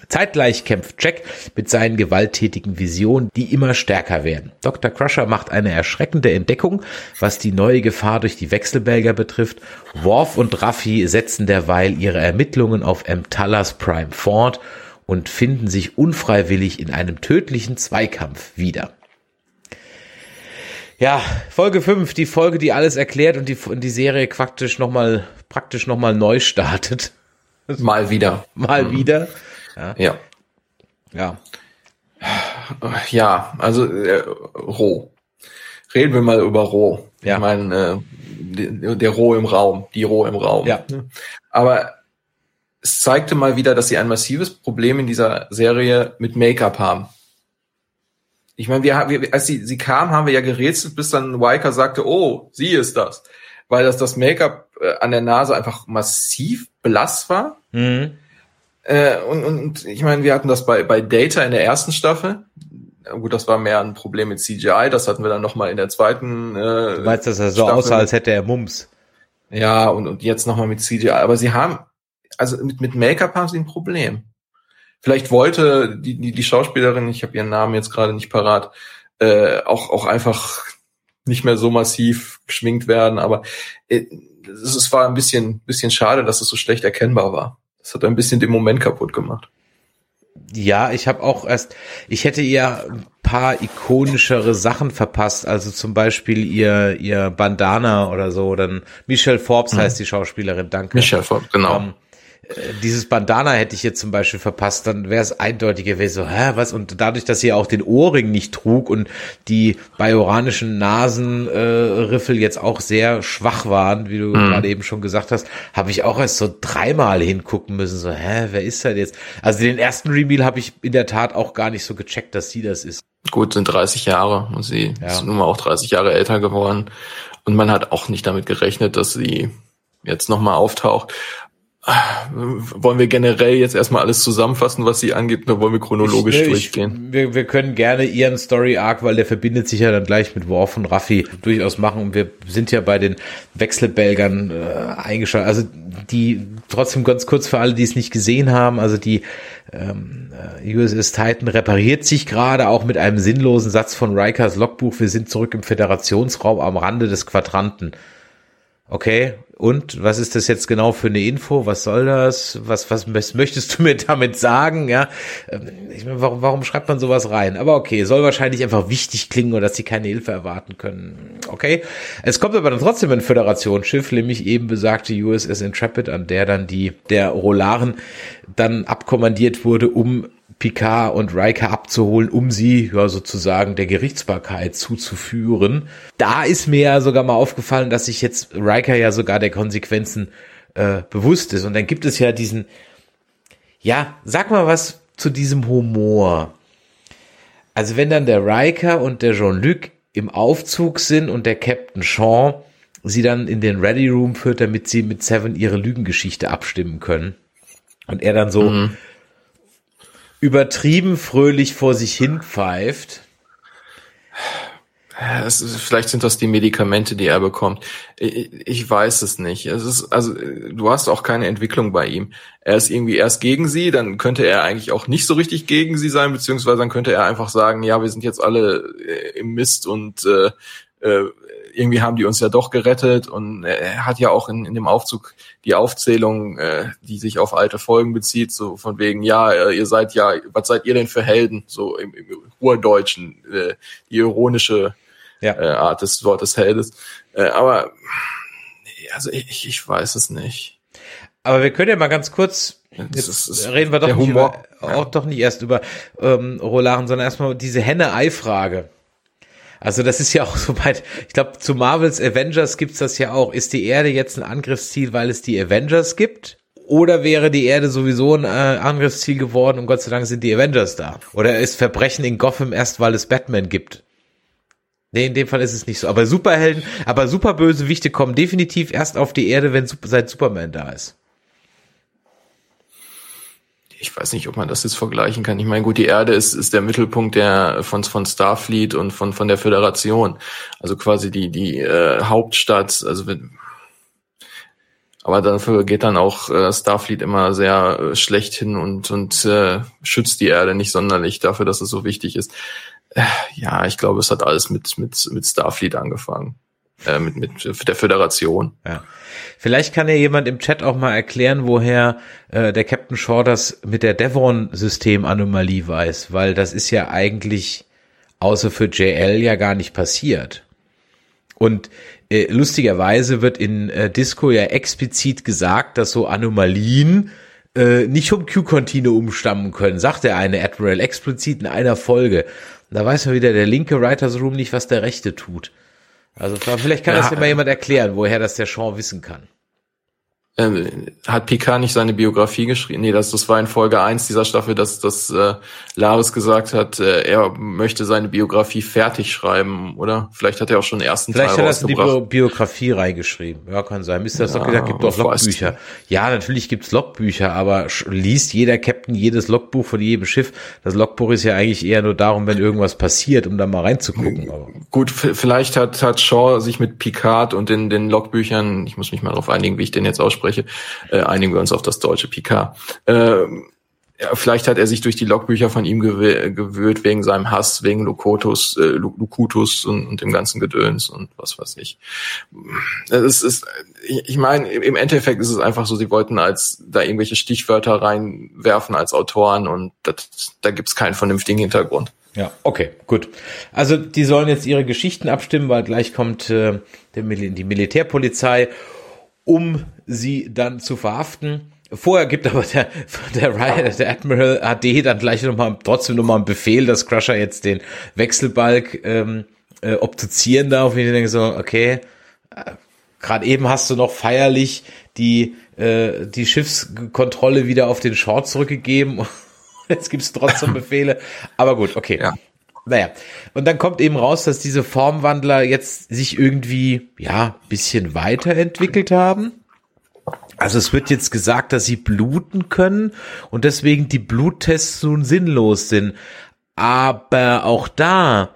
Speaker 3: Zeitgleich kämpft Jack mit seinen gewalttätigen Visionen, die immer stärker werden. Dr. Crusher macht eine erschreckende Entdeckung, was die neue Gefahr durch die Wechselbälger betrifft. Worf und Raffi setzen derweil ihre Ermittlungen auf M. Talas Prime fort und finden sich unfreiwillig in einem tödlichen Zweikampf wieder. Ja, Folge 5, die Folge, die alles erklärt und die, die Serie praktisch nochmal, praktisch nochmal neu startet.
Speaker 4: Mal wieder.
Speaker 3: Mal mhm. wieder.
Speaker 4: Ja. Ja. Ja, ja also äh, roh. Reden wir mal über roh. Ja. Ich meine, äh, der, roh im Raum, die roh im Raum.
Speaker 3: Ja.
Speaker 4: Aber es zeigte mal wieder, dass sie ein massives Problem in dieser Serie mit Make-up haben. Ich meine, wir, wir, als sie, sie kam, haben wir ja gerätselt, bis dann Weiker sagte, oh, sie ist das. Weil das, das Make-up äh, an der Nase einfach massiv blass war. Mhm. Äh, und, und ich meine, wir hatten das bei, bei Data in der ersten Staffel. Gut, das war mehr ein Problem mit CGI, das hatten wir dann nochmal in der zweiten. Äh,
Speaker 3: du meinst, dass er so Staffel. aussah, als hätte er Mums.
Speaker 4: Ja, und, und jetzt nochmal mit CGI. Aber sie haben, also mit, mit Make-up haben sie ein Problem. Vielleicht wollte die, die, die Schauspielerin, ich habe ihren Namen jetzt gerade nicht parat, äh, auch, auch einfach nicht mehr so massiv geschminkt werden, aber äh, es war ein bisschen, bisschen schade, dass es so schlecht erkennbar war. Das hat ein bisschen den Moment kaputt gemacht.
Speaker 3: Ja, ich habe auch erst, ich hätte ihr ein paar ikonischere Sachen verpasst, also zum Beispiel ihr ihr Bandana oder so. Dann Michelle Forbes mhm. heißt die Schauspielerin, danke.
Speaker 4: Michelle Forbes, genau. Ähm,
Speaker 3: dieses Bandana hätte ich jetzt zum Beispiel verpasst, dann wäre es eindeutig gewesen, so, hä, was? Und dadurch, dass sie auch den Ohrring nicht trug und die bajoranischen Nasenriffel äh, jetzt auch sehr schwach waren, wie du mhm. gerade eben schon gesagt hast, habe ich auch erst so dreimal hingucken müssen, so, hä, wer ist das jetzt? Also den ersten Reveal habe ich in der Tat auch gar nicht so gecheckt, dass sie das ist.
Speaker 4: Gut, sind 30 Jahre und sie ja. ist nun mal auch 30 Jahre älter geworden. Und man hat auch nicht damit gerechnet, dass sie jetzt nochmal auftaucht. Wollen wir generell jetzt erstmal alles zusammenfassen, was sie angeht, oder wollen wir chronologisch ich, durchgehen?
Speaker 3: Ich, wir, wir können gerne ihren Story-Arc, weil der verbindet sich ja dann gleich mit Worf und Raffi, durchaus machen. Und wir sind ja bei den Wechselbelgern äh, eingeschaltet. Also die, trotzdem ganz kurz für alle, die es nicht gesehen haben, also die ähm, äh, USS Titan repariert sich gerade auch mit einem sinnlosen Satz von Rikers Logbuch. Wir sind zurück im Föderationsraum am Rande des Quadranten. Okay, und was ist das jetzt genau für eine Info? Was soll das? Was, was möchtest du mir damit sagen? Ja, ähm, ich meine, warum, warum schreibt man sowas rein? Aber okay, soll wahrscheinlich einfach wichtig klingen oder dass sie keine Hilfe erwarten können. Okay, es kommt aber dann trotzdem ein Föderationsschiff, nämlich eben besagte USS Intrepid, an der dann die der Rolaren dann abkommandiert wurde, um Picard und Riker abzuholen, um sie ja sozusagen der Gerichtsbarkeit zuzuführen. Da ist mir ja sogar mal aufgefallen, dass sich jetzt Riker ja sogar der Konsequenzen äh, bewusst ist. Und dann gibt es ja diesen, ja, sag mal was zu diesem Humor. Also wenn dann der Riker und der Jean-Luc im Aufzug sind und der Captain Shaw sie dann in den Ready Room führt, damit sie mit Seven ihre Lügengeschichte abstimmen können. Und er dann so, mhm übertrieben fröhlich vor sich hin pfeift.
Speaker 4: Ist, vielleicht sind das die Medikamente, die er bekommt. Ich, ich weiß es nicht. Es ist, also, du hast auch keine Entwicklung bei ihm. Er ist irgendwie erst gegen sie, dann könnte er eigentlich auch nicht so richtig gegen sie sein, beziehungsweise dann könnte er einfach sagen, ja, wir sind jetzt alle äh, im Mist und äh, äh, irgendwie haben die uns ja doch gerettet und er hat ja auch in, in dem Aufzug die Aufzählung, äh, die sich auf alte Folgen bezieht, so von wegen, ja, äh, ihr seid ja, was seid ihr denn für Helden, so im, im Urdeutschen, äh, die ironische ja. äh, Art des Wortes Heldes. Äh, aber also ich, ich weiß es nicht.
Speaker 3: Aber wir können ja mal ganz kurz Jetzt ist, ist reden wir doch nicht, über, auch doch nicht erst über ähm, Rolaren, sondern erstmal diese Henne-Ei-Frage. Also das ist ja auch so weit, ich glaube, zu Marvels Avengers gibt's das ja auch. Ist die Erde jetzt ein Angriffsziel, weil es die Avengers gibt? Oder wäre die Erde sowieso ein äh, Angriffsziel geworden und Gott sei Dank sind die Avengers da? Oder ist Verbrechen in Gotham erst, weil es Batman gibt? Nee, in dem Fall ist es nicht so. Aber Superhelden, aber Superbösewichte kommen definitiv erst auf die Erde, wenn seit Superman da ist
Speaker 4: ich weiß nicht, ob man das jetzt vergleichen kann. Ich meine, gut, die Erde ist, ist der Mittelpunkt der von, von Starfleet und von, von der Föderation. Also quasi die, die äh, Hauptstadt, also wenn, aber dafür geht dann auch äh, Starfleet immer sehr äh, schlecht hin und, und äh, schützt die Erde nicht sonderlich dafür, dass es so wichtig ist. Äh, ja, ich glaube, es hat alles mit, mit, mit Starfleet angefangen. Äh, mit, mit der Föderation.
Speaker 3: Ja. Vielleicht kann ja jemand im Chat auch mal erklären, woher äh, der Captain Shaw das mit der Devon-System-Anomalie weiß, weil das ist ja eigentlich außer für JL ja gar nicht passiert. Und äh, lustigerweise wird in äh, Disco ja explizit gesagt, dass so Anomalien äh, nicht vom Q-Continuum stammen können, sagt der eine Admiral explizit in einer Folge. Da weiß man wieder der linke Writers Room nicht, was der rechte tut. Also vielleicht kann ja, das ja mal jemand erklären, woher das der Sean wissen kann.
Speaker 4: Ähm, hat Picard nicht seine Biografie geschrieben? Nee, das, das war in Folge eins dieser Staffel, dass, dass äh, Laris gesagt hat, äh, er möchte seine Biografie fertig schreiben, oder? Vielleicht hat er auch schon den ersten
Speaker 3: Vielleicht Teil hat er die Bio Biografie reingeschrieben. Ja, kann sein. Ist das ja, doch gesagt, gibt doch Logbücher. Ja, natürlich gibt's Logbücher, aber liest jeder Captain jedes Logbuch von jedem Schiff. Das Logbuch ist ja eigentlich eher nur darum, wenn irgendwas passiert, um da mal reinzugucken. Aber.
Speaker 4: Gut, vielleicht hat, hat Shaw sich mit Picard und den, den Logbüchern, ich muss mich mal darauf einigen, wie ich den jetzt ausspreche, spreche, äh, einigen wir uns auf das deutsche Picard. Äh, ja, vielleicht hat er sich durch die Logbücher von ihm gew gewöhnt wegen seinem Hass, wegen Lukotus, äh, Lukutus und, und dem ganzen Gedöns und was weiß ich. Es ist, ich meine, im Endeffekt ist es einfach so, sie wollten als da irgendwelche Stichwörter reinwerfen als Autoren und das, da gibt's keinen vernünftigen Hintergrund.
Speaker 3: Ja, okay, gut. Also die sollen jetzt ihre Geschichten abstimmen, weil gleich kommt äh, der, die Militärpolizei um sie dann zu verhaften. Vorher gibt aber der, der, Riot, der Admiral AD dann gleich nochmal, trotzdem nochmal einen Befehl, dass Crusher jetzt den Wechselbalg ähm, äh, obduzieren darf. Und ich denke so, okay, äh, gerade eben hast du noch feierlich die, äh, die Schiffskontrolle wieder auf den Short zurückgegeben. Jetzt gibt's trotzdem Befehle. Aber gut, okay. Ja. Naja, und dann kommt eben raus, dass diese Formwandler jetzt sich irgendwie, ja, bisschen weiterentwickelt haben. Also es wird jetzt gesagt, dass sie bluten können und deswegen die Bluttests nun sinnlos sind. Aber auch da,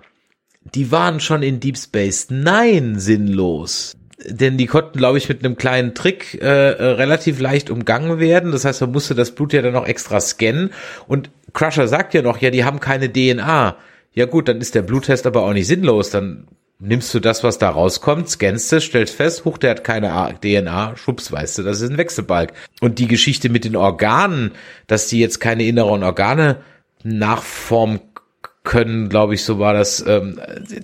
Speaker 3: die waren schon in Deep Space Nein sinnlos. Denn die konnten, glaube ich, mit einem kleinen Trick äh, relativ leicht umgangen werden. Das heißt, man musste das Blut ja dann noch extra scannen. Und Crusher sagt ja noch, ja, die haben keine DNA. Ja gut, dann ist der Bluttest aber auch nicht sinnlos. Dann nimmst du das, was da rauskommt, scannst es, stellst fest, huch, der hat keine DNA, schubs, weißt du, das ist ein Wechselbalg. Und die Geschichte mit den Organen, dass die jetzt keine inneren Organe nachformen können, glaube ich, so war das. Ähm,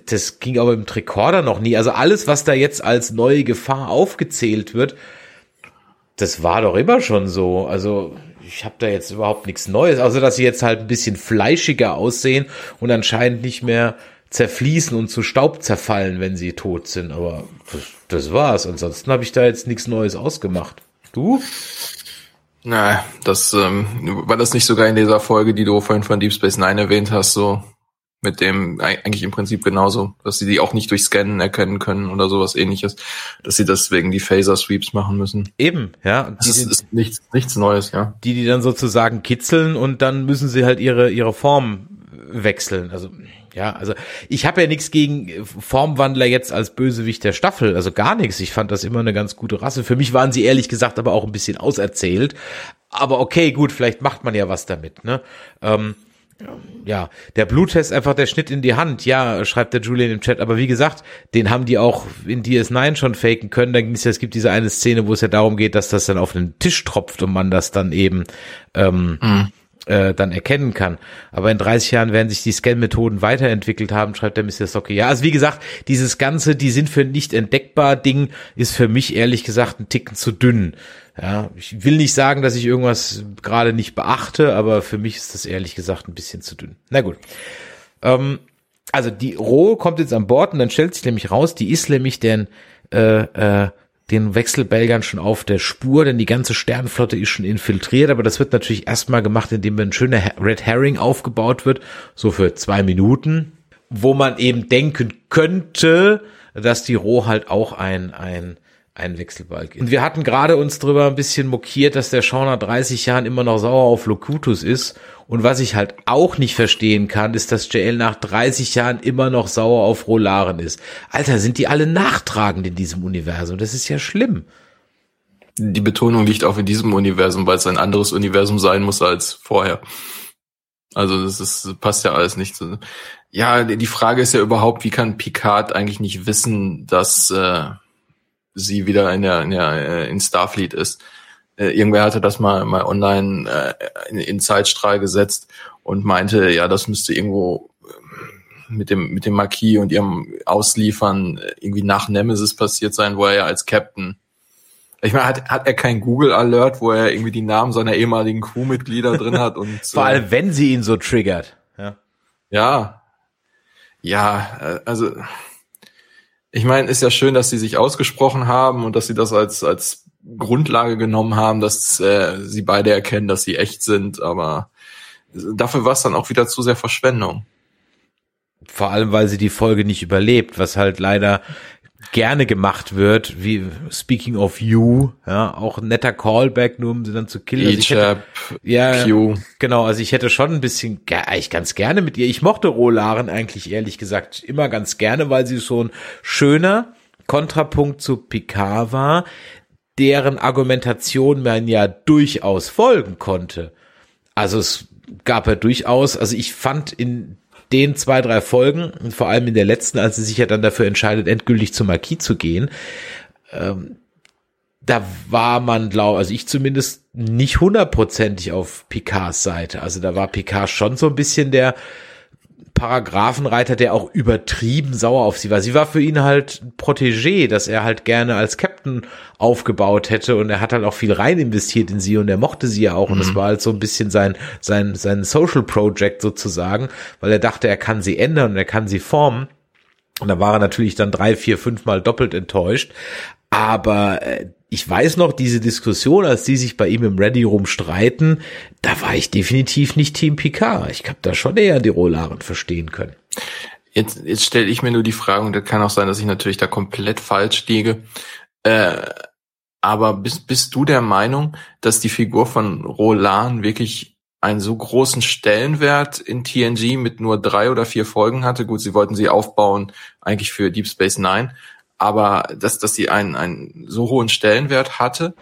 Speaker 3: das ging aber im Tricorder noch nie. Also alles, was da jetzt als neue Gefahr aufgezählt wird, das war doch immer schon so. Also ich habe da jetzt überhaupt nichts Neues, außer dass sie jetzt halt ein bisschen fleischiger aussehen und anscheinend nicht mehr zerfließen und zu Staub zerfallen, wenn sie tot sind. Aber das, das war's. Ansonsten habe ich da jetzt nichts Neues ausgemacht. Du?
Speaker 4: Na, das ähm, war das nicht sogar in dieser Folge, die du vorhin von Deep Space Nine erwähnt hast, so mit dem eig- eigentlich im Prinzip genauso, dass sie die auch nicht durch Scannen erkennen können oder sowas ähnliches, dass sie deswegen die Phaser Sweeps machen müssen.
Speaker 3: Eben, ja.
Speaker 4: Das ist, ist nichts, nichts Neues, ja.
Speaker 3: die, die dann sozusagen kitzeln und dann müssen sie halt ihre, ihre Form wechseln. Also, ja, also ich habe ja nichts gegen Formwandler jetzt als Bösewicht der Staffel, also gar nichts. Ich fand das immer eine ganz gute Rasse. Für mich waren sie ehrlich gesagt aber auch ein bisschen auserzählt. Aber okay, gut, vielleicht macht man ja was damit, ne? Ähm, ja, der Bluttest einfach der Schnitt in die Hand, ja, schreibt der Julian im Chat, aber wie gesagt, den haben die auch in DS9 schon faken können, da ging's ja, es gibt diese eine Szene, wo es ja darum geht, dass das dann auf den Tisch tropft und man das dann eben ähm, äh, dann erkennen kann. Aber in 30 Jahren werden sich die Scan-Methoden weiterentwickelt haben, schreibt der Mr. Socke. Ja, also wie gesagt, dieses ganze, die sind für nicht entdeckbar Ding, ist für mich ehrlich gesagt ein Ticken zu dünn. Ja, ich will nicht sagen, dass ich irgendwas gerade nicht beachte, aber für mich ist das ehrlich gesagt ein bisschen zu dünn. Na gut. Ähm, also die Roh kommt jetzt an Bord und dann stellt sich nämlich raus, die ist nämlich den, äh, äh, den Wechselbelgern schon auf der Spur, denn die ganze Sternenflotte ist schon infiltriert, aber das wird natürlich erstmal gemacht, indem ein schöner Red Herring aufgebaut wird, so für zwei Minuten, wo man eben denken könnte, dass die Roh halt auch ein, ein, ein Wechselbalg ist. Und wir hatten gerade uns drüber ein bisschen mokiert, dass der Shaw nach 30 Jahren immer noch sauer auf Locutus ist. Und was ich halt auch nicht verstehen kann, ist, dass JL nach 30 Jahren immer noch sauer auf Rolaren ist. Alter, sind die alle nachtragend in diesem Universum? Das ist ja schlimm.
Speaker 4: Die Betonung liegt auch in diesem Universum, weil es ein anderes Universum sein muss als vorher. Also das ist, passt ja alles nicht. zu- Ja, die Frage ist ja überhaupt, wie kann Picard eigentlich nicht wissen, dass äh, sie wieder in der, in, der äh, in Starfleet ist? Äh, irgendwer hatte das mal mal online äh, in, in Zeitstrahl gesetzt und meinte, ja, das müsste irgendwo äh, mit dem mit dem Marquis und ihrem Ausliefern äh, irgendwie nach Nemesis passiert sein, wo er ja als Captain ich meine, hat, hat er kein Google Alert, wo er irgendwie die Namen seiner ehemaligen Crewmitglieder drin hat und
Speaker 3: Vor
Speaker 4: äh,
Speaker 3: allem, wenn sie ihn so triggert. Ja.
Speaker 4: ja, ja, äh, also ich meine, ist ja schön, dass sie sich ausgesprochen haben und dass sie das als als Grundlage genommen haben, dass äh, sie beide erkennen, dass sie echt sind, aber dafür war es dann auch wieder zu sehr Verschwendung.
Speaker 3: Vor allem, weil sie die Folge nicht überlebt, was halt leider gerne gemacht wird, wie Speaking of You, ja, auch ein netter Callback, nur um sie dann zu killen. Also ich hätte- ja,
Speaker 4: Q.
Speaker 3: genau, also ich hätte schon ein bisschen, ge- eigentlich ganz gerne mit ihr. Ich mochte Rolaren eigentlich ehrlich gesagt immer ganz gerne, weil sie so ein schöner Kontrapunkt zu Picard war, deren Argumentation man ja durchaus folgen konnte. Also es gab ja durchaus, also ich fand in den zwei, drei Folgen, vor allem in der letzten, als sie sich ja dann dafür entscheidet, endgültig zum Marquis zu gehen, ähm, da war man, glaube also ich zumindest nicht hundertprozentig auf Picards Seite. Also da war Picard schon so ein bisschen der Paragraphenreiter, der auch übertrieben sauer auf sie war. Sie war für ihn halt Protégé, dass er halt gerne als Captain aufgebaut hätte und er hat halt auch viel rein investiert in sie und er mochte sie ja auch und es war halt so ein bisschen sein, sein, sein Social Project sozusagen, weil er dachte, er kann sie ändern und er kann sie formen. Und da war er natürlich dann drei, vier, fünf Mal doppelt enttäuscht. Aber äh, ich weiß noch, diese Diskussion, als die sich bei ihm im Ready Room streiten, da war ich definitiv nicht Team Picard. Ich habe da schon eher die Rolaren verstehen können.
Speaker 4: Jetzt, jetzt stelle ich mir nur die Frage, und das kann auch sein, dass ich natürlich da komplett falsch liege. Äh, aber bist, bist du der Meinung, dass die Figur von Roland wirklich einen so großen Stellenwert in TNG mit nur drei oder vier Folgen hatte? Gut, sie wollten sie aufbauen, eigentlich für Deep Space Nine, aber dass, dass sie einen, einen so hohen Stellenwert hatte,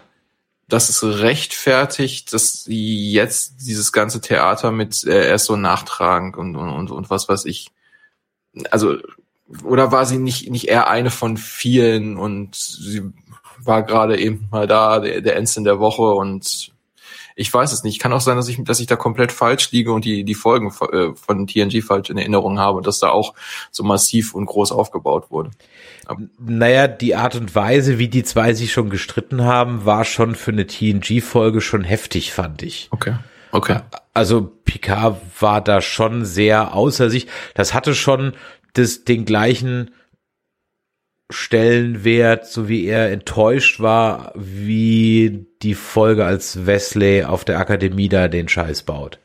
Speaker 4: dass es rechtfertigt, dass sie jetzt dieses ganze Theater mit äh, erst so nachtragend und, und, und, und was weiß ich. Also oder war sie nicht, nicht eher eine von vielen und sie war gerade eben mal da, der, der Ensign der Woche und ich weiß es nicht. Kann auch sein, dass ich, dass ich da komplett falsch liege und die, die Folgen äh, von TNG falsch in Erinnerung habe und dass da auch so massiv und groß aufgebaut wurde.
Speaker 3: Naja, die Art und Weise, wie die zwei sich schon gestritten haben, war schon für eine TNG-Folge schon heftig, fand ich.
Speaker 4: Okay. Okay.
Speaker 3: Also Picard war da schon sehr außer sich. Das hatte schon das, den gleichen Stellenwert, so wie er enttäuscht war, wie die Folge, als Wesley auf der Akademie da den Scheiß baut.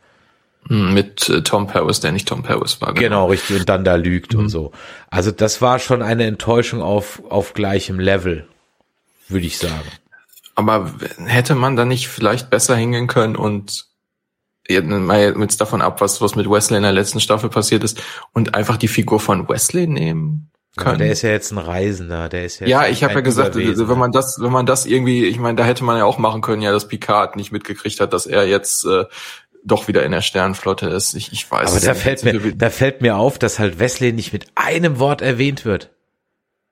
Speaker 4: Hm, mit äh, Tom Paris, der nicht Tom Paris war.
Speaker 3: Genau, genau richtig, und dann da lügt mhm. und so. Also das war schon eine Enttäuschung auf, auf gleichem Level, würde ich sagen.
Speaker 4: Aber hätte man da nicht vielleicht besser hingehen können und mal jetzt davon ab, was, was mit Wesley in der letzten Staffel passiert ist und einfach die Figur von Wesley nehmen?
Speaker 3: Können. Der ist ja jetzt ein Reisender, der ist ja.
Speaker 4: Ja, ich habe ja gesagt, wenn man das, wenn man das irgendwie, ich meine, da hätte man ja auch machen können, ja, dass Picard nicht mitgekriegt hat, dass er jetzt äh, doch wieder in der Sternflotte ist. Ich, ich weiß.
Speaker 3: Aber da fällt mir, da fällt mir auf, dass halt Wesley nicht mit einem Wort erwähnt wird.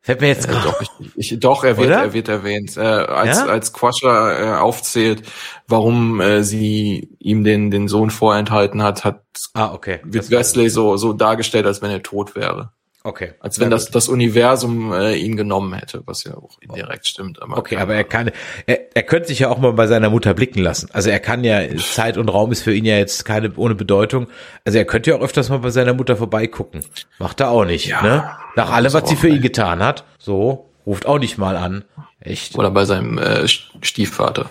Speaker 3: Fällt mir jetzt
Speaker 4: äh, doch, ich, ich, doch, er wird, er wird erwähnt, äh, als ja? als Quasher äh, aufzählt, warum äh, sie ihm den den Sohn vorenthalten hat, hat
Speaker 3: ah, okay.
Speaker 4: wird Wesley so so dargestellt, als wenn er tot wäre.
Speaker 3: Okay.
Speaker 4: Als wenn das, das Universum äh, ihn genommen hätte, was ja auch indirekt stimmt.
Speaker 3: Aber okay, aber er kann, er, er könnte sich ja auch mal bei seiner Mutter blicken lassen. Also er kann ja, Zeit und Raum ist für ihn ja jetzt keine ohne Bedeutung. Also er könnte ja auch öfters mal bei seiner Mutter vorbeigucken. Macht er auch nicht, ja, ne? Nach allem, was sie für ihn getan hat. So, ruft auch nicht mal an. Echt.
Speaker 4: Oder bei seinem äh, Stiefvater.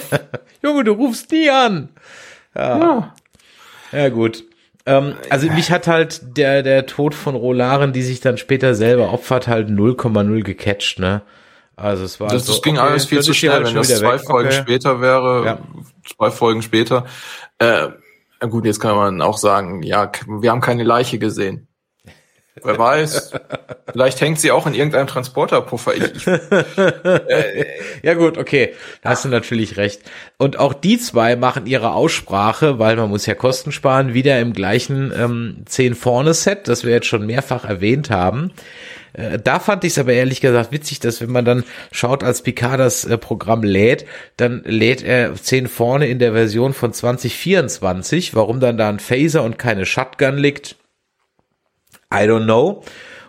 Speaker 3: Junge, du rufst nie an. Ja. Ja, ja gut. Ähm, also mich hat halt der, der Tod von Rolaren, die sich dann später selber opfert, halt 0,0 gecatcht, ne? Also es war
Speaker 4: das,
Speaker 3: so,
Speaker 4: das ging okay, alles viel zu schnell, halt wenn das zwei weg. Folgen okay. später wäre, ja. zwei Folgen später. Äh, gut, jetzt kann man auch sagen, ja, wir haben keine Leiche gesehen. Wer weiß. Vielleicht hängt sie auch in irgendeinem Transporterpuffer. Ich,
Speaker 3: äh, ja gut, okay. Da hast du natürlich recht. Und auch die zwei machen ihre Aussprache, weil man muss ja Kosten sparen, wieder im gleichen ähm, 10 vorne Set, das wir jetzt schon mehrfach erwähnt haben. Äh, da fand ich es aber ehrlich gesagt witzig, dass wenn man dann schaut, als Picard das äh, Programm lädt, dann lädt er 10 vorne in der Version von 2024. Warum dann da ein Phaser und keine Shotgun liegt, I don't know.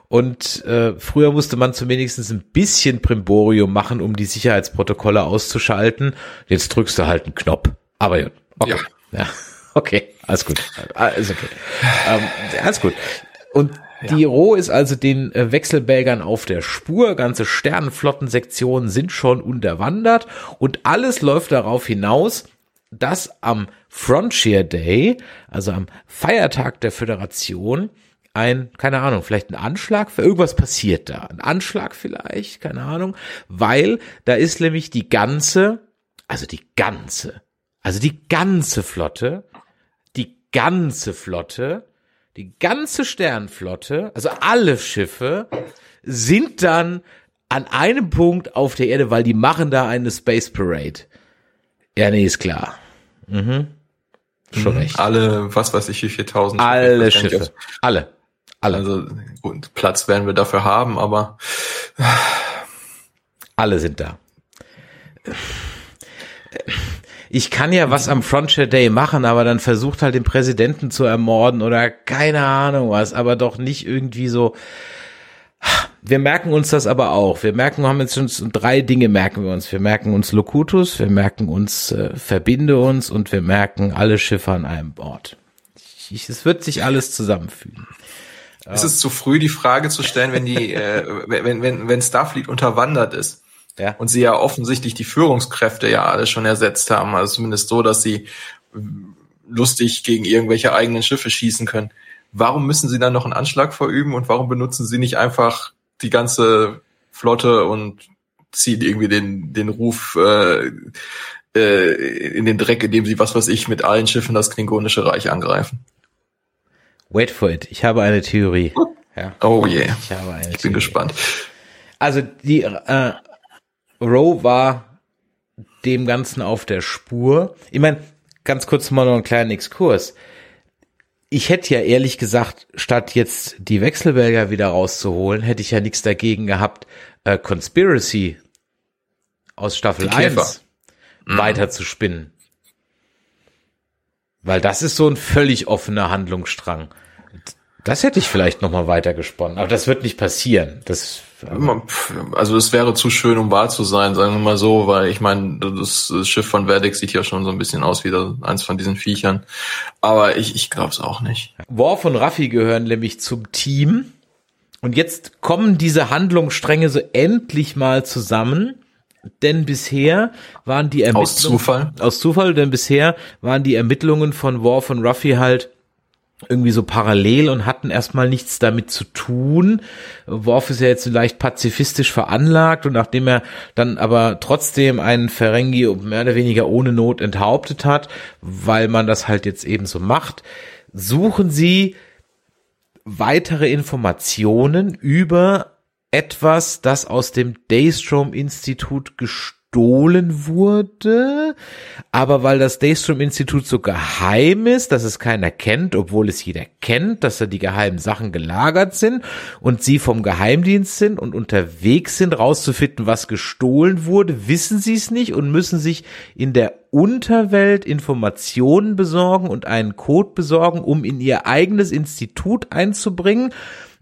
Speaker 3: Und äh, früher musste man zumindest ein bisschen Primborium machen, um die Sicherheitsprotokolle auszuschalten. Jetzt drückst du halt einen Knopf. Aber ja, okay. Ja. ja. Okay, alles gut. Alles okay. ähm, alles gut. Und die ja. Roh ist also den äh, Wechselbälgern auf der Spur. Ganze Sternenflottensektionen sind schon unterwandert und alles läuft darauf hinaus, dass am Frontier Day, also am Feiertag der Föderation, ein, keine Ahnung, vielleicht ein Anschlag, für irgendwas passiert da. Ein Anschlag vielleicht, keine Ahnung, weil da ist nämlich die ganze, also die ganze, also die ganze Flotte, die ganze Flotte, die ganze Sternflotte, also alle Schiffe sind dann an einem Punkt auf der Erde, weil die machen da eine Space Parade. Ja, nee, ist klar. Mhm.
Speaker 4: Schon mhm. recht. Alle, was weiß ich, wie 4000.
Speaker 3: Alle Schiffe. Alle.
Speaker 4: Alle. Also gut, Platz werden wir dafür haben, aber
Speaker 3: alle sind da. Ich kann ja was am Frontier Day machen, aber dann versucht halt den Präsidenten zu ermorden oder keine Ahnung was, aber doch nicht irgendwie so. Wir merken uns das aber auch. Wir merken, wir haben jetzt schon drei Dinge merken wir uns. Wir merken uns Locutus, wir merken uns äh, Verbinde uns und wir merken alle Schiffe an einem Ort. Es wird sich alles zusammenfügen.
Speaker 4: Ja. Ist es zu früh, die Frage zu stellen, wenn die, äh, wenn, wenn, wenn Starfleet unterwandert ist? Ja. Und sie ja offensichtlich die Führungskräfte ja alle schon ersetzt haben, also zumindest so, dass sie lustig gegen irgendwelche eigenen Schiffe schießen können. Warum müssen sie dann noch einen Anschlag verüben und warum benutzen sie nicht einfach die ganze Flotte und ziehen irgendwie den, den Ruf äh, äh, in den Dreck, indem sie, was weiß ich, mit allen Schiffen das Klingonische Reich angreifen?
Speaker 3: Wait for it. Ich habe eine Theorie.
Speaker 4: Ja. Oh je. Yeah. Ich habe eine ich bin gespannt.
Speaker 3: Also die äh, Roe war dem Ganzen auf der Spur. Ich meine, ganz kurz mal noch einen kleinen Exkurs. ich hätte ja ehrlich gesagt, statt jetzt die Wechselbälger wieder rauszuholen, hätte ich ja nichts dagegen gehabt, äh, Conspiracy aus Staffel
Speaker 4: Die Käfer.
Speaker 3: 1 weiter zu spinnen. Weil das ist so ein völlig offener Handlungsstrang. Das hätte ich vielleicht noch mal weiter gesponnen, aber das wird nicht passieren. Das
Speaker 4: Also es wäre zu schön, um wahr zu sein, sagen wir mal so, weil ich meine, das Schiff von Verdex sieht ja schon so ein bisschen aus wie eins von diesen Viechern. Aber ich, ich glaube es auch nicht.
Speaker 3: Worf und Raffi gehören nämlich zum Team. Und jetzt kommen diese Handlungsstränge so endlich mal zusammen. Denn bisher waren die Ermittlungen.
Speaker 4: Aus Zufall?
Speaker 3: Aus Zufall, denn bisher waren die Ermittlungen von Worf und Ruffy halt irgendwie so parallel und hatten erstmal nichts damit zu tun. Worf ist ja jetzt leicht pazifistisch veranlagt und nachdem er dann aber trotzdem einen Ferengi mehr oder weniger ohne Not enthauptet hat, weil man das halt jetzt eben so macht, suchen sie weitere Informationen über etwas, das aus dem Daystrom Institut gestohlen wurde, aber weil das Daystrom Institut so geheim ist, dass es keiner kennt, obwohl es jeder kennt, dass da die geheimen Sachen gelagert sind und sie vom Geheimdienst sind und unterwegs sind, rauszufinden, was gestohlen wurde, wissen sie es nicht und müssen sich in der Unterwelt Informationen besorgen und einen Code besorgen, um in ihr eigenes Institut einzubringen, ein-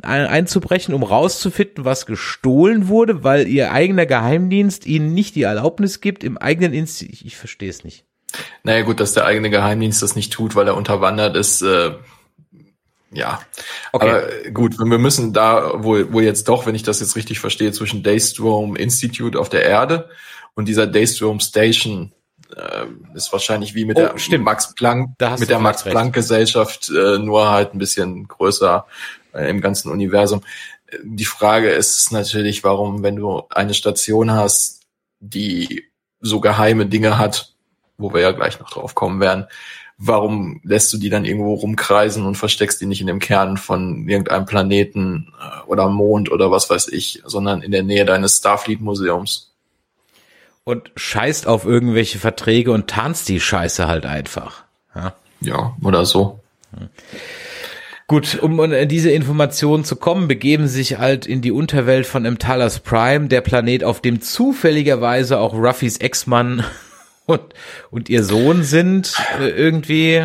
Speaker 3: einzubrechen, um rauszufinden, was gestohlen wurde, weil ihr eigener Geheimdienst ihnen nicht die Erlaubnis gibt, im eigenen Institut, ich, ich verstehe es nicht.
Speaker 4: Naja gut, dass der eigene Geheimdienst das nicht tut, weil er unterwandert ist, äh, ja.
Speaker 3: Okay.
Speaker 4: Aber äh, gut, wir müssen da wohl, wohl jetzt doch, wenn ich das jetzt richtig verstehe, zwischen Daystrom Institute auf der Erde und dieser Daystrom Station äh, ist wahrscheinlich wie mit
Speaker 3: Oh,
Speaker 4: der
Speaker 3: stimmt.
Speaker 4: Max Planck, mit der Max. Planck Gesellschaft, äh, nur halt ein bisschen größer im ganzen Universum. Äh, Die Frage ist natürlich, warum, wenn du eine Station hast, die so geheime Dinge hat, wo wir ja gleich noch drauf kommen werden, warum lässt du die dann irgendwo rumkreisen und versteckst die nicht in dem Kern von irgendeinem Planeten äh, oder Mond oder was weiß ich, sondern in der Nähe deines Starfleet-Museums?
Speaker 3: Und scheißt auf irgendwelche Verträge und tanzt die Scheiße halt einfach. Ja.
Speaker 4: Ja, oder so.
Speaker 3: Gut, um an diese Informationen zu kommen, begeben sich halt in die Unterwelt von Emtalas Prime, der Planet, auf dem zufälligerweise auch Ruffys Ex-Mann und, und ihr Sohn sind. Äh, irgendwie,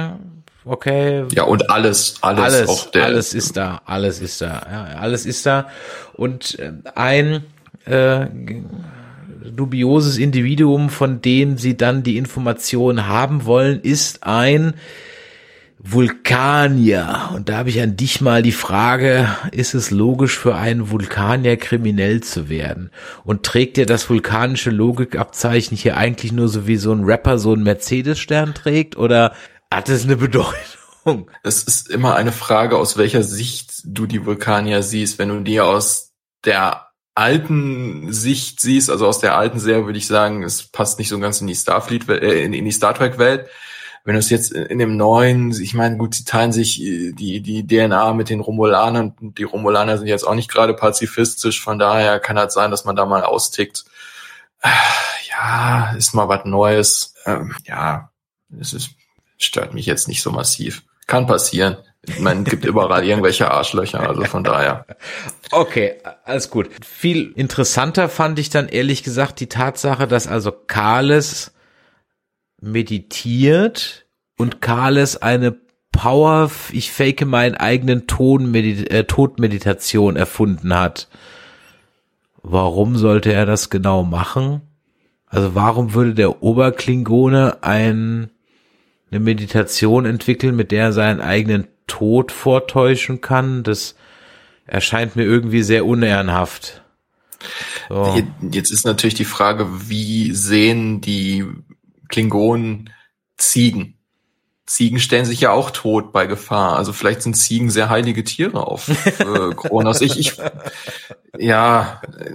Speaker 3: okay,
Speaker 4: Ja, und alles, alles,
Speaker 3: alles,
Speaker 4: auch der.
Speaker 3: alles ist da, alles ist da, ja, alles ist da. Und äh, ein äh, dubioses Individuum, von dem sie dann die Informationen haben wollen, ist ein Vulkanier. Und da habe ich an dich mal die Frage, ist es logisch für einen Vulkanier kriminell zu werden? Und trägt er das vulkanische Logikabzeichen hier eigentlich nur so wie so ein Rapper so einen Mercedes-Stern trägt? Oder hat es eine Bedeutung?
Speaker 4: Es ist immer eine Frage, aus welcher Sicht du die Vulkanier siehst. Wenn du die aus der alten Sicht siehst, also aus der alten Serie, würde ich sagen, es passt nicht so ganz in die Starfleet, äh, in die Star Trek Welt. Wenn du es jetzt in dem neuen, ich meine, gut, sie teilen sich äh, die, die DNA mit den Romulanern die Romulaner sind jetzt auch nicht gerade pazifistisch, von daher kann halt sein, dass man da mal austickt. Äh, Ja, ist mal was Neues. Ähm, ja, es ist, stört mich jetzt nicht so massiv. Kann passieren. Man gibt überall irgendwelche Arschlöcher, also von daher.
Speaker 3: Okay, alles gut. Viel interessanter fand ich dann ehrlich gesagt die Tatsache, dass also Kales meditiert und Kales eine Power, ich fake meinen eigenen Ton äh, Todmeditation erfunden hat. Warum sollte er das genau machen? Also warum würde der Oberklingone ein, eine Meditation entwickeln, mit der er seinen eigenen Tod vortäuschen kann? Das erscheint mir irgendwie sehr unehrenhaft. So.
Speaker 4: Jetzt ist natürlich die Frage, wie sehen die Klingonen Ziegen? Ziegen stellen sich ja auch tot bei Gefahr. Also vielleicht sind Ziegen sehr heilige Tiere auf äh, Kronos. Ich, ich, ja, äh,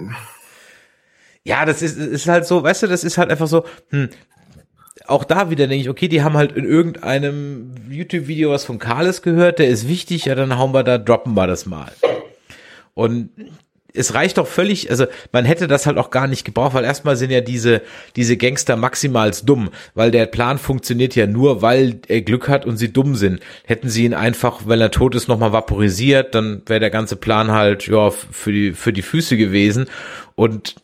Speaker 3: Ja, das ist, ist halt so, weißt du, das ist halt einfach so, hm, auch da wieder denke ich, okay, die haben halt in irgendeinem YouTube-Video was von Kales gehört, der ist wichtig, ja, dann hauen wir da, droppen wir das mal. Und es reicht doch völlig, also man hätte das halt auch gar nicht gebraucht, weil erstmal sind ja diese, diese Gangster maximals dumm, weil der Plan funktioniert ja nur, weil er Glück hat und sie dumm sind. Hätten sie ihn einfach, weil er tot ist, nochmal vaporisiert, dann wäre der ganze Plan halt, ja, für die, für die Füße gewesen. Und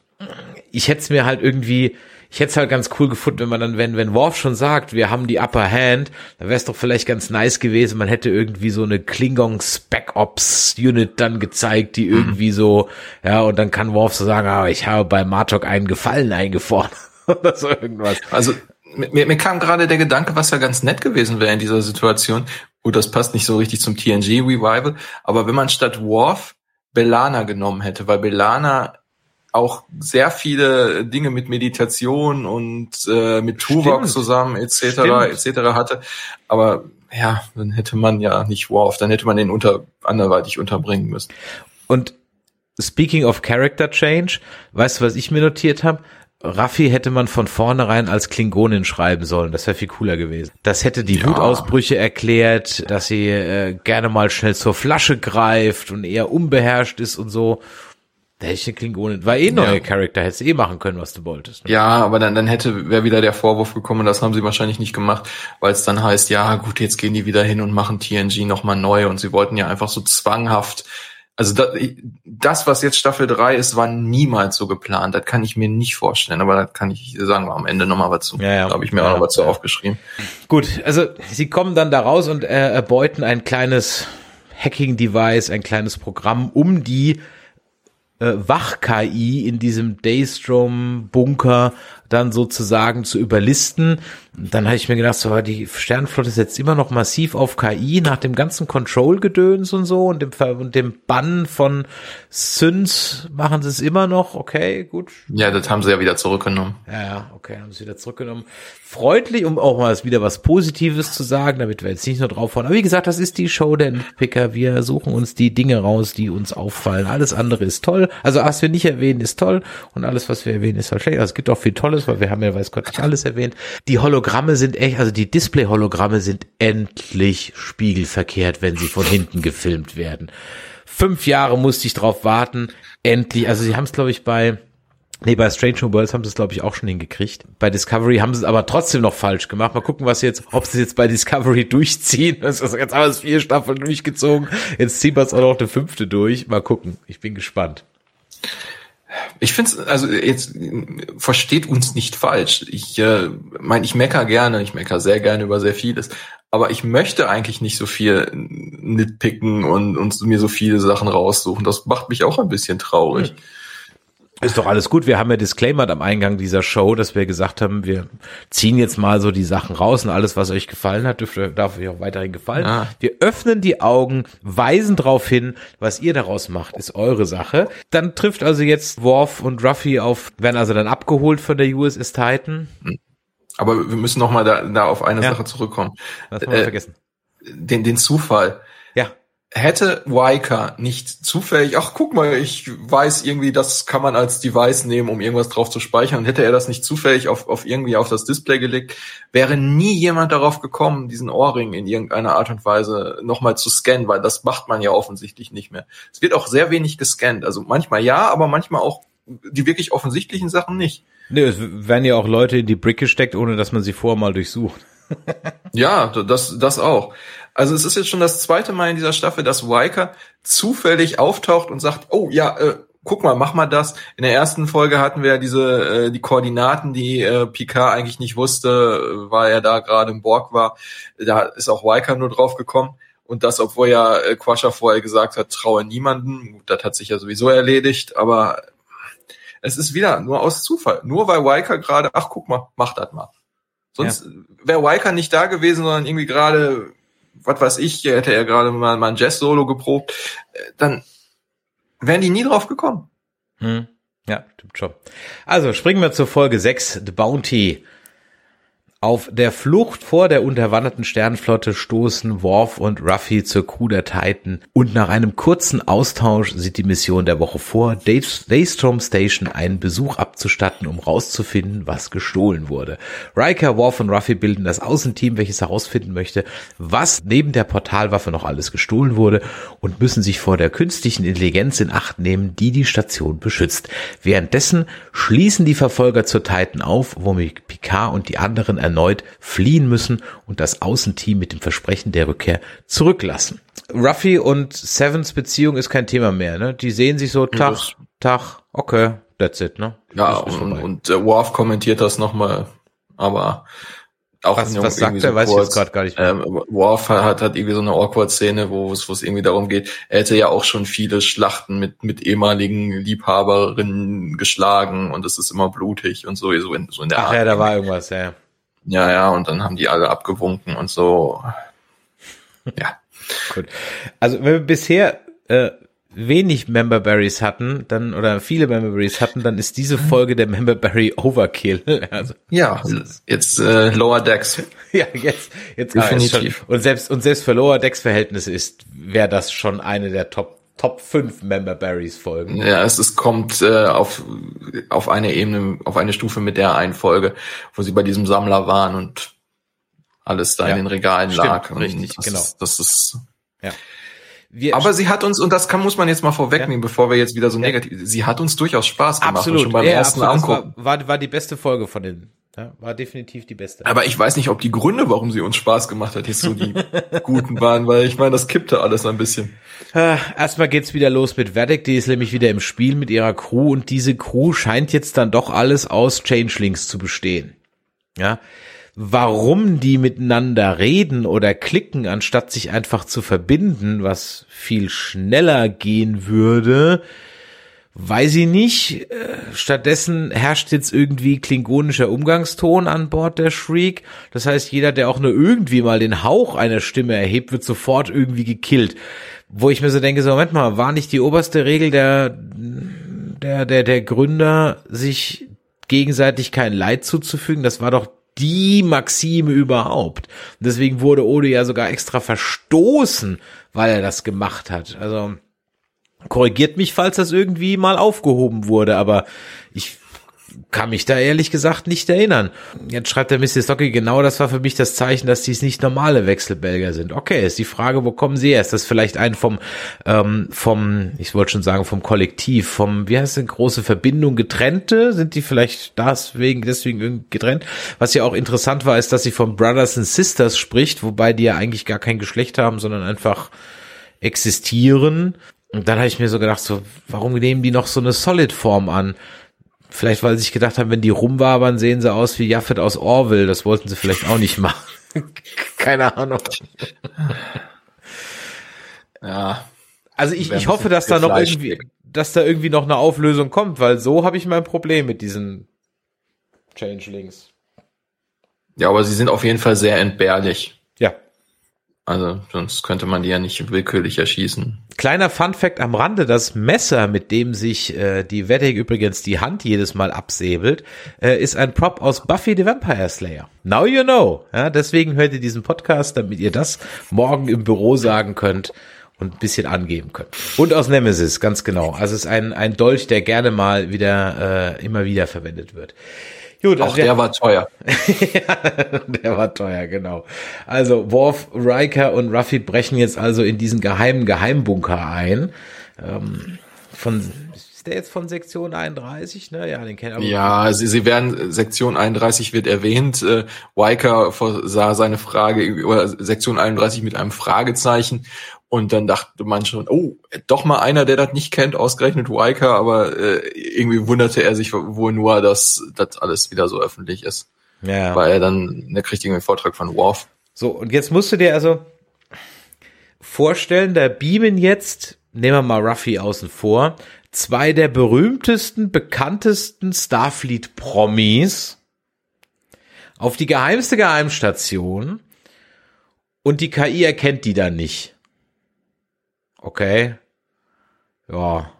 Speaker 3: ich hätte es mir halt irgendwie, ich hätte es halt ganz cool gefunden, wenn man dann, wenn, wenn Worf schon sagt, wir haben die Upper Hand, dann wäre es doch vielleicht ganz nice gewesen, man hätte irgendwie so eine Klingon Spec Ops Unit dann gezeigt, die irgendwie so, ja, und dann kann Worf so sagen, ah, ich habe bei Martok einen Gefallen eingefordert oder so irgendwas.
Speaker 4: Also mir, mir kam gerade der Gedanke, was ja ganz nett gewesen wäre in dieser Situation. Gut, das passt nicht so richtig zum TNG Revival, aber wenn man statt Worf Belana genommen hätte, weil Belana auch sehr viele Dinge mit Meditation und äh, mit Tuvok zusammen etc. Etc. hatte. Aber ja, dann hätte man ja nicht Worf, dann hätte man den unter anderweitig unterbringen müssen.
Speaker 3: Und speaking of Character Change, weißt du, was ich mir notiert habe? Raffi hätte man von vornherein als Klingonin schreiben sollen. Das wäre viel cooler gewesen. Das hätte die
Speaker 4: Ja.
Speaker 3: Wutausbrüche erklärt, dass sie äh, gerne mal schnell zur Flasche greift und eher unbeherrscht ist und so. Da hätte ich eine Klingonin. War eh ein neuer
Speaker 4: Ja.
Speaker 3: Charakter, hättest eh machen können, was du wolltest. ne?
Speaker 4: Ja, aber dann, dann hätte wäre wieder der Vorwurf gekommen, das haben sie wahrscheinlich nicht gemacht, weil es dann heißt, ja gut, jetzt gehen die wieder hin und machen TNG nochmal neu und sie wollten ja einfach so zwanghaft, also das, das, was jetzt Staffel 3 ist, war niemals so geplant. Das kann ich mir nicht vorstellen, aber das kann ich sagen wir am Ende nochmal was zu.
Speaker 3: Ja, ja.
Speaker 4: Da habe ich mir
Speaker 3: Ja,
Speaker 4: auch noch was zu aufgeschrieben.
Speaker 3: Gut, also sie kommen dann da raus und äh, erbeuten ein kleines Hacking-Device, ein kleines Programm, um die äh, Wach-KI in diesem Daystrom-Bunker dann sozusagen zu überlisten. Dann habe ich mir gedacht, so, die Sternenflotte setzt immer noch massiv auf KI nach dem ganzen Control-Gedöns und so und dem, Ver- und dem Bann von Synths machen sie es immer noch. Okay, gut,
Speaker 4: Ja, das haben sie ja wieder zurückgenommen.
Speaker 3: ja, okay, haben sie wieder zurückgenommen. Freundlich, um auch mal wieder was Positives zu sagen, damit wir jetzt nicht nur draufhauen. Aber wie gesagt, das ist die Show der Nitpicker. Wir suchen uns die Dinge raus, die uns auffallen. Alles andere ist toll. Also, was wir nicht erwähnen, ist toll. Und alles, was wir erwähnen, ist halt schlecht. Also, es gibt auch viel Tolles, weil wir haben ja, weiß Gott, nicht alles erwähnt. Die Hologramme sind echt, also die Display-Hologramme sind endlich spiegelverkehrt, wenn sie von hinten gefilmt werden. Fünf Jahre musste ich drauf warten. Endlich, also sie haben es, glaube ich, bei Nee, bei Strange New Worlds haben sie es, glaube ich, auch schon hingekriegt. Bei Discovery haben sie es aber trotzdem noch falsch gemacht. Mal gucken, was jetzt, ob sie es jetzt bei Discovery durchziehen. Das ist, jetzt haben wir es vier Staffeln durchgezogen. Jetzt ziehen wir es auch noch eine fünfte durch. Mal gucken. Ich bin gespannt.
Speaker 4: Ich finde also jetzt versteht uns nicht falsch. Ich äh, meine, ich mecker gerne, ich mecker sehr gerne über sehr vieles, aber ich möchte eigentlich nicht so viel nitpicken und, und mir so viele Sachen raussuchen. Das macht mich auch ein bisschen traurig.
Speaker 3: Ist doch alles gut. Wir haben ja disclaimed am Eingang dieser Show, dass wir gesagt haben, wir ziehen jetzt mal so die Sachen raus und alles, was euch gefallen hat, dürfte, darf euch auch weiterhin gefallen.
Speaker 4: Ah.
Speaker 3: Wir öffnen die Augen, weisen darauf hin, was ihr daraus macht, ist eure Sache. Dann trifft also jetzt Worf und Ruffy auf, werden also dann abgeholt von der USS Titan.
Speaker 4: Aber wir müssen noch mal da, da auf eine
Speaker 3: Ja.
Speaker 4: Sache zurückkommen.
Speaker 3: Das haben wir
Speaker 4: Äh,
Speaker 3: vergessen.
Speaker 4: Den, den Zufall. Hätte Waika nicht zufällig, ach guck mal, ich weiß irgendwie, das kann man als Device nehmen, um irgendwas drauf zu speichern, hätte er das nicht zufällig auf, auf irgendwie auf das Display gelegt, wäre nie jemand darauf gekommen, diesen Ohrring in irgendeiner Art und Weise nochmal zu scannen, weil das macht man ja offensichtlich nicht mehr. Es wird auch sehr wenig gescannt, also manchmal ja, aber manchmal auch die wirklich offensichtlichen Sachen nicht.
Speaker 3: Nee, es werden ja auch Leute in die Brick gesteckt, ohne dass man sie vorher mal durchsucht.
Speaker 4: Ja, das, das auch. Also es ist jetzt schon das zweite Mal in dieser Staffel, dass Riker zufällig auftaucht und sagt, oh ja, äh, guck mal, mach mal das. In der ersten Folge hatten wir ja diese äh, die Koordinaten, die äh, Picard eigentlich nicht wusste, äh, weil er da gerade im Borg war. Da ist auch Riker nur drauf gekommen. Und das, obwohl ja äh, Quasha vorher gesagt hat, traue niemanden. Das hat sich ja sowieso erledigt, aber es ist wieder nur aus Zufall. Nur weil Riker gerade, ach guck mal, mach das mal. Sonst wäre Riker nicht da gewesen, sondern irgendwie gerade, was weiß ich, hätte er gerade mal, mal ein Jazz-Solo geprobt, äh, dann wären die nie drauf gekommen.
Speaker 3: Hm. Ja, stimmt schon. Also springen wir zur Folge 6, The Bounty. Auf der Flucht vor der unterwanderten Sternenflotte stoßen Worf und Ruffy zur Crew der Titan und nach einem kurzen Austausch sieht die Mission der Woche vor, Daystrom Station einen Besuch abzustatten, um rauszufinden, was gestohlen wurde. Riker, Worf und Ruffy bilden das Außenteam, welches herausfinden möchte, was neben der Portalwaffe noch alles gestohlen wurde und müssen sich vor der künstlichen Intelligenz in Acht nehmen, die die Station beschützt. Währenddessen schließen die Verfolger zur Titan auf, womit Picard und die anderen erneut fliehen müssen und das Außenteam mit dem Versprechen der Rückkehr zurücklassen. Ruffy und Sevens Beziehung ist kein Thema mehr, ne? Die sehen sich so Tag,
Speaker 4: das-
Speaker 3: Tag, okay, that's it, ne?
Speaker 4: Ja,
Speaker 3: Das ist
Speaker 4: und, und äh, Worf kommentiert das nochmal, aber auch
Speaker 3: Was- was sagt er? Weiß ich jetzt grad gar nicht mehr.
Speaker 4: Ähm, Worf hat, hat irgendwie so eine Awkward-Szene, wo es, wo es irgendwie darum geht, er hätte ja auch schon viele Schlachten mit, mit ehemaligen Liebhaberinnen geschlagen und es ist immer blutig und so, so in, so in der
Speaker 3: Ach
Speaker 4: Art.
Speaker 3: ja, da war irgendwas, ja.
Speaker 4: Ja, ja, und dann haben die alle abgewunken und so. Ja.
Speaker 3: Gut. Also wenn wir bisher äh, wenig Memberberries hatten, dann oder viele Memberberries hatten, dann ist diese Folge der Memberberry Overkill. Also
Speaker 4: Ja, jetzt äh, Lower Decks.
Speaker 3: ja, jetzt jetzt ah, ist
Speaker 4: Definitiv.
Speaker 3: schon, und selbst und selbst für Lower Decks Verhältnisse ist wäre das schon eine der Top Top 5 Memberberries Folgen.
Speaker 4: Ja, es, es kommt äh, auf, auf eine Ebene, auf eine Stufe mit der einen Folge, wo sie bei diesem Sammler waren und alles da
Speaker 3: Ja,
Speaker 4: in den Regalen
Speaker 3: stimmt,
Speaker 4: lag. Und
Speaker 3: richtig,
Speaker 4: das
Speaker 3: genau.
Speaker 4: Ist, das ist,
Speaker 3: Wir,
Speaker 4: aber sie hat uns, und das kann, muss man jetzt mal vorwegnehmen, bevor wir jetzt wieder so negativ, sie hat uns durchaus Spaß gemacht.
Speaker 3: absolut,
Speaker 4: Schon beim
Speaker 3: ja,
Speaker 4: ersten
Speaker 3: absolut,
Speaker 4: Angucken.
Speaker 3: war, war war die beste Folge von den ja, war definitiv die beste.
Speaker 4: Aber ich weiß nicht, ob die Gründe, warum sie uns Spaß gemacht hat, jetzt so die guten waren, weil ich meine, das kippte alles ein bisschen.
Speaker 3: Äh, erstmal geht's wieder los mit Verdict, die ist nämlich wieder im Spiel mit ihrer Crew und diese Crew scheint jetzt dann doch alles aus Changelings zu bestehen. Ja. Warum die miteinander reden oder klicken, anstatt sich einfach zu verbinden, was viel schneller gehen würde, weiß ich nicht. Äh, Stattdessen herrscht jetzt irgendwie klingonischer Umgangston an Bord der Shriek. Das heißt, jeder, der auch nur irgendwie mal den Hauch einer Stimme erhebt, wird sofort irgendwie gekillt. Wo ich mir so denke, so Moment mal, war nicht die oberste Regel der, der, der, der Gründer, sich gegenseitig kein Leid zuzufügen? Das war doch die Maxime überhaupt. Und deswegen wurde Ode ja sogar extra verstoßen, weil er das gemacht hat. Also, korrigiert mich, falls das irgendwie mal aufgehoben wurde, aber ich kann mich da ehrlich gesagt nicht erinnern. Jetzt schreibt der Mr. Stocky, genau das war für mich das Zeichen, dass dies nicht normale Wechselbelger sind. Okay, ist die Frage, wo kommen sie her? Ist das vielleicht ein vom, ähm, vom, ich wollte schon sagen, vom Kollektiv, vom, wie heißt denn, große Verbindung getrennte? Sind die vielleicht deswegen, deswegen getrennt? Was ja auch interessant war, ist, dass sie von Brothers and Sisters spricht, wobei die ja eigentlich gar kein Geschlecht haben, sondern einfach existieren. Und dann habe ich mir so gedacht, so, warum nehmen die noch so eine Solid-Form an? Vielleicht, weil sie sich gedacht haben, wenn die rumwabern, sehen sie aus wie Jaffet aus Orville. Das wollten sie vielleicht auch nicht machen. Keine Ahnung.
Speaker 4: Ja.
Speaker 3: Also ich, ich hoffe, dass da noch irgendwie, dass da irgendwie noch eine Auflösung kommt, weil so habe ich mein Problem mit diesen Changelings.
Speaker 4: Ja, aber sie sind auf jeden Fall sehr entbehrlich. Also, sonst könnte man die ja nicht willkürlich erschießen.
Speaker 3: Kleiner Fun Fact am Rande, das Messer, mit dem sich äh, die Wettig übrigens die Hand jedes Mal absäbelt, äh, ist ein Prop aus Buffy the Vampire Slayer. Now you know. Ja, deswegen hört ihr diesen Podcast, damit ihr das morgen im Büro sagen könnt und ein bisschen angeben könnt. Und aus Nemesis, ganz genau. Also es ist ein, ein Dolch, der gerne mal wieder, äh, immer wieder verwendet wird. Gut,
Speaker 4: Auch
Speaker 3: also
Speaker 4: der war teuer.
Speaker 3: der war teuer, genau. Also Worf, Riker und Ruffy brechen jetzt also in diesen geheimen Geheimbunker ein. Ähm, von ist der jetzt von Sektion 31, ne? Ja, den kennen wir.
Speaker 4: Ja, sie, sie werden, Sektion 31 wird erwähnt. Äh, Weiker sah seine Frage, oder Sektion 31 mit einem Fragezeichen. Und dann dachte man schon, oh, doch mal einer, der das nicht kennt, ausgerechnet Weiker, aber äh, irgendwie wunderte er sich wohl nur, dass das alles wieder so öffentlich ist.
Speaker 3: Ja.
Speaker 4: Weil er dann, der kriegt irgendwie einen Vortrag von Worf.
Speaker 3: So, und jetzt musst du dir also vorstellen, da beamen jetzt, nehmen wir mal Ruffy außen vor, zwei der berühmtesten, bekanntesten Starfleet-Promis auf die geheimste Geheimstation und die KI erkennt die dann nicht. Okay. Ja.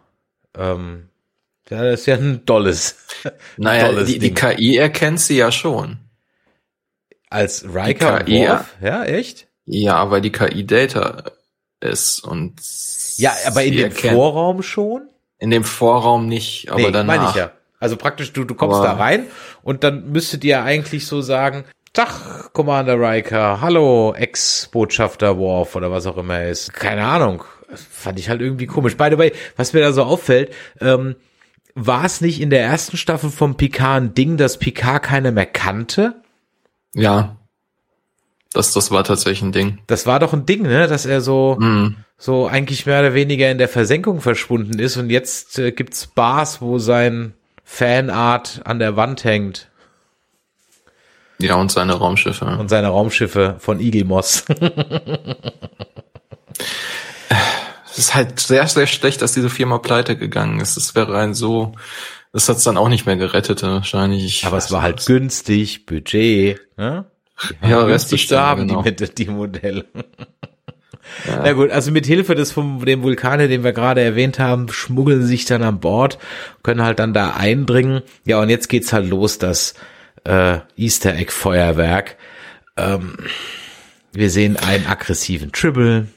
Speaker 3: Ähm, ja, das ist ja ein dolles.
Speaker 4: Naja,
Speaker 3: tolles
Speaker 4: die, die. KI erkennt sie ja schon.
Speaker 3: Als Riker
Speaker 4: Die KI,
Speaker 3: Worf? Ja, echt?
Speaker 4: Ja, weil die KI Data ist und
Speaker 3: Ja, aber in dem Vorraum schon?
Speaker 4: in dem Vorraum nicht, aber
Speaker 3: nee,
Speaker 4: danach.
Speaker 3: meine ich ja. Also praktisch, du, du kommst
Speaker 4: Aber-
Speaker 3: da rein und dann müsstet ihr eigentlich so sagen, Tag, Commander Riker, hallo, Ex-Botschafter Worf oder was auch immer er ist. Keine Ahnung. Fand ich halt irgendwie komisch. By the way, was mir da so auffällt, ähm, war es nicht in der ersten Staffel vom Picard ein Ding, dass Picard keiner mehr kannte?
Speaker 4: Ja. Das, das war tatsächlich ein Ding.
Speaker 3: Das war doch ein Ding, ne, dass er so,
Speaker 4: Mhm.
Speaker 3: so eigentlich mehr oder weniger in der Versenkung verschwunden ist und jetzt äh, gibt's Bars, wo sein Fanart an der Wand hängt
Speaker 4: Ja, und seine Raumschiffe.
Speaker 3: und seine Raumschiffe von Eagle Moss.
Speaker 4: Es ist halt sehr, sehr schlecht, dass diese Firma pleite gegangen ist. Es wäre ein so, das hat's dann auch nicht mehr gerettet, wahrscheinlich. Ich
Speaker 3: Aber es war halt
Speaker 4: nicht.
Speaker 3: günstig, Budget, ne? Die
Speaker 4: Ja,
Speaker 3: günstig haben,
Speaker 4: genau.
Speaker 3: die, die Modelle. Na gut, also mit Hilfe des vom dem Vulkane, den wir gerade erwähnt haben, schmuggeln sich dann an Bord, können halt dann da eindringen. Ja, und jetzt geht's halt los, das äh, Easter Egg Feuerwerk. Ähm, wir sehen einen aggressiven Tribble.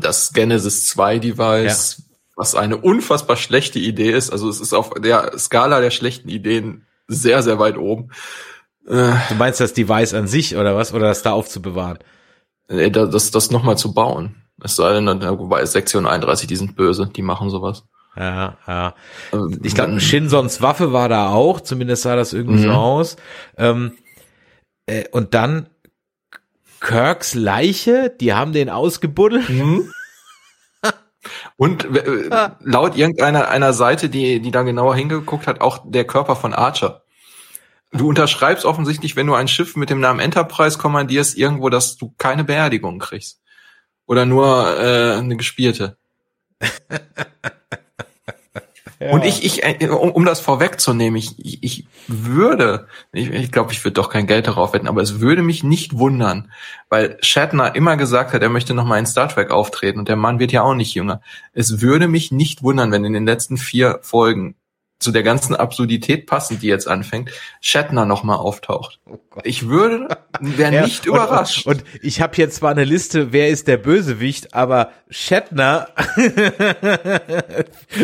Speaker 4: Das Genesis 2 Device, was eine unfassbar schlechte Idee ist. Also es ist auf der Skala der schlechten Ideen sehr, sehr weit oben. Äh,
Speaker 3: Du meinst das Device an sich oder was? Oder das da aufzubewahren?
Speaker 4: das, das, nochmal zu bauen. Es sei denn, wobei Sektion 31, die sind böse, die machen sowas.
Speaker 3: Ja, ja.
Speaker 4: Ähm,
Speaker 3: Ich glaube, Shinsons Waffe war da auch, zumindest sah das irgendwie so
Speaker 4: Mhm.
Speaker 3: aus. Ähm, äh, und dann Kirks Leiche, die haben den ausgebuddelt.
Speaker 4: Mhm. Und äh, laut irgendeiner einer Seite, die, die da genauer hingeguckt hat, auch der Körper von Archer. Du unterschreibst offensichtlich, wenn du ein Schiff mit dem Namen Enterprise kommandierst, irgendwo, dass du keine Beerdigung kriegst. Oder nur äh, eine Und ich, ich, äh, um, um das vorwegzunehmen, ich, ich, würde, ich, ich glaube, ich würde doch kein Geld darauf wetten, aber es würde mich nicht wundern, weil Shatner immer gesagt hat, er möchte noch mal in Star Trek auftreten und der Mann wird ja auch nicht jünger. Es würde mich nicht wundern, wenn in den letzten vier Folgen zu der ganzen Absurdität passend, die jetzt anfängt, Shatner noch mal auftaucht. Ich würde, wäre
Speaker 3: Ja,
Speaker 4: nicht
Speaker 3: und,
Speaker 4: überrascht.
Speaker 3: Und, ich habe jetzt zwar eine Liste, wer ist der Bösewicht, aber Shatner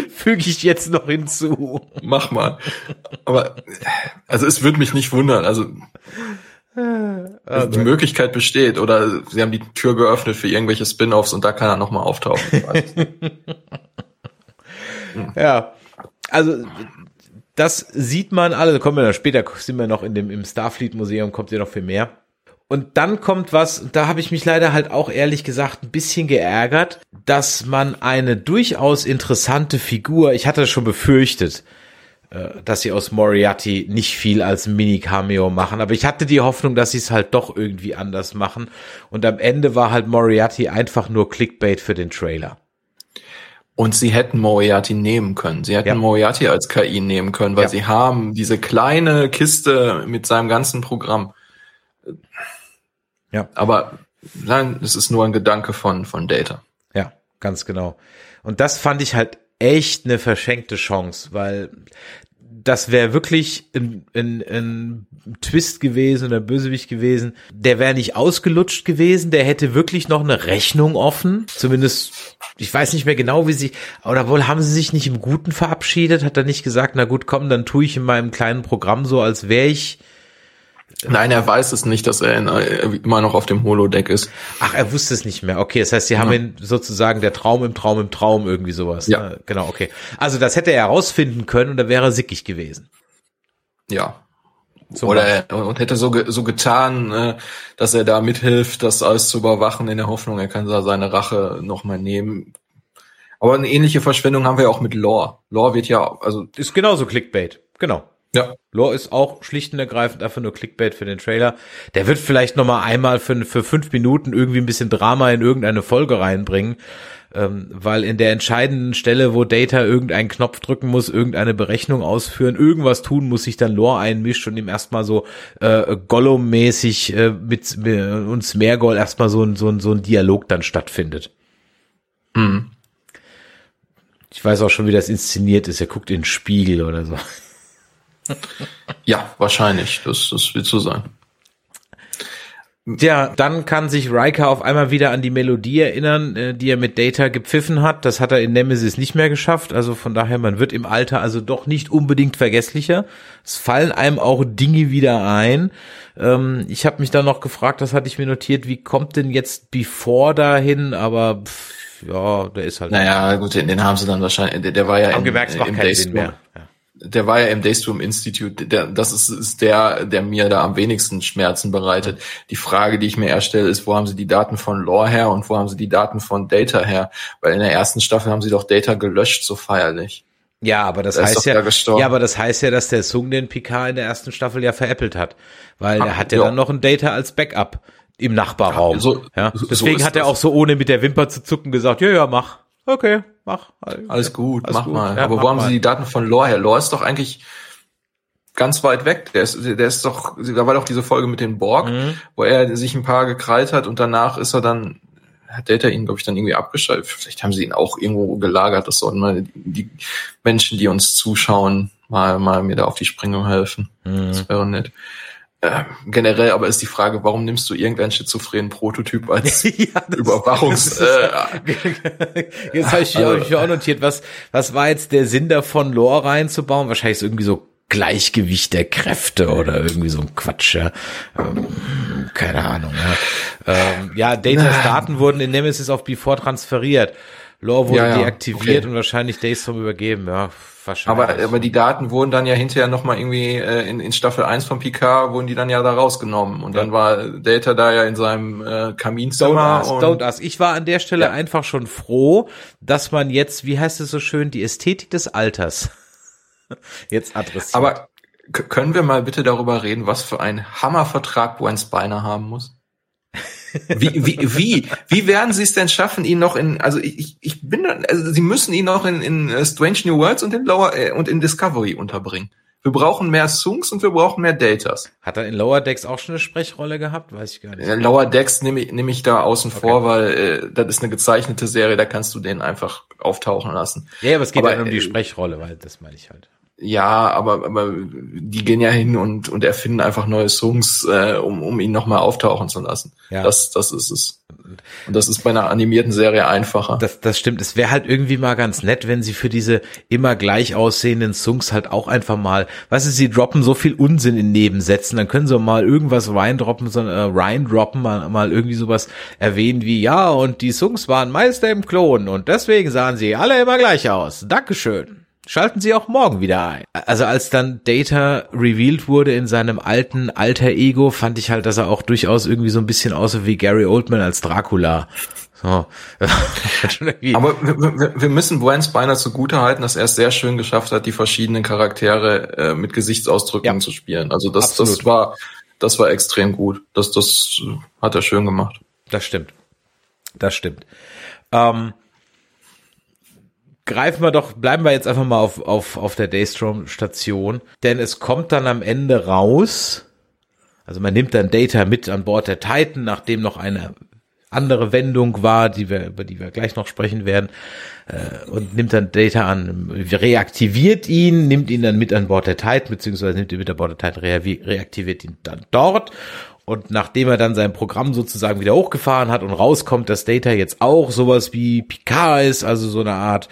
Speaker 3: füge ich jetzt noch hinzu.
Speaker 4: Mach mal. Aber also es würde mich nicht wundern. Also die Möglichkeit besteht oder sie haben die Tür geöffnet für irgendwelche Spin-offs und da kann er noch mal auftauchen. Nicht.
Speaker 3: Ja, also das sieht man alle, kommen wir dann später, sind wir noch in dem im Starfleet Museum, kommt ja noch viel mehr. Und dann kommt was, da habe ich mich leider halt auch ehrlich gesagt ein bisschen geärgert, dass man eine durchaus interessante Figur, ich hatte schon befürchtet, äh, dass sie aus Moriarty nicht viel als Mini-Cameo machen, aber ich hatte die Hoffnung, dass sie es halt doch irgendwie anders machen. Und am Ende war halt Moriarty einfach nur Clickbait für den Trailer.
Speaker 4: Und sie hätten Moriarty nehmen können. Sie hätten
Speaker 3: Ja.
Speaker 4: Moriarty als KI nehmen können, weil
Speaker 3: Ja.
Speaker 4: sie haben diese kleine Kiste mit seinem ganzen Programm.
Speaker 3: Ja.
Speaker 4: Aber nein, es ist nur ein Gedanke von, von Data.
Speaker 3: Ja, ganz genau. Und das fand ich halt echt eine verschenkte Chance, weil das wäre wirklich ein, ein, ein Twist gewesen oder Bösewicht gewesen. Der wäre nicht ausgelutscht gewesen, der hätte wirklich noch eine Rechnung offen. Zumindest, ich weiß nicht mehr genau, wie sie, oder wohl haben sie sich nicht im Guten verabschiedet, hat er nicht gesagt, na gut, komm, dann tue ich in meinem kleinen Programm so, als wäre ich
Speaker 4: Nein, er weiß es nicht, dass er in, äh, immer noch auf dem Holodeck ist.
Speaker 3: Ach, er wusste es nicht mehr. Okay, das heißt, sie haben ihn sozusagen der Traum im Traum im Traum irgendwie sowas.
Speaker 4: Ja.
Speaker 3: ne? Genau, okay. Also das hätte er herausfinden können und da wäre er sickig gewesen.
Speaker 4: Ja.
Speaker 3: Zum
Speaker 4: Oder er, und hätte so, ge, so getan, äh, dass er da mithilft, das alles zu überwachen, in der Hoffnung, er kann da seine Rache nochmal nehmen. Aber eine ähnliche Verschwendung haben wir auch mit Lore. Lore wird ja, also,
Speaker 3: Ist genauso Clickbait. Genau.
Speaker 4: Ja,
Speaker 3: Lore ist auch schlicht und ergreifend einfach nur Clickbait für den Trailer. Der wird vielleicht noch mal einmal für, für fünf Minuten irgendwie ein bisschen Drama in irgendeine Folge reinbringen, ähm, weil in der entscheidenden Stelle, wo Data irgendeinen Knopf drücken muss, irgendeine Berechnung ausführen, irgendwas tun muss, sich dann Lore einmischt und ihm erstmal so äh, Gollum-mäßig äh, mit, mit uns Meergold erstmal so ein, so, ein, so ein Dialog dann stattfindet.
Speaker 4: hm.
Speaker 3: Ich weiß auch schon, wie das inszeniert ist. Er guckt in den Spiegel oder so.
Speaker 4: Ja, wahrscheinlich, das, das wird so sein.
Speaker 3: Ja, dann kann sich Riker auf einmal wieder an die Melodie erinnern, äh, die er mit Data gepfiffen hat. Das hat er in Nemesis nicht mehr geschafft. Also von daher, man wird im Alter also doch nicht unbedingt vergesslicher. Es fallen einem auch Dinge wieder ein. Ähm, ich habe mich dann noch gefragt, das hatte ich mir notiert, wie kommt denn jetzt Before dahin? Aber pff, ja, der ist halt.
Speaker 4: Naja, gut, den, den haben sie dann wahrscheinlich, der, der war ja
Speaker 3: haben
Speaker 4: in,
Speaker 3: gemerkt, es macht
Speaker 4: im
Speaker 3: keinen Sinn mehr. Ja.
Speaker 4: Der war ja im Daystrom Institute, der, das ist, ist der, der mir da am wenigsten Schmerzen bereitet. Die Frage, die ich mir erstelle, ist, wo haben sie die Daten von Lore her und wo haben sie die Daten von Data her? Weil in der ersten Staffel haben sie doch Data gelöscht, so feierlich.
Speaker 3: Ja, aber das
Speaker 4: Der
Speaker 3: heißt ja, ja, aber das heißt ja, dass der Sung den Picard in der ersten Staffel ja veräppelt hat, weil
Speaker 4: Ah,
Speaker 3: der hat ja,
Speaker 4: ja.
Speaker 3: dann noch ein Data als Backup im Nachbarraum.
Speaker 4: Ja, so-
Speaker 3: ja,
Speaker 4: so
Speaker 3: deswegen
Speaker 4: ist
Speaker 3: hat er auch so ohne mit der Wimper zu zucken gesagt, ja, ja, mach, okay, mach,
Speaker 4: Alles gut,
Speaker 3: Alles
Speaker 4: mach
Speaker 3: gut.
Speaker 4: mal.
Speaker 3: Ja,
Speaker 4: aber
Speaker 3: mach
Speaker 4: wo haben
Speaker 3: mal.
Speaker 4: sie die Daten von Lore her? Lore ist doch eigentlich ganz weit weg. Der ist, der ist doch, da war doch diese Folge mit den Borg,
Speaker 3: Mhm.
Speaker 4: wo er sich ein paar gekrallt hat und danach ist er dann, hat Data ihn, glaube ich, dann irgendwie abgeschaltet. Vielleicht haben sie ihn auch irgendwo gelagert. Das sollten mal die Menschen, die uns zuschauen, mal, mal mir da auf die Sprünge helfen.
Speaker 3: Mhm.
Speaker 4: Das wäre nett. Ähm, generell aber ist die Frage, warum nimmst du irgendeinen schizophrenen Prototyp als
Speaker 3: ja,
Speaker 4: Überwachungs...
Speaker 3: ist-
Speaker 4: äh,
Speaker 3: Jetzt habe ich,
Speaker 4: Also-
Speaker 3: hab ich auch notiert, was, was war jetzt der Sinn davon, Lore reinzubauen? Wahrscheinlich so irgendwie so Gleichgewicht der Kräfte oder irgendwie so ein Quatsch, ja. Ähm, keine Ahnung, ja. Ähm, ja, Datas Daten wurden in Nemesis auf Before transferiert. Lore wurde
Speaker 4: Ja, ja,
Speaker 3: deaktiviert
Speaker 4: okay.
Speaker 3: und wahrscheinlich Daystrom übergeben, ja, wahrscheinlich.
Speaker 4: Aber, aber die Daten wurden dann ja hinterher nochmal irgendwie äh, in, in Staffel 1 von Picard wurden die dann ja da rausgenommen. Und dann war Data da ja in seinem äh,
Speaker 3: Don't
Speaker 4: Kaminzimmer.
Speaker 3: ask,
Speaker 4: und,
Speaker 3: don't ask. Ich war an der Stelle
Speaker 4: Ja.
Speaker 3: einfach schon froh, dass man jetzt, wie heißt es so schön, die Ästhetik des Alters jetzt adressiert.
Speaker 4: aber können wir mal bitte darüber reden, was für ein Hammervertrag Gwen Spiner haben muss? Wie, wie, wie, wie werden sie es denn schaffen, ihn noch in, also ich, ich- bin, da- also sie müssen ihn noch in, in äh, Strange New Worlds und in Lower äh, und in Discovery unterbringen. Wir brauchen mehr Sunks und wir brauchen mehr Datas.
Speaker 3: Hat er in Lower Decks auch schon eine Sprechrolle gehabt? Weiß ich gar nicht.
Speaker 4: Äh, Lower Decks nehme ich, nehme ich da außen vor, weil äh, das ist eine gezeichnete Serie, da kannst du den einfach auftauchen lassen.
Speaker 3: Ja, aber es geht
Speaker 4: Aber,
Speaker 3: ja nur um die
Speaker 4: äh,
Speaker 3: Sprechrolle, weil das meine ich halt.
Speaker 4: Ja, aber, aber die gehen ja hin und, und erfinden einfach neue Songs, äh, um, um ihn nochmal auftauchen zu lassen.
Speaker 3: Ja.
Speaker 4: Das, das ist es. Und das ist bei einer animierten Serie einfacher.
Speaker 3: Das, das stimmt. Es wäre halt irgendwie mal ganz nett, wenn sie für diese immer gleich aussehenden Songs halt auch einfach mal, weißt du, sie droppen so viel Unsinn in Nebensätzen, dann können sie mal irgendwas reindroppen, so, äh, reindroppen, mal, mal irgendwie sowas erwähnen wie, ja, und die Songs waren Meister im Klon und deswegen sahen sie alle immer gleich aus. Dankeschön. Schalten Sie auch morgen wieder ein. Also als dann Data revealed wurde in seinem alten alter Ego, fand ich halt, dass er auch durchaus irgendwie so ein bisschen aussah wie Gary Oldman als Dracula. So.
Speaker 4: Aber wir, wir, müssen Gwen Spiner zugute halten, dass er es sehr schön geschafft hat, die verschiedenen Charaktere äh, mit Gesichtsausdrücken
Speaker 3: Ja.
Speaker 4: zu spielen. Also das,
Speaker 3: Absolut.
Speaker 4: das war, das war extrem gut. Das, das hat er schön gemacht.
Speaker 3: Das stimmt. Das stimmt. Ähm, greifen wir doch, bleiben wir jetzt einfach mal auf, auf, auf der Daystrom-Station, denn es kommt dann am Ende raus, also man nimmt dann Data mit an Bord der Titan, nachdem noch eine andere Wendung war, die wir, über die wir gleich noch sprechen werden, äh, und nimmt dann Data an, reaktiviert ihn, nimmt ihn dann mit an Bord der Titan, beziehungsweise nimmt ihn mit an Bord der Titan, rea- reaktiviert ihn dann dort. Und nachdem er dann sein Programm sozusagen wieder hochgefahren hat und rauskommt, dass Data jetzt auch sowas wie Picard ist, also so eine Art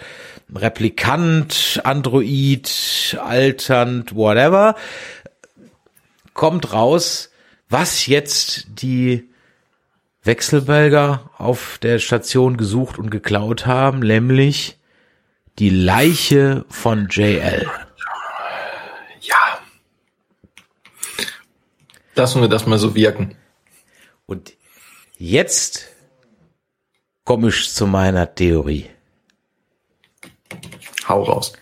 Speaker 3: Replikant, Android, alternd, whatever, kommt raus, was jetzt die Wechselbelger auf der Station gesucht und geklaut haben, nämlich die Leiche von JL.
Speaker 4: Lassen wir das mal so wirken.
Speaker 3: Und jetzt komme ich zu meiner Theorie.
Speaker 4: Hau raus.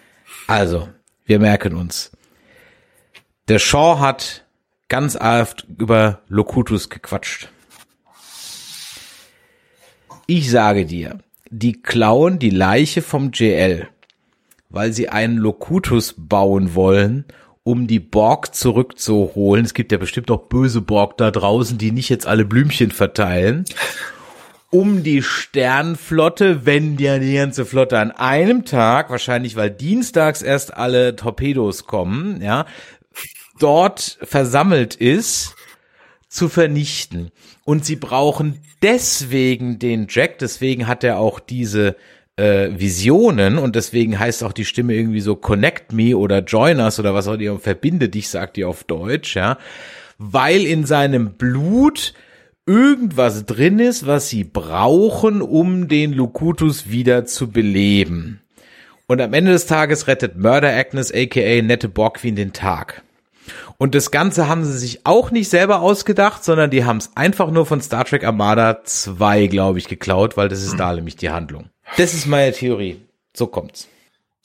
Speaker 3: Also, wir merken uns. Der Shaw hat ganz oft über Locutus gequatscht. Ich sage dir, die klauen die Leiche vom JL, weil sie einen Locutus bauen wollen, um die Borg zurückzuholen. Es gibt ja bestimmt noch böse Borg da draußen, die nicht jetzt alle Blümchen verteilen. Um die Sternflotte, wenn ja die ganze Flotte an einem Tag, wahrscheinlich weil dienstags erst alle Torpedos kommen, ja, dort versammelt ist, zu vernichten. Und sie brauchen deswegen den Jack, deswegen hat er auch diese äh, Visionen und deswegen heißt auch die Stimme irgendwie so Connect Me oder Join Us oder was auch immer, verbinde dich, sagt die auf Deutsch, ja, weil in seinem Blut irgendwas drin ist, was sie brauchen, um den Locutus wieder zu beleben. Und am Ende des Tages rettet Murder Agnes aka Nette Borgwin den Tag. Und das Ganze haben sie sich auch nicht selber ausgedacht, sondern die haben es einfach nur von Star Trek Armada 2, glaube ich, geklaut, weil das ist da nämlich die Handlung. Das ist meine Theorie. So kommt's.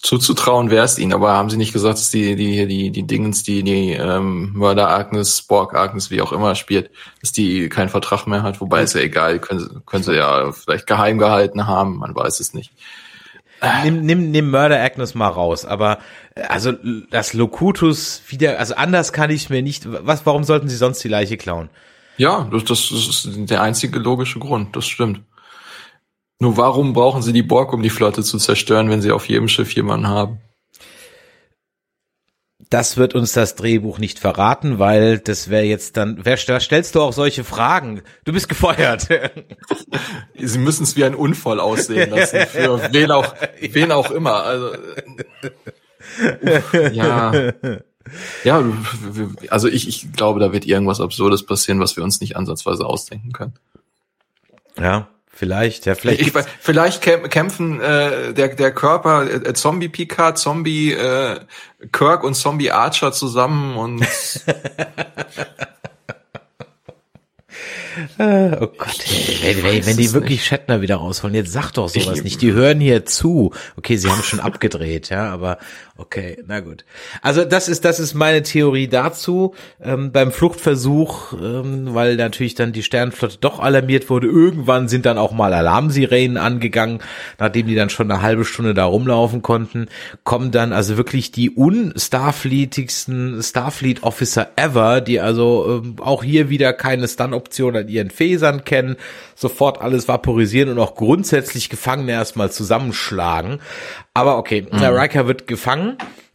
Speaker 4: Zuzutrauen wäre es ihnen, aber haben sie nicht gesagt, dass die, die, die, die Dingens, die, die ähm, Mörder Agnes, Borg Agnes, wie auch immer spielt, dass die keinen Vertrag mehr hat, wobei ist ja egal, können, können sie ja vielleicht geheim gehalten haben, man weiß es nicht.
Speaker 3: Nimm, nimm, nimm Murder Agnes mal raus, aber äh, also das Locutus wieder, also anders kann ich mir nicht, was, warum sollten sie sonst die Leiche klauen?
Speaker 4: Ja, das, das ist der einzige logische Grund, das stimmt. Nur warum brauchen sie die Borg, um die Flotte zu zerstören, wenn sie auf jedem Schiff jemanden haben?
Speaker 3: Das wird uns das Drehbuch nicht verraten, weil das wäre jetzt dann, wer da stellst du auch solche Fragen? Du bist gefeuert.
Speaker 4: Sie müssen es wie ein Unfall aussehen lassen, für wen auch, wen auch immer. Also, uff, ja. Ja, also ich, ich glaube, da wird irgendwas Absurdes passieren, was wir uns nicht ansatzweise ausdenken können.
Speaker 3: Ja. Vielleicht, ja, vielleicht.
Speaker 4: Ich, vielleicht kämpfen äh, der, der Körper äh, Zombie Picard, Zombie äh, Kirk und Zombie Archer zusammen und
Speaker 3: Äh, oh Gott, ey, wenn, wenn die wirklich nicht. Shatner wieder rausholen, jetzt sag doch sowas ich, nicht. Die hören hier zu. Okay, sie haben schon abgedreht, ja, aber okay, na gut. Also das ist das ist meine Theorie dazu. Ähm, beim Fluchtversuch, ähm, weil natürlich dann die Sternenflotte doch alarmiert wurde. Irgendwann sind dann auch mal Alarmsirenen angegangen, nachdem die dann schon eine halbe Stunde da rumlaufen konnten. Kommen dann also wirklich die unstarfleetigsten Starfleet Officer ever, die also ähm, auch hier wieder keine Stun-Option an ihren Fäsern kennen, sofort alles vaporisieren und auch grundsätzlich Gefangene erstmal zusammenschlagen. Aber okay, mhm. Riker wird gefangen,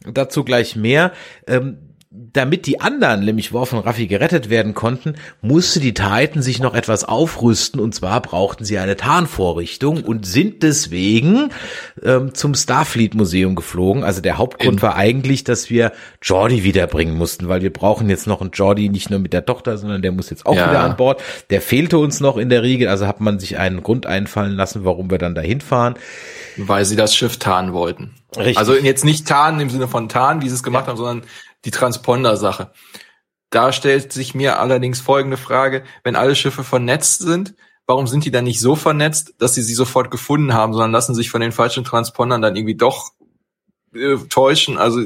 Speaker 3: dazu gleich mehr. Ähm, damit die anderen, nämlich Worf und Raffi, gerettet werden konnten, musste die Titan sich noch etwas aufrüsten und zwar brauchten sie eine Tarnvorrichtung und sind deswegen ähm, zum Starfleet Museum geflogen. Also der Hauptgrund war eigentlich, dass wir Jordi wiederbringen mussten, weil wir brauchen jetzt noch einen Jordi nicht nur mit der Tochter, sondern der muss jetzt auch ja. wieder an Bord. Der fehlte uns noch in der Riege, also hat man sich einen Grund einfallen lassen, warum wir dann dahin fahren.
Speaker 4: Weil sie das Schiff tarnen wollten.
Speaker 3: Richtig.
Speaker 4: Also jetzt nicht tarnen im Sinne von tarnen, wie sie es gemacht ja. haben, sondern die Transponder-Sache. Da stellt sich mir allerdings folgende Frage, wenn alle Schiffe vernetzt sind, warum sind die dann nicht so vernetzt, dass sie sie sofort gefunden haben, sondern lassen sich von den falschen Transpondern dann irgendwie doch äh, täuschen? Also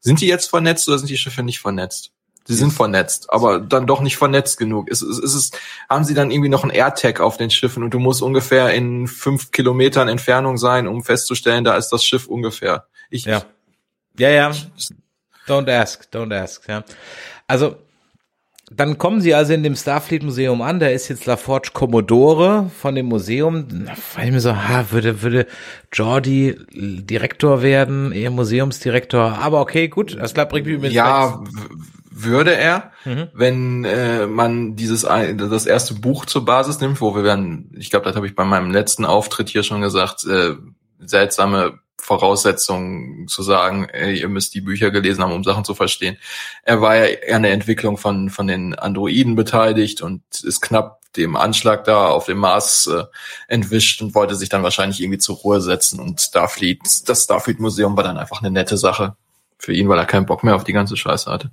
Speaker 4: sind die jetzt vernetzt oder sind die Schiffe nicht vernetzt? Sie sind vernetzt, aber dann doch nicht vernetzt genug. Ist, ist, ist es, haben sie dann irgendwie noch ein AirTag auf den Schiffen und du musst ungefähr in fünf Kilometern Entfernung sein, um festzustellen, da ist das Schiff ungefähr.
Speaker 3: Ich, ja. Ja, ja. Don't ask, don't ask, ja. Also, dann kommen sie also in dem Starfleet Museum an, da ist jetzt LaForge Commodore von dem Museum. Da war ich mir so, ha, würde, würde Jordi Direktor werden, eher Museumsdirektor, aber okay, gut, das bleibt irgendwie
Speaker 4: mit. Ja, würde er, mhm. wenn äh, man dieses das erste Buch zur Basis nimmt, wo wir werden, ich glaube, das habe ich bei meinem letzten Auftritt hier schon gesagt, äh, seltsame Voraussetzung zu sagen, ey, ihr müsst die Bücher gelesen haben, um Sachen zu verstehen. Er war ja an der Entwicklung von, von den Androiden beteiligt und ist knapp dem Anschlag da auf dem Mars äh, entwischt und wollte sich dann wahrscheinlich irgendwie zur Ruhe setzen und Starfleet, das Starfleet Museum war dann einfach eine nette Sache für ihn, weil er keinen Bock mehr auf die ganze Scheiße hatte.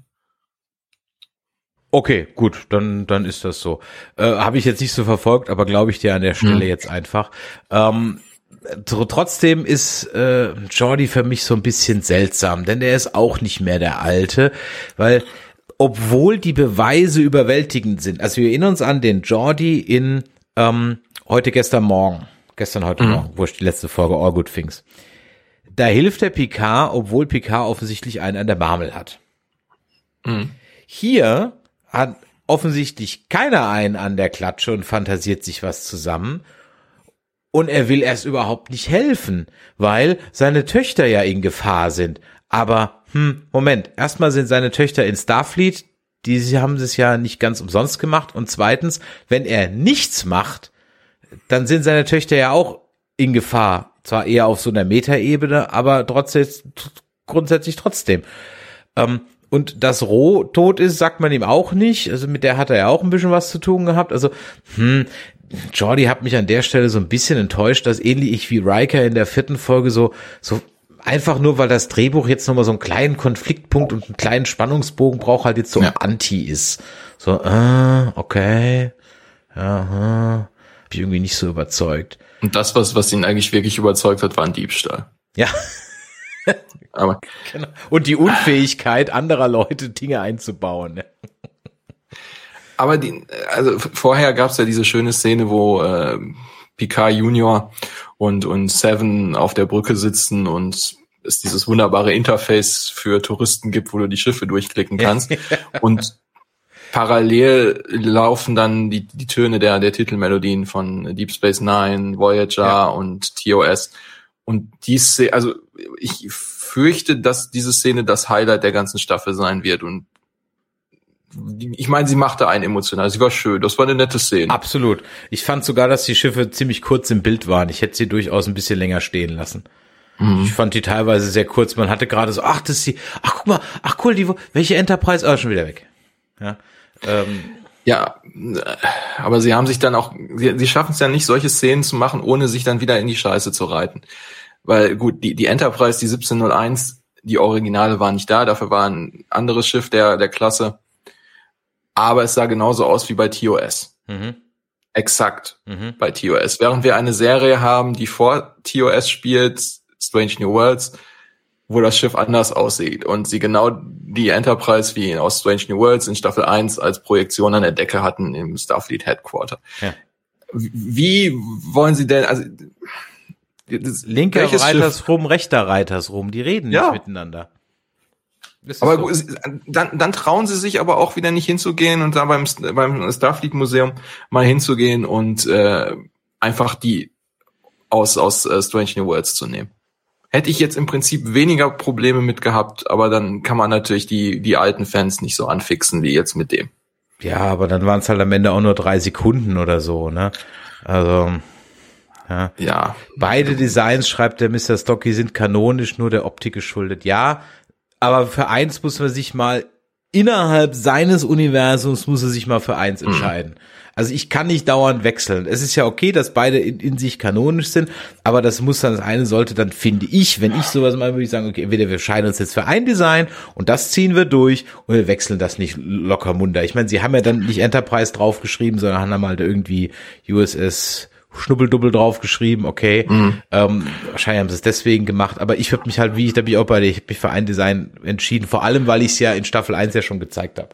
Speaker 3: Okay, gut, dann dann ist das so. Äh, Habe ich jetzt nicht so verfolgt, aber glaube ich dir an der Stelle hm. jetzt einfach. Ähm, trotzdem ist äh, Jordi für mich so ein bisschen seltsam, denn er ist auch nicht mehr der Alte, weil obwohl die Beweise überwältigend sind, also wir erinnern uns an den Jordi in ähm, heute, gestern, morgen, gestern, heute, mhm. morgen, wo ich die letzte Folge All Good Things. Da hilft der Picard, obwohl Picard offensichtlich einen an der Marmel hat. Mhm. Hier hat offensichtlich keiner einen an der Klatsche und fantasiert sich was zusammen und er will erst überhaupt nicht helfen, weil seine Töchter ja in Gefahr sind. Aber, hm, Moment, erstmal sind seine Töchter in Starfleet, die haben es ja nicht ganz umsonst gemacht. Und zweitens, wenn er nichts macht, dann sind seine Töchter ja auch in Gefahr. Zwar eher auf so einer Metaebene, aber trotzdem, grundsätzlich trotzdem. Ähm, und dass Roh tot ist, sagt man ihm auch nicht. Also mit der hat er ja auch ein bisschen was zu tun gehabt. Also, hm, Jordi hat mich an der Stelle so ein bisschen enttäuscht, dass ähnlich wie Riker in der vierten Folge so, so einfach nur, weil das Drehbuch jetzt nochmal so einen kleinen Konfliktpunkt und einen kleinen Spannungsbogen braucht, halt jetzt so ja. anti ist. So, äh, okay, ja, hab ich irgendwie nicht so überzeugt.
Speaker 4: Und das, was, was ihn eigentlich wirklich überzeugt hat, war ein Diebstahl.
Speaker 3: Ja. Aber genau. Und die Unfähigkeit anderer Leute Dinge einzubauen.
Speaker 4: Aber die, also vorher gab es ja diese schöne Szene, wo äh, Picard Junior und und Seven auf der Brücke sitzen und es dieses wunderbare Interface für Touristen gibt, wo du die Schiffe durchklicken kannst. und parallel laufen dann die, die Töne der, der Titelmelodien von Deep Space Nine, Voyager ja. und TOS. Und die also ich fürchte, dass diese Szene das Highlight der ganzen Staffel sein wird und ich meine, sie machte einen emotional. Sie war schön. Das war eine nette Szene.
Speaker 3: Absolut. Ich fand sogar, dass die Schiffe ziemlich kurz im Bild waren. Ich hätte sie durchaus ein bisschen länger stehen lassen. Mhm. Ich fand die teilweise sehr kurz. Man hatte gerade so, ach, das ist die, ach, guck mal, ach cool, die, welche Enterprise? Oh, schon wieder weg. Ja. Ähm,
Speaker 4: ja, aber sie haben sich dann auch, sie, sie schaffen es ja nicht, solche Szenen zu machen, ohne sich dann wieder in die Scheiße zu reiten. Weil gut, die, die Enterprise, die 1701, die Originale war nicht da, dafür war ein anderes Schiff der, der Klasse. Aber es sah genauso aus wie bei TOS. Mhm. Exakt mhm. bei TOS. Während wir eine Serie haben, die vor TOS spielt, Strange New Worlds, wo das Schiff anders aussieht und sie genau die Enterprise wie aus Strange New Worlds in Staffel 1 als Projektion an der Decke hatten im Starfleet Headquarter. Ja. Wie wollen sie denn, also
Speaker 3: linker Reitersrum, rechter Reitersrum, die reden ja. nicht miteinander.
Speaker 4: Aber so. dann, dann trauen sie sich aber auch wieder nicht hinzugehen und da beim, beim Starfleet Museum mal hinzugehen und äh, einfach die aus, aus uh, Strange New Worlds zu nehmen. Hätte ich jetzt im Prinzip weniger Probleme mit gehabt, aber dann kann man natürlich die, die alten Fans nicht so anfixen wie jetzt mit dem.
Speaker 3: Ja, aber dann waren es halt am Ende auch nur drei Sekunden oder so, ne? Also. Ja. ja. Beide Designs, schreibt der Mr. Stocky, sind kanonisch nur der Optik geschuldet. Ja, aber für eins muss man sich mal innerhalb seines Universums muss er sich mal für eins mhm. entscheiden. Also ich kann nicht dauernd wechseln. Es ist ja okay, dass beide in, in, sich kanonisch sind, aber das muss dann, das eine sollte dann, finde ich, wenn ich sowas mal würde ich sagen, okay, entweder wir entscheiden uns jetzt für ein Design und das ziehen wir durch und wir wechseln das nicht locker munter. Ich meine, sie haben ja dann nicht Enterprise draufgeschrieben, sondern haben halt irgendwie USS Schnubbeldubbel draufgeschrieben, okay. Mhm. Ähm, wahrscheinlich haben sie es deswegen gemacht, aber ich habe mich halt, wie ich da bin ich auch bei dir, ich habe mich für ein Design entschieden, vor allem, weil ich es ja in Staffel 1 ja schon gezeigt habe.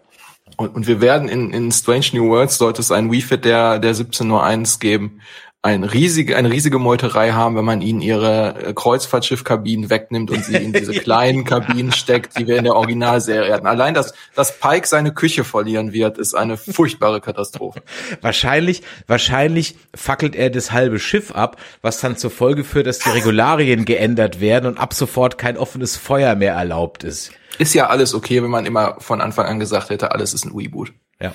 Speaker 4: Und, und wir werden in, in Strange New Worlds sollte es ein Wii-Fit der, der 1701 geben, ein riesige, eine riesige Meuterei haben, wenn man ihnen ihre äh, Kreuzfahrtschiffkabinen wegnimmt und sie in diese kleinen Kabinen steckt, die wir in der Originalserie hatten. Allein, dass, dass Pike seine Küche verlieren wird, ist eine furchtbare Katastrophe.
Speaker 3: Wahrscheinlich, wahrscheinlich fackelt er das halbe Schiff ab, was dann zur Folge führt, dass die Regularien geändert werden und ab sofort kein offenes Feuer mehr erlaubt ist.
Speaker 4: Ist ja alles okay, wenn man immer von Anfang an gesagt hätte, alles ist ein Reboot.
Speaker 3: Ja.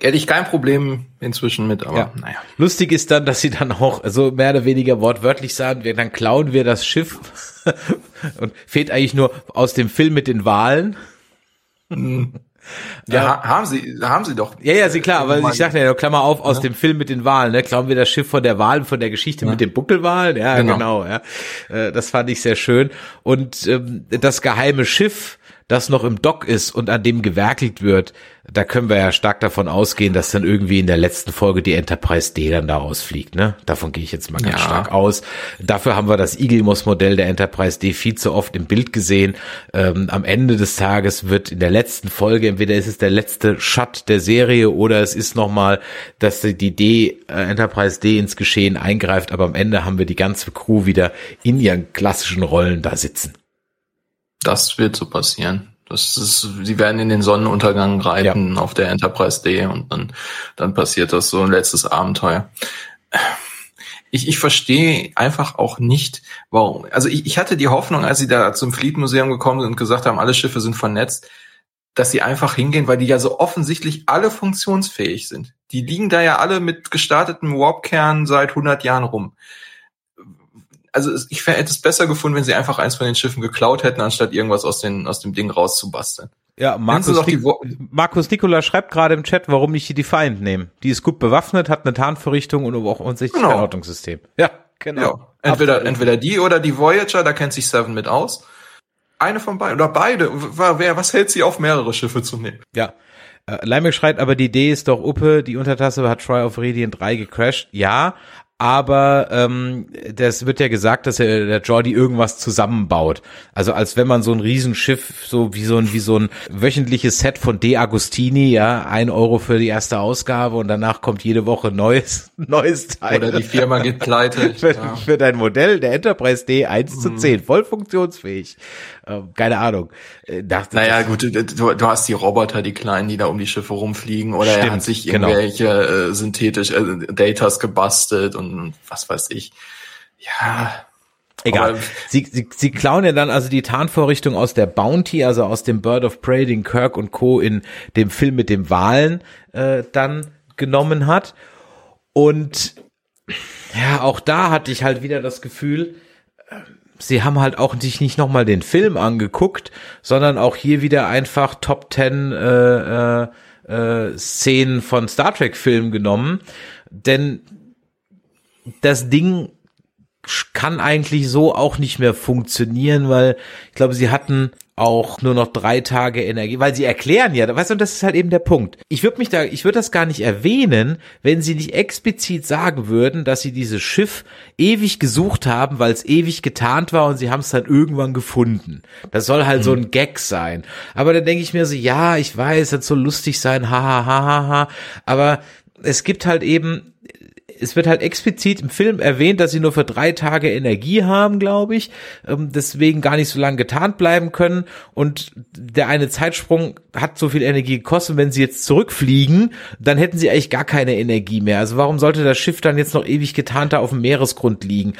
Speaker 4: Hätte ich kein Problem inzwischen mit, aber ja. naja.
Speaker 3: Lustig ist dann, dass sie dann auch so mehr oder weniger wortwörtlich sagen, wir, dann klauen wir das Schiff und fehlt eigentlich nur aus dem Film mit den Wahlen.
Speaker 4: Mhm. Ja, äh, haben sie, haben sie doch.
Speaker 3: Ja, ja, sie klar, aber ich sagte ja, Klammer auf, aus ja. dem Film mit den Wahlen, ne? Klauen wir das Schiff von der Wahl, von der Geschichte ja. mit den Buckelwahlen? Ja, genau, genau ja. Äh, das fand ich sehr schön. Und ähm, das geheime Schiff, das noch im Dock ist und an dem gewerkelt wird, da können wir ja stark davon ausgehen, dass dann irgendwie in der letzten Folge die Enterprise D dann da rausfliegt, ne? Davon gehe ich jetzt mal ganz ja. stark aus. Dafür haben wir das Igilmos-Modell der Enterprise D viel zu oft im Bild gesehen. Ähm, am Ende des Tages wird in der letzten Folge, entweder ist es der letzte Shot der Serie oder es ist nochmal, dass die D, äh, Enterprise D ins Geschehen eingreift, aber am Ende haben wir die ganze Crew wieder in ihren klassischen Rollen da sitzen.
Speaker 4: Das wird so passieren. Das ist, sie werden in den Sonnenuntergang reiten ja. auf der Enterprise D und dann, dann passiert das so ein letztes Abenteuer. Ich, ich verstehe einfach auch nicht, warum. Also ich, ich hatte die Hoffnung, als sie da zum Fleet Museum gekommen sind und gesagt haben, alle Schiffe sind vernetzt, dass sie einfach hingehen, weil die ja so offensichtlich alle funktionsfähig sind. Die liegen da ja alle mit gestartetem Warp-Kern seit 100 Jahren rum. Also ich hätte es besser gefunden, wenn sie einfach eins von den Schiffen geklaut hätten, anstatt irgendwas aus, den, aus dem Ding rauszubasteln.
Speaker 3: Ja, Markus, Nik Markus Nikola schreibt gerade im Chat, warum nicht die Defiant nehmen. Die ist gut bewaffnet, hat eine Tarnverrichtung und auch offensichtlich
Speaker 4: Genau.
Speaker 3: kein Ortungssystem. Ja, genau.
Speaker 4: Ja, entweder,
Speaker 3: Absolut.
Speaker 4: entweder die oder die Voyager, da kennt sich Seven mit aus. Eine von beiden oder beide. Wer, was hält sie auf, mehrere Schiffe zu nehmen?
Speaker 3: Ja. Äh, Leimek schreit, aber die Idee ist doch Uppe, die Untertasse hat Troy of Radiant 3 gecrashed. Ja, aber ähm, das wird ja gesagt, dass er, der Jordi irgendwas zusammenbaut. Also als wenn man so ein Riesenschiff, so wie so ein, wie so ein wöchentliches Set von De Agostini, ja, ein Euro für die erste Ausgabe und danach kommt jede Woche neues, neues Teil.
Speaker 4: Oder die Firma geht pleite.
Speaker 3: für,
Speaker 4: Ja.
Speaker 3: für dein Modell, der Enterprise D 1
Speaker 4: Mhm.
Speaker 3: zu 10, voll funktionsfähig. Ähm, keine Ahnung. Äh, dachte,
Speaker 4: Naja, gut, du, du du hast die Roboter, die kleinen, die da um die Schiffe rumfliegen, oder er
Speaker 3: Stimmt,
Speaker 4: hat sich
Speaker 3: genau.
Speaker 4: irgendwelche äh, synthetisch äh, Datas gebastelt und was weiß ich. Ja,
Speaker 3: Egal. Sie, sie, sie klauen ja dann also die Tarnvorrichtung aus der Bounty, also aus dem Bird of Prey, den Kirk und Co. in dem Film mit dem Walen äh, dann genommen hat. Und ja, auch da hatte ich halt wieder das Gefühl, äh, sie haben halt auch sich nicht nochmal den Film angeguckt, sondern auch hier wieder einfach Top Ten äh, äh, äh, Szenen von Star Trek Filmen genommen. Denn das Ding kann eigentlich so auch nicht mehr funktionieren, weil ich glaube, sie hatten auch nur noch drei Tage Energie, weil sie erklären ja, weißt du, und das ist halt eben der Punkt. Ich würde mich da, ich würde das gar nicht erwähnen, wenn sie nicht explizit sagen würden, dass sie dieses Schiff ewig gesucht haben, weil es ewig getarnt war und sie haben es dann irgendwann gefunden. Das soll halt so ein Gag sein. Aber dann denke ich mir so, ja, ich weiß, das soll lustig sein, ha, ha, ha, ha, ha. Aber es gibt halt eben es wird halt explizit im Film erwähnt, dass sie nur für drei Tage Energie haben, glaube ich, ähm, deswegen gar nicht so lange getarnt bleiben können und der eine Zeitsprung hat so viel Energie gekostet, wenn sie jetzt zurückfliegen, dann hätten sie eigentlich gar keine Energie mehr. Also warum sollte das Schiff dann jetzt noch ewig getarnt da auf dem Meeresgrund liegen?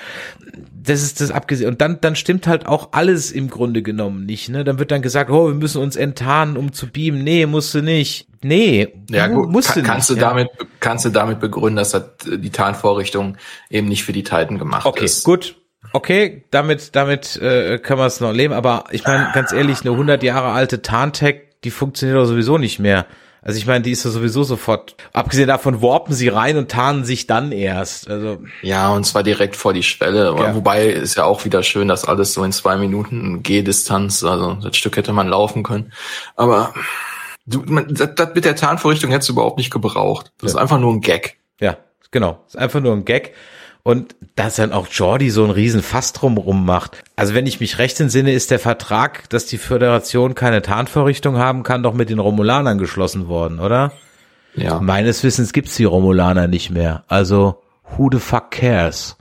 Speaker 3: Das ist das abgesehen. Und dann, dann stimmt halt auch alles im Grunde genommen nicht. Ne? Dann wird dann gesagt, oh, wir müssen uns enttarnen, um zu beamen. Nee, musst du nicht. Nee,
Speaker 4: ja gut,
Speaker 3: musst du
Speaker 4: kann, kannst
Speaker 3: nicht.
Speaker 4: du
Speaker 3: ja.
Speaker 4: damit kannst du damit begründen, dass das, äh, die Tarnvorrichtung eben nicht für die Titan gemacht
Speaker 3: Okay,
Speaker 4: ist.
Speaker 3: gut. Okay, damit, damit äh, können wir es noch leben. Aber ich meine, ganz ehrlich, eine 100 Jahre alte Tarntech, die funktioniert doch sowieso nicht mehr. Also ich meine, die ist ja sowieso sofort. Abgesehen davon warpen sie rein und tarnen sich dann erst. Also
Speaker 4: Ja, und zwar direkt vor die Schwelle.
Speaker 3: Ja.
Speaker 4: Wobei ist ja auch wieder schön, dass alles so in zwei Minuten Gehdistanz, also das Stück hätte man laufen können. Aber du, man, das, das mit der Tarnvorrichtung hättest du überhaupt nicht gebraucht. Das ist einfach nur ein Gag.
Speaker 3: ja, genau. Ist einfach nur ein Gag. Und dass dann auch Jordi so einen riesen Fass drumrum macht. Also wenn ich mich recht entsinne, ist der Vertrag, dass die Föderation keine Tarnvorrichtung haben kann, doch mit den Romulanern geschlossen worden, oder?
Speaker 4: Ja.
Speaker 3: Meines Wissens gibt's die Romulaner nicht mehr. Also, who the fuck cares?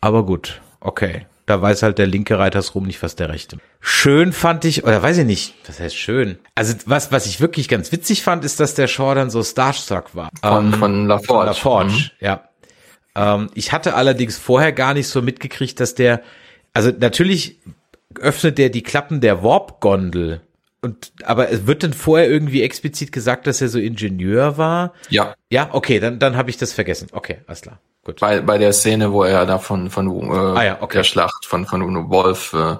Speaker 3: Aber gut, okay. Da weiß halt der linke Reitersrum nicht, was der rechte. Schön fand ich, oder weiß ich nicht, was heißt schön? Also was, was ich wirklich ganz witzig fand, ist, dass der Shaw dann so starstruck war.
Speaker 4: Von,
Speaker 3: Ähm,
Speaker 4: von LaForge.
Speaker 3: von LaForge,
Speaker 4: Mhm.
Speaker 3: ja. Ähm, ich hatte allerdings vorher gar nicht so mitgekriegt, dass der, also natürlich öffnet der die Klappen der Warp-Gondel. Und, aber es wird dann vorher irgendwie explizit gesagt, dass er so Ingenieur war.
Speaker 4: Ja.
Speaker 3: Ja, okay, dann, dann habe ich das vergessen. Okay, alles klar. Gut.
Speaker 4: Bei, bei der Szene, wo er da von, von äh,
Speaker 3: Ah ja, okay.
Speaker 4: der Schlacht von, von Wolf äh,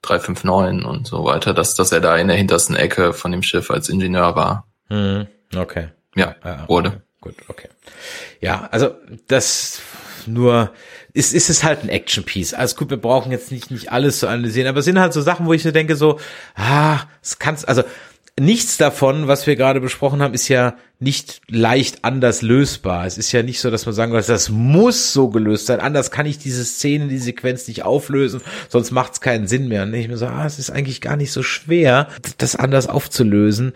Speaker 4: 359 und so weiter, dass, dass er da in der hintersten Ecke von dem Schiff als Ingenieur war.
Speaker 3: Hm, okay.
Speaker 4: Ja,
Speaker 3: Ja,
Speaker 4: wurde.
Speaker 3: Gut, okay. Ja, also das nur ist, ist es halt ein Action-Piece. Alles gut, wir brauchen jetzt nicht, nicht alles zu analysieren, aber es sind halt so Sachen, wo ich so denke, so, ah, es kann's, also nichts davon, was wir gerade besprochen haben, ist ja nicht leicht anders lösbar. Es ist ja nicht so, dass man sagen kann, das muss so gelöst sein. Anders kann ich diese Szene, die Sequenz nicht auflösen, sonst macht es keinen Sinn mehr. Und ich mir so, ah, es ist eigentlich gar nicht so schwer, das anders aufzulösen.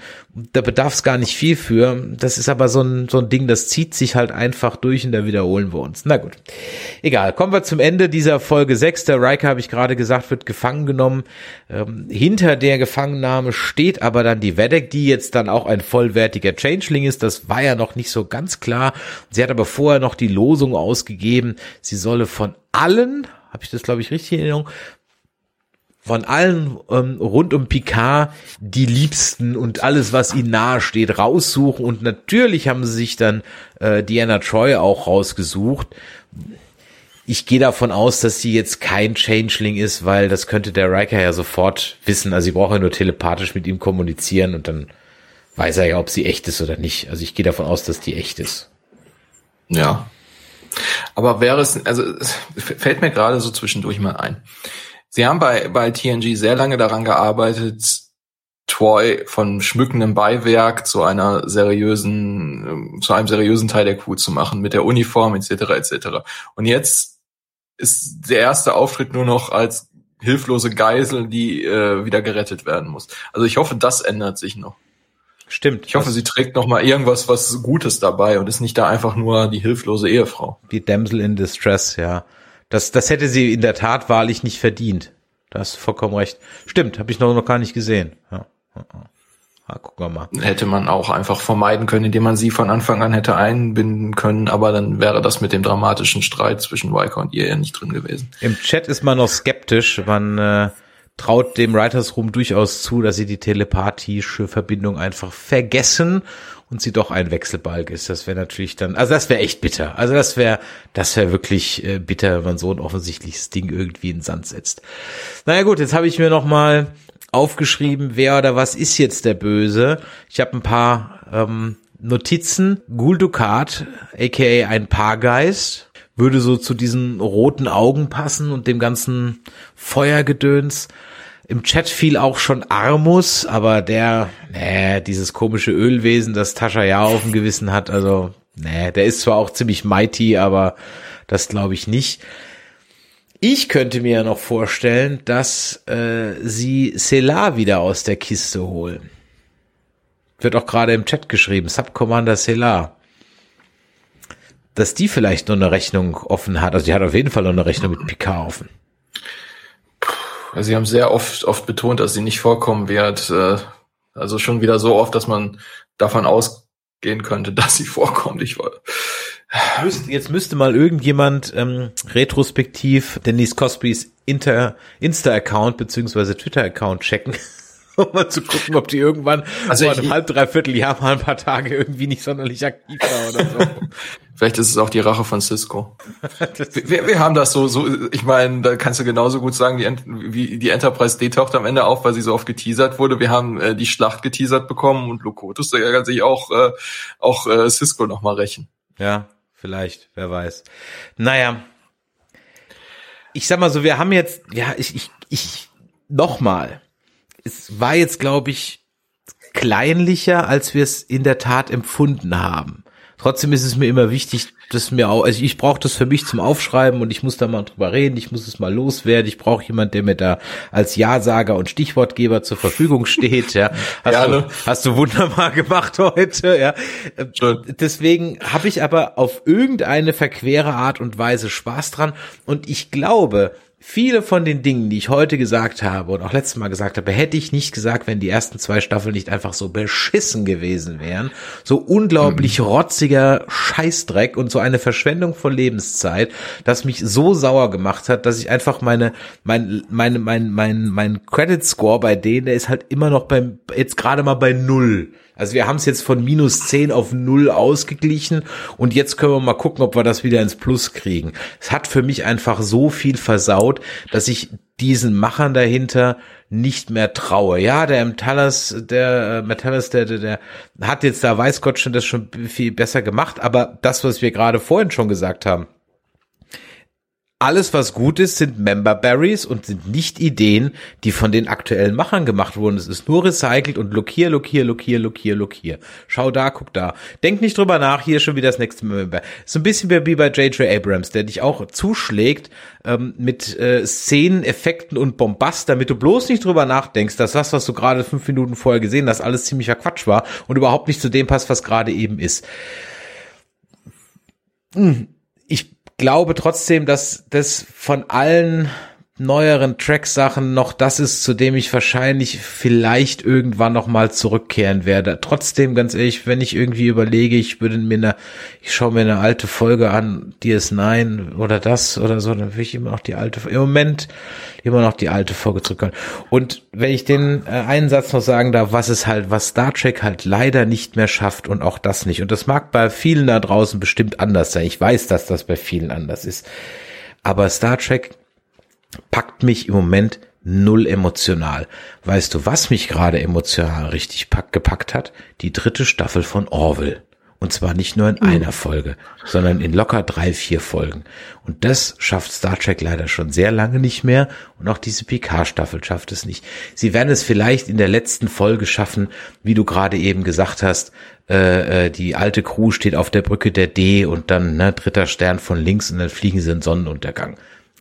Speaker 3: Da bedarf es gar nicht viel für. Das ist aber so ein, so ein Ding, das zieht sich halt einfach durch und da wiederholen wir uns. Na gut. Egal. Kommen wir zum Ende dieser Folge 6. Der Riker, habe ich gerade gesagt, wird gefangen genommen. Ähm, hinter der Gefangennahme steht aber dann die Vedek, die jetzt dann auch ein vollwertiger Changeling ist. Das war ja noch nicht so ganz klar. Sie hat aber vorher noch die Losung ausgegeben, sie solle von allen, habe ich das glaube ich richtig in Erinnerung, von allen ähm, rund um Picard die Liebsten und alles, was ihnen nahe steht, raussuchen. Und natürlich haben sie sich dann äh, Diana Troy auch rausgesucht. Ich gehe davon aus, dass sie jetzt kein Changeling ist, weil das könnte der Riker ja sofort wissen. Also sie braucht ja nur telepathisch mit ihm kommunizieren und dann weiß er ja, ob sie echt ist oder nicht. Also ich gehe davon aus, dass die echt ist.
Speaker 4: Ja. Aber wäre es, also es fällt mir gerade so zwischendurch mal ein. Sie haben bei, bei TNG sehr lange daran gearbeitet, Troy von schmückendem Beiwerk zu einer seriösen, ähm, zu einem seriösen Teil der Crew zu machen, mit der Uniform etc. etc. Und jetzt ist der erste Auftritt nur noch als hilflose Geisel, die äh, wieder gerettet werden muss. Also ich hoffe, das ändert sich noch.
Speaker 3: Stimmt.
Speaker 4: Ich hoffe, sie trägt noch mal irgendwas, was Gutes dabei und ist nicht da einfach nur die hilflose Ehefrau.
Speaker 3: Die Damsel in Distress, ja. Das, das hätte sie in der Tat wahrlich nicht verdient. Da hast du vollkommen recht. Stimmt, habe ich noch, noch gar nicht gesehen. Ja. Ja, gucken wir mal.
Speaker 4: Hätte man auch einfach vermeiden können, indem man sie von Anfang an hätte einbinden können, aber dann wäre das mit dem dramatischen Streit zwischen Riker und ihr ja nicht drin gewesen.
Speaker 3: Im Chat ist man noch skeptisch. Man äh, traut dem Writers Room durchaus zu, dass sie die telepathische Verbindung einfach vergessen und sie doch ein Wechselbalg ist. Das wäre natürlich dann, also das wäre echt bitter. Also das wäre, das wäre wirklich äh, bitter, wenn man so ein offensichtliches Ding irgendwie in den Sand setzt. Naja gut, jetzt habe ich mir noch mal aufgeschrieben, wer oder was ist jetzt der Böse. Ich habe ein paar ähm, Notizen. Gul Dukat, aka ein Paargeist, würde so zu diesen roten Augen passen und dem ganzen Feuergedöns. Im Chat fiel auch schon Armus, aber der, nee, dieses komische Ölwesen, das Tascha ja auf dem Gewissen hat, also, nee, der ist zwar auch ziemlich mighty, aber das glaube ich nicht. Ich könnte mir ja noch vorstellen, dass äh, sie Selah wieder aus der Kiste holen. Wird auch gerade im Chat geschrieben, Subcommander Selah. Dass die vielleicht noch eine Rechnung offen hat. Also die hat auf jeden Fall noch eine Rechnung mit Picard offen.
Speaker 4: Also sie haben sehr oft, oft betont, dass sie nicht vorkommen wird. Äh, also schon wieder so oft, dass man davon ausgehen könnte, dass sie vorkommt. Ich wollte.
Speaker 3: Jetzt müsste mal irgendjemand ähm, retrospektiv Denise Cosbys Insta-Account beziehungsweise Twitter-Account checken, um mal zu gucken, ob die irgendwann
Speaker 4: Also
Speaker 3: vor einem halb, dreiviertel Jahr mal ein paar Tage irgendwie nicht sonderlich aktiv war oder so.
Speaker 4: Vielleicht ist es auch die Rache von Cisco. wir, wir haben das so, so, ich meine, da kannst du genauso gut sagen, die, wie die Enterprise D taucht am Ende auf, weil sie so oft geteasert wurde. Wir haben äh, die Schlacht geteasert bekommen und Lokotus, da kann sich auch, äh, auch äh, Cisco nochmal rächen.
Speaker 3: Ja, vielleicht, wer weiß. Naja. Ich sag mal so, wir haben jetzt, ja, ich, ich, ich, nochmal. Es war jetzt, glaube ich, kleinlicher, als wir es in der Tat empfunden haben. Trotzdem ist es mir immer wichtig, dass mir auch, also ich brauche das für mich zum Aufschreiben und ich muss da mal drüber reden, ich muss es mal loswerden, ich brauche jemand, der mir da als Ja-Sager und Stichwortgeber zur Verfügung steht, ja. Hast,
Speaker 4: Gerne.
Speaker 3: du, hast du wunderbar gemacht heute, ja.
Speaker 4: Schön.
Speaker 3: Deswegen habe ich aber auf irgendeine verquere Art und Weise Spaß dran und ich glaube, viele von den Dingen, die ich heute gesagt habe und auch letztes Mal gesagt habe, hätte ich nicht gesagt, wenn die ersten zwei Staffeln nicht einfach so beschissen gewesen wären. So unglaublich rotziger Scheißdreck und so eine Verschwendung von Lebenszeit, das mich so sauer gemacht hat, dass ich einfach meine, mein, meine, mein, mein, mein Credit Score bei denen, der ist halt immer noch beim, jetzt gerade mal bei null. Also wir haben es jetzt von minus 10 auf null ausgeglichen und jetzt können wir mal gucken, ob wir das wieder ins Plus kriegen. Es hat für mich einfach so viel versaut, dass ich diesen Machern dahinter nicht mehr traue. Ja, der Metallas, der äh, Metallas, der, der, der hat jetzt da weiß Gott schon das schon viel besser gemacht, aber das, was wir gerade vorhin schon gesagt haben, alles, was gut ist, sind Member Berries und sind nicht Ideen, die von den aktuellen Machern gemacht wurden. Es ist nur recycelt und look hier, look hier, look hier, look hier, look hier. Schau da, guck da. Denk nicht drüber nach, hier schon wieder das nächste Member. So ein bisschen wie bei J.J. Abrams, der dich auch zuschlägt ähm, mit äh, Szenen, Effekten und Bombast, damit du bloß nicht drüber nachdenkst, dass das, was du gerade fünf Minuten vorher gesehen hast, alles ziemlicher Quatsch war und überhaupt nicht zu dem passt, was gerade eben ist. ich glaube trotzdem, dass das von allen neueren Track-Sachen noch das ist, zu dem ich wahrscheinlich vielleicht irgendwann noch mal zurückkehren werde. Trotzdem, ganz ehrlich, wenn ich irgendwie überlege, ich würde mir eine, ich schaue mir eine alte Folge an, DS9 oder das oder so, dann will ich immer noch die alte, im Moment immer noch die alte Folge zurückkommen. Und wenn ich den äh, einen Satz noch sagen darf, was es halt, was Star Trek halt leider nicht mehr schafft und auch das nicht. Und das mag bei vielen da draußen bestimmt anders sein. Ich weiß, dass das bei vielen anders ist. Aber Star Trek packt mich im Moment null emotional. Weißt du, was mich gerade emotional richtig pack, gepackt hat? Die dritte Staffel von Orville. Und zwar nicht nur in mhm. einer Folge, sondern in locker drei, vier Folgen. Und das schafft Star Trek leider schon sehr lange nicht mehr. Und auch diese PK-Staffel schafft es nicht. Sie werden es vielleicht in der letzten Folge schaffen, wie du gerade eben gesagt hast, äh, äh die alte Crew steht auf der Brücke der D und dann ne, dritter Stern von links und dann fliegen sie in Sonnenuntergang.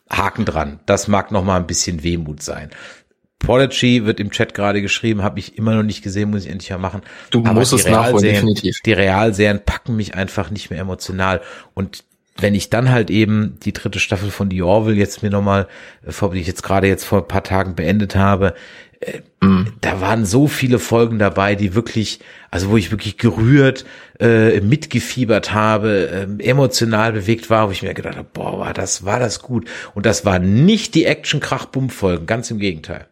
Speaker 3: Haken dran. Das mag noch mal ein bisschen Wehmut sein. Prodigy wird im Chat gerade geschrieben, habe ich immer noch nicht gesehen, muss ich endlich mal machen.
Speaker 4: Du Aber musst es nachholen, definitiv.
Speaker 3: Die Realserien packen mich einfach nicht mehr emotional. Und wenn ich dann halt eben die dritte Staffel von The Orville jetzt mir nochmal, äh, die ich jetzt gerade jetzt vor ein paar Tagen beendet habe, mm. da waren so viele Folgen dabei, die wirklich, also wo ich wirklich gerührt, äh, mitgefiebert habe, äh, emotional bewegt war, wo ich mir gedacht habe, boah, war das, war das gut. Und das war nicht die Action-Krach-Bumm-Folgen, ganz im Gegenteil.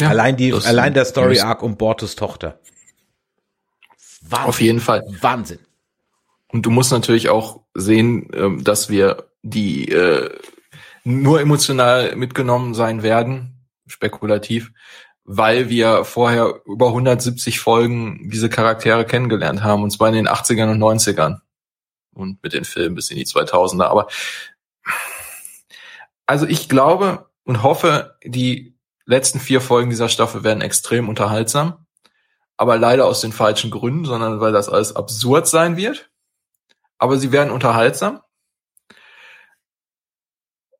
Speaker 3: Ja, allein die, allein der Story Arc um Bortus Tochter.
Speaker 4: Wahnsinn. Auf jeden Fall.
Speaker 3: Wahnsinn.
Speaker 4: Und du musst natürlich auch sehen, ähm, dass wir die äh, nur emotional mitgenommen sein werden, spekulativ, weil wir vorher über 170 Folgen diese Charaktere kennengelernt haben, und zwar in den 80ern und 90ern. Und mit den Filmen bis in die 2000er. Aber also ich glaube und hoffe, die letzten vier Folgen dieser Staffel werden extrem unterhaltsam. Aber leider aus den falschen Gründen, sondern weil das alles absurd sein wird. Aber sie werden unterhaltsam.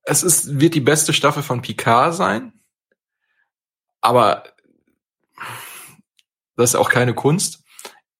Speaker 4: Es ist, wird die beste Staffel von Picard sein. Aber das ist auch keine Kunst.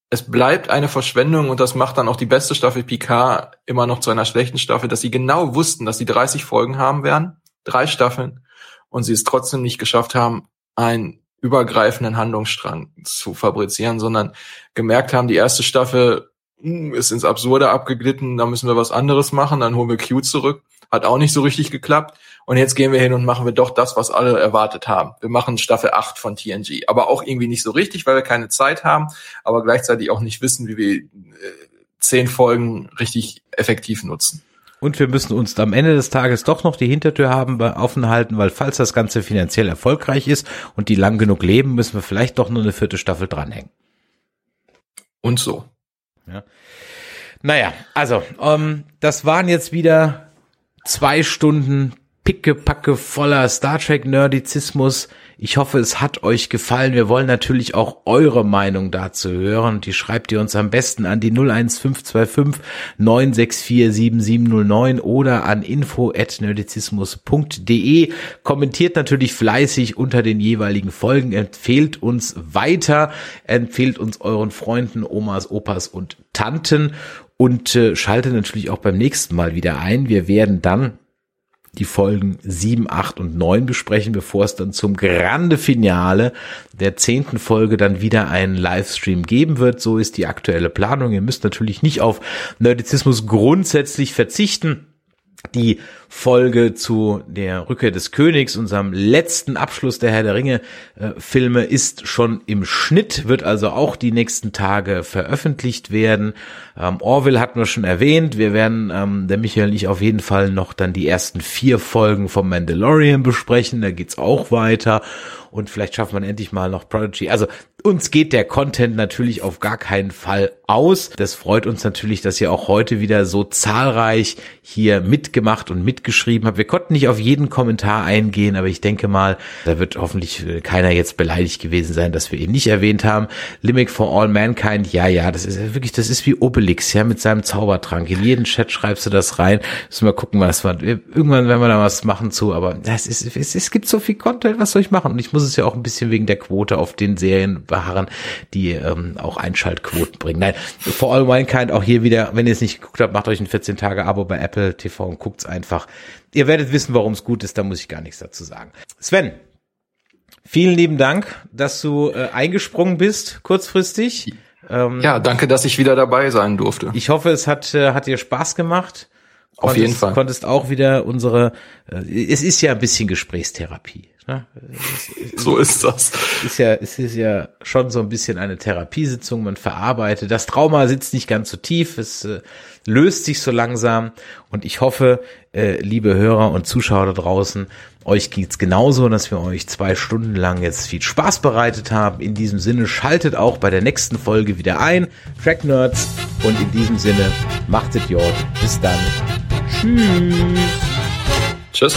Speaker 4: Es bleibt eine Verschwendung und das macht dann auch die beste Staffel Picard immer noch zu einer schlechten Staffel, dass sie genau wussten, dass sie 30 Folgen haben werden, drei Staffeln, und sie es trotzdem nicht geschafft haben, einen übergreifenden Handlungsstrang zu fabrizieren, sondern gemerkt haben, die erste Staffel hm, ist ins Absurde abgeglitten, da müssen wir was anderes machen, dann holen wir Q zurück hat auch nicht so richtig geklappt. Und jetzt gehen wir hin und machen wir doch das, was alle erwartet haben. Wir machen Staffel 8 von TNG. Aber auch irgendwie nicht so richtig, weil wir keine Zeit haben, aber gleichzeitig auch nicht wissen, wie wir äh, zehn Folgen richtig effektiv nutzen.
Speaker 3: Und wir müssen uns am Ende des Tages doch noch die Hintertür haben, offen halten, weil falls das Ganze finanziell erfolgreich ist und die lang genug leben, müssen wir vielleicht doch nur eine vierte Staffel dranhängen.
Speaker 4: Und so.
Speaker 3: Ja. Naja, also, ähm, das waren jetzt wieder zwei Stunden pickepacke voller Star Trek Nerdizismus. Ich hoffe, es hat euch gefallen. Wir wollen natürlich auch eure Meinung dazu hören. Die schreibt ihr uns am besten an die 01525 964 7709 oder an info at nerdizismus.de. Kommentiert natürlich fleißig unter den jeweiligen Folgen. Empfehlt uns weiter. Empfehlt uns euren Freunden, Omas, Opas und Tanten und äh, schaltet natürlich auch beim nächsten Mal wieder ein. Wir werden dann die Folgen 7, 8 und 9 besprechen, bevor es dann zum Grande Finale der zehnten Folge dann wieder einen Livestream geben wird. So ist die aktuelle Planung. Ihr müsst natürlich nicht auf Nerdizismus grundsätzlich verzichten die Folge zu der Rückkehr des Königs, unserem letzten Abschluss der Herr der Ringe äh, Filme, ist schon im Schnitt, wird also auch die nächsten Tage veröffentlicht werden. Ähm, Orville hatten wir schon erwähnt. Wir werden, ähm, der Michael und ich auf jeden Fall noch dann die ersten vier Folgen vom Mandalorian besprechen. Da geht's auch weiter und vielleicht schaffen wir endlich mal noch Prodigy. Also uns geht der Content natürlich auf gar keinen Fall aus. Das freut uns natürlich, dass ihr auch heute wieder so zahlreich hier mitgemacht und mitgeschrieben habt. Wir konnten nicht auf jeden Kommentar eingehen, aber ich denke mal, da wird hoffentlich keiner jetzt beleidigt gewesen sein, dass wir ihn nicht erwähnt haben. Limit for All Mankind, ja, ja, das ist wirklich, das ist wie Obelix, ja, mit seinem Zaubertrank. In jeden Chat schreibst du das rein. Müssen wir gucken, was wir, irgendwann werden wir da was machen zu, aber das ist, es, es gibt so viel Content, was soll ich machen? Und ich muss es ja auch ein bisschen wegen der Quote auf den Serien beharren, die ähm, auch Einschaltquoten bringen. Nein, For All Mankind auch hier wieder, wenn ihr es nicht geguckt habt, macht euch ein 14 Tage Abo bei Apple TV und guckt's einfach. Ihr werdet wissen, warum es gut ist, da muss ich gar nichts dazu sagen. Sven, vielen lieben Dank, dass du äh, eingesprungen bist, kurzfristig.
Speaker 4: Ähm, ja, danke, dass ich wieder dabei sein durfte.
Speaker 3: Ich hoffe, es hat, äh, hat dir Spaß gemacht.
Speaker 4: Auf jeden Fall.
Speaker 3: Konntest auch wieder unsere, äh, es ist ja ein bisschen Gesprächstherapie. Ne?
Speaker 4: so ist das.
Speaker 3: Ist ja, es ist ja schon so ein bisschen eine Therapiesitzung. Man verarbeitet. Das Trauma sitzt nicht ganz so tief. Es äh, löst sich so langsam. Und ich hoffe, äh, liebe Hörer und Zuschauer da draußen, euch geht's genauso, dass wir euch zwei Stunden lang jetzt viel Spaß bereitet haben. In diesem Sinne schaltet auch bei der nächsten Folge wieder ein. Track Nerds. Und in diesem Sinne, macht es Jod. Bis dann.
Speaker 4: Tschüss. Tschüss.